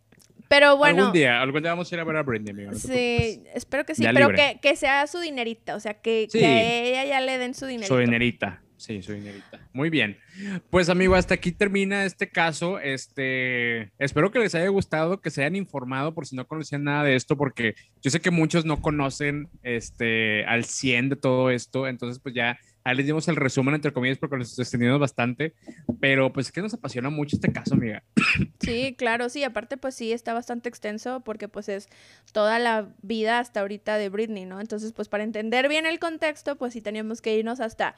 Pero bueno, algún día, algún día vamos a ir a ver a Britney, amigo. no sí, espero que sí, Ya pero que, que sea su dinerita, o sea, que, Sí. que a ella ya le den su dinerito. Su dinerita. Sí, su dinerita. Muy bien. Pues, amigo, hasta aquí termina este caso. Este, espero que les haya gustado, que se hayan informado por si no conocían nada de esto, porque yo sé que muchos no conocen este, al 100 de todo esto. Entonces, pues ya ahí les dimos el resumen, entre comillas, porque nos extendimos bastante. Pero, pues, es que nos apasiona mucho este caso, amiga. Sí, claro, sí, aparte pues sí está bastante extenso porque pues es toda la vida hasta ahorita de Britney, ¿no? Entonces pues para entender bien el contexto pues sí teníamos que irnos hasta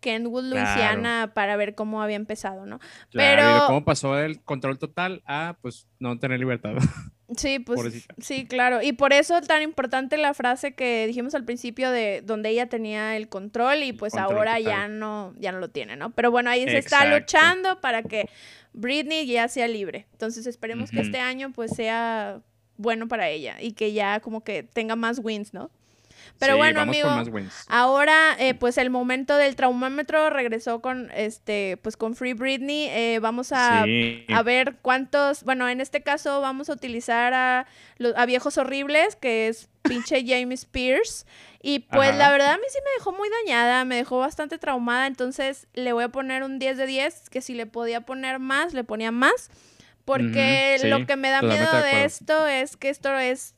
Kenwood, Claro. Luisiana para ver cómo había empezado, ¿no? Claro, Pero- cómo pasó del control total a, pues, no tener libertad. Sí, pues Pobrecita. sí, claro. Y por eso tan importante la frase que dijimos al principio de donde ella tenía el control y pues control ahora total. ya no, ya no lo tiene, ¿no? Pero bueno, ahí se está luchando para que Britney ya sea libre. Entonces esperemos que este año pues sea bueno para ella y que ya como que tenga más wins, ¿no? Pero Sí, bueno, amigo. Ahora, eh, pues el momento del traumómetro regresó con este, pues con Free Britney. Eh, vamos a, Sí. a ver cuántos, bueno, en este caso vamos a utilizar a, a viejos horribles, que es pinche James Spears. Y pues Ajá. la verdad a mí sí me dejó muy dañada, me dejó bastante traumada, entonces le voy a poner un 10 de 10, que si le podía poner más, le ponía más. Porque sí, lo que me da miedo de esto es que esto es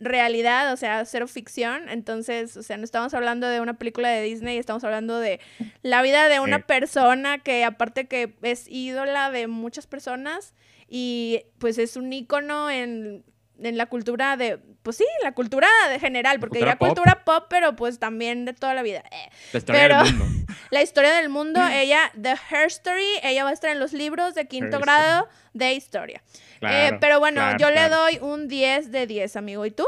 realidad, o sea, cero ficción. Entonces, o sea, no estamos hablando de una película de Disney, estamos hablando de la vida de una Sí. persona que aparte que es ídola de muchas personas y pues es un ícono en, en la cultura de, pues sí, la cultura de general, porque Cultura ya pop. cultura pop, pero pues también de toda la vida. Eh, La historia pero- del mundo. La historia del mundo, ella, The Her Story, ella va a estar en los libros de quinto Her grado de historia. Eh, Claro, pero bueno, claro, yo le claro. doy un 10 de 10, amigo. ¿Y tú?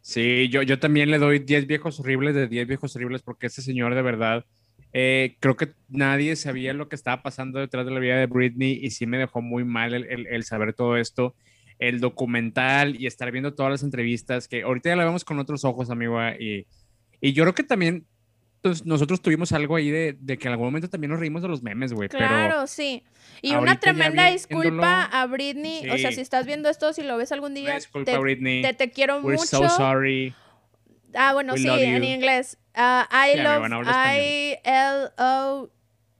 Sí, yo, yo también le doy 10 viejos horribles de 10 viejos horribles porque ese señor de verdad, eh, creo que nadie sabía lo que estaba pasando detrás de la vida de Britney y sí me dejó muy mal el, el- el saber todo esto, el documental y estar viendo todas las entrevistas que ahorita ya la vemos con otros ojos, amigo, y, y yo creo que también pues, nosotros tuvimos algo ahí de, de que en algún momento también nos reímos de los memes, güey, Claro, pero sí. Y una tremenda disculpa a Britney. O sea, si estás viendo esto, si lo ves algún día, disculpa, te, Britney, te, te quiero we're mucho. so sorry. Ah, bueno, We sí, en inglés. Ah, love, I L O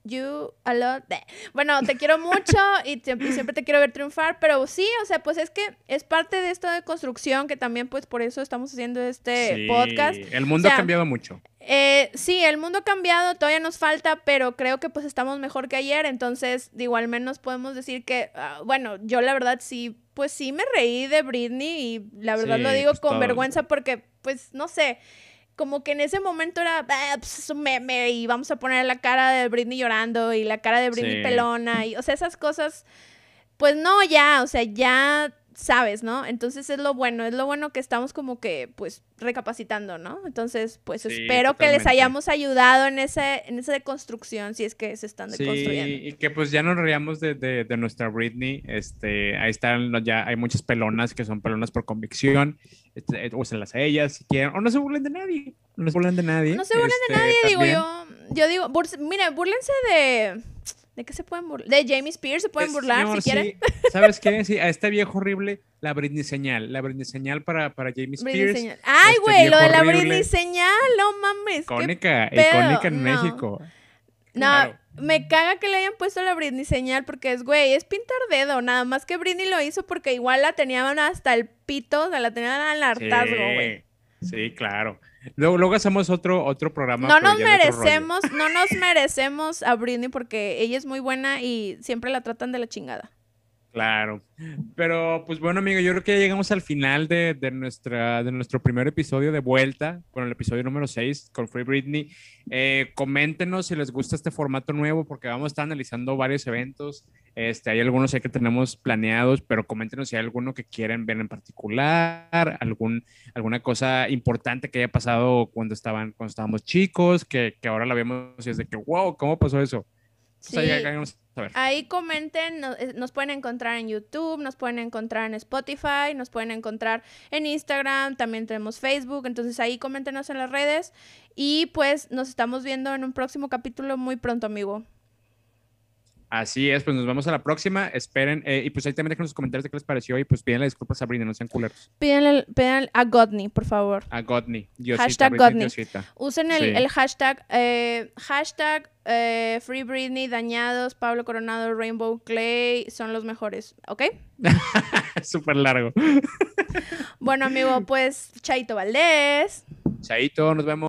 you a lot. Bueno, te quiero mucho y, siempre te quiero ver triunfar, pero sí, o sea, pues es que es parte de esto de construcción que también pues por eso estamos haciendo este Sí, podcast. El mundo O sea, ha cambiado mucho. Eh, sí, el mundo ha cambiado, todavía nos falta, pero creo que pues estamos mejor que ayer, entonces digo, al menos podemos decir que, ah, bueno, yo la verdad sí, pues sí me reí de Britney y la verdad Sí, lo digo pues, con vergüenza porque, pues, no sé, como que en ese momento era, "Ah, pues, es un meme y vamos a poner la cara de Britney llorando y la cara de Britney Sí. pelona y, o sea, esas cosas, pues no, ya, o sea, ya sabes, ¿no? Entonces es lo bueno, es lo bueno que estamos como que, pues, recapacitando, ¿no? Entonces, pues Sí, espero que les hayamos ayudado en ese, en esa deconstrucción, si es que se están Sí, deconstruyendo. y que pues ya nos reíamos de, de, de nuestra Britney. Este, ahí están, ya hay muchas pelonas que son pelonas por convicción. Este, úsenlas a ellas si quieren. O no se burlen de nadie. No se burlen de nadie. No se burlen de Este, nadie, digo yo. Yo digo, mire, búrlense de. ¿De qué se pueden burlar? De Jamie Spears se pueden burlar si quieren. ¿Sabes qué? Sí, a este viejo horrible, la Britney señal. La Britney señal para, para Jamie Britney Spears. señal. Ay, este güey, lo de la horrible. Britney señal, no mames. Icónica, icónica en no. México. No, Claro. me caga que le hayan puesto la Britney señal porque es, güey, es pintar dedo. Nada más que Britney lo hizo porque igual la tenían hasta el pito, o sea, la tenían al hartazgo, güey. Sí, sí, claro. Luego, luego hacemos otro, otro programa. No nos merecemos, no nos merecemos a Britney porque ella es muy buena y siempre la tratan de la chingada. Claro. Pero pues bueno, amigo, yo creo que ya llegamos al final de, de, nuestra, de nuestro primer episodio de vuelta, con el episodio número 6 con Free Britney. Eh, coméntenos si les gusta este formato nuevo, porque vamos a estar analizando varios eventos. Este, hay algunos que tenemos planeados, pero coméntenos si hay alguno que quieren ver en particular, algún, alguna cosa importante que haya pasado cuando, estaban, cuando estábamos chicos, que, que ahora la vemos y es de que, wow, ¿cómo pasó eso? Sí. Ahí comenten, eh, nos, pueden encontrar en YouTube, nos pueden encontrar en Spotify, nos pueden encontrar en Instagram, también tenemos Facebook, entonces ahí coméntenos en las redes y pues nos estamos viendo en un próximo capítulo muy pronto, amigo. Así es, pues nos vemos a la próxima. Esperen, eh, y pues ahí también dejen los comentarios de qué les pareció y pues pídenle disculpas a Sabrina, no sean culeros. Pídenle, a Godney, por favor. A Godney. hashtag Godney. Usen el, hashtag, eh, hashtag eh, Free Britney, Dañados, Pablo Coronado, Rainbow Clay, son los mejores, ¿ok? Súper largo. bueno, amigo, pues Chaito Valdés. Chaito, nos vemos.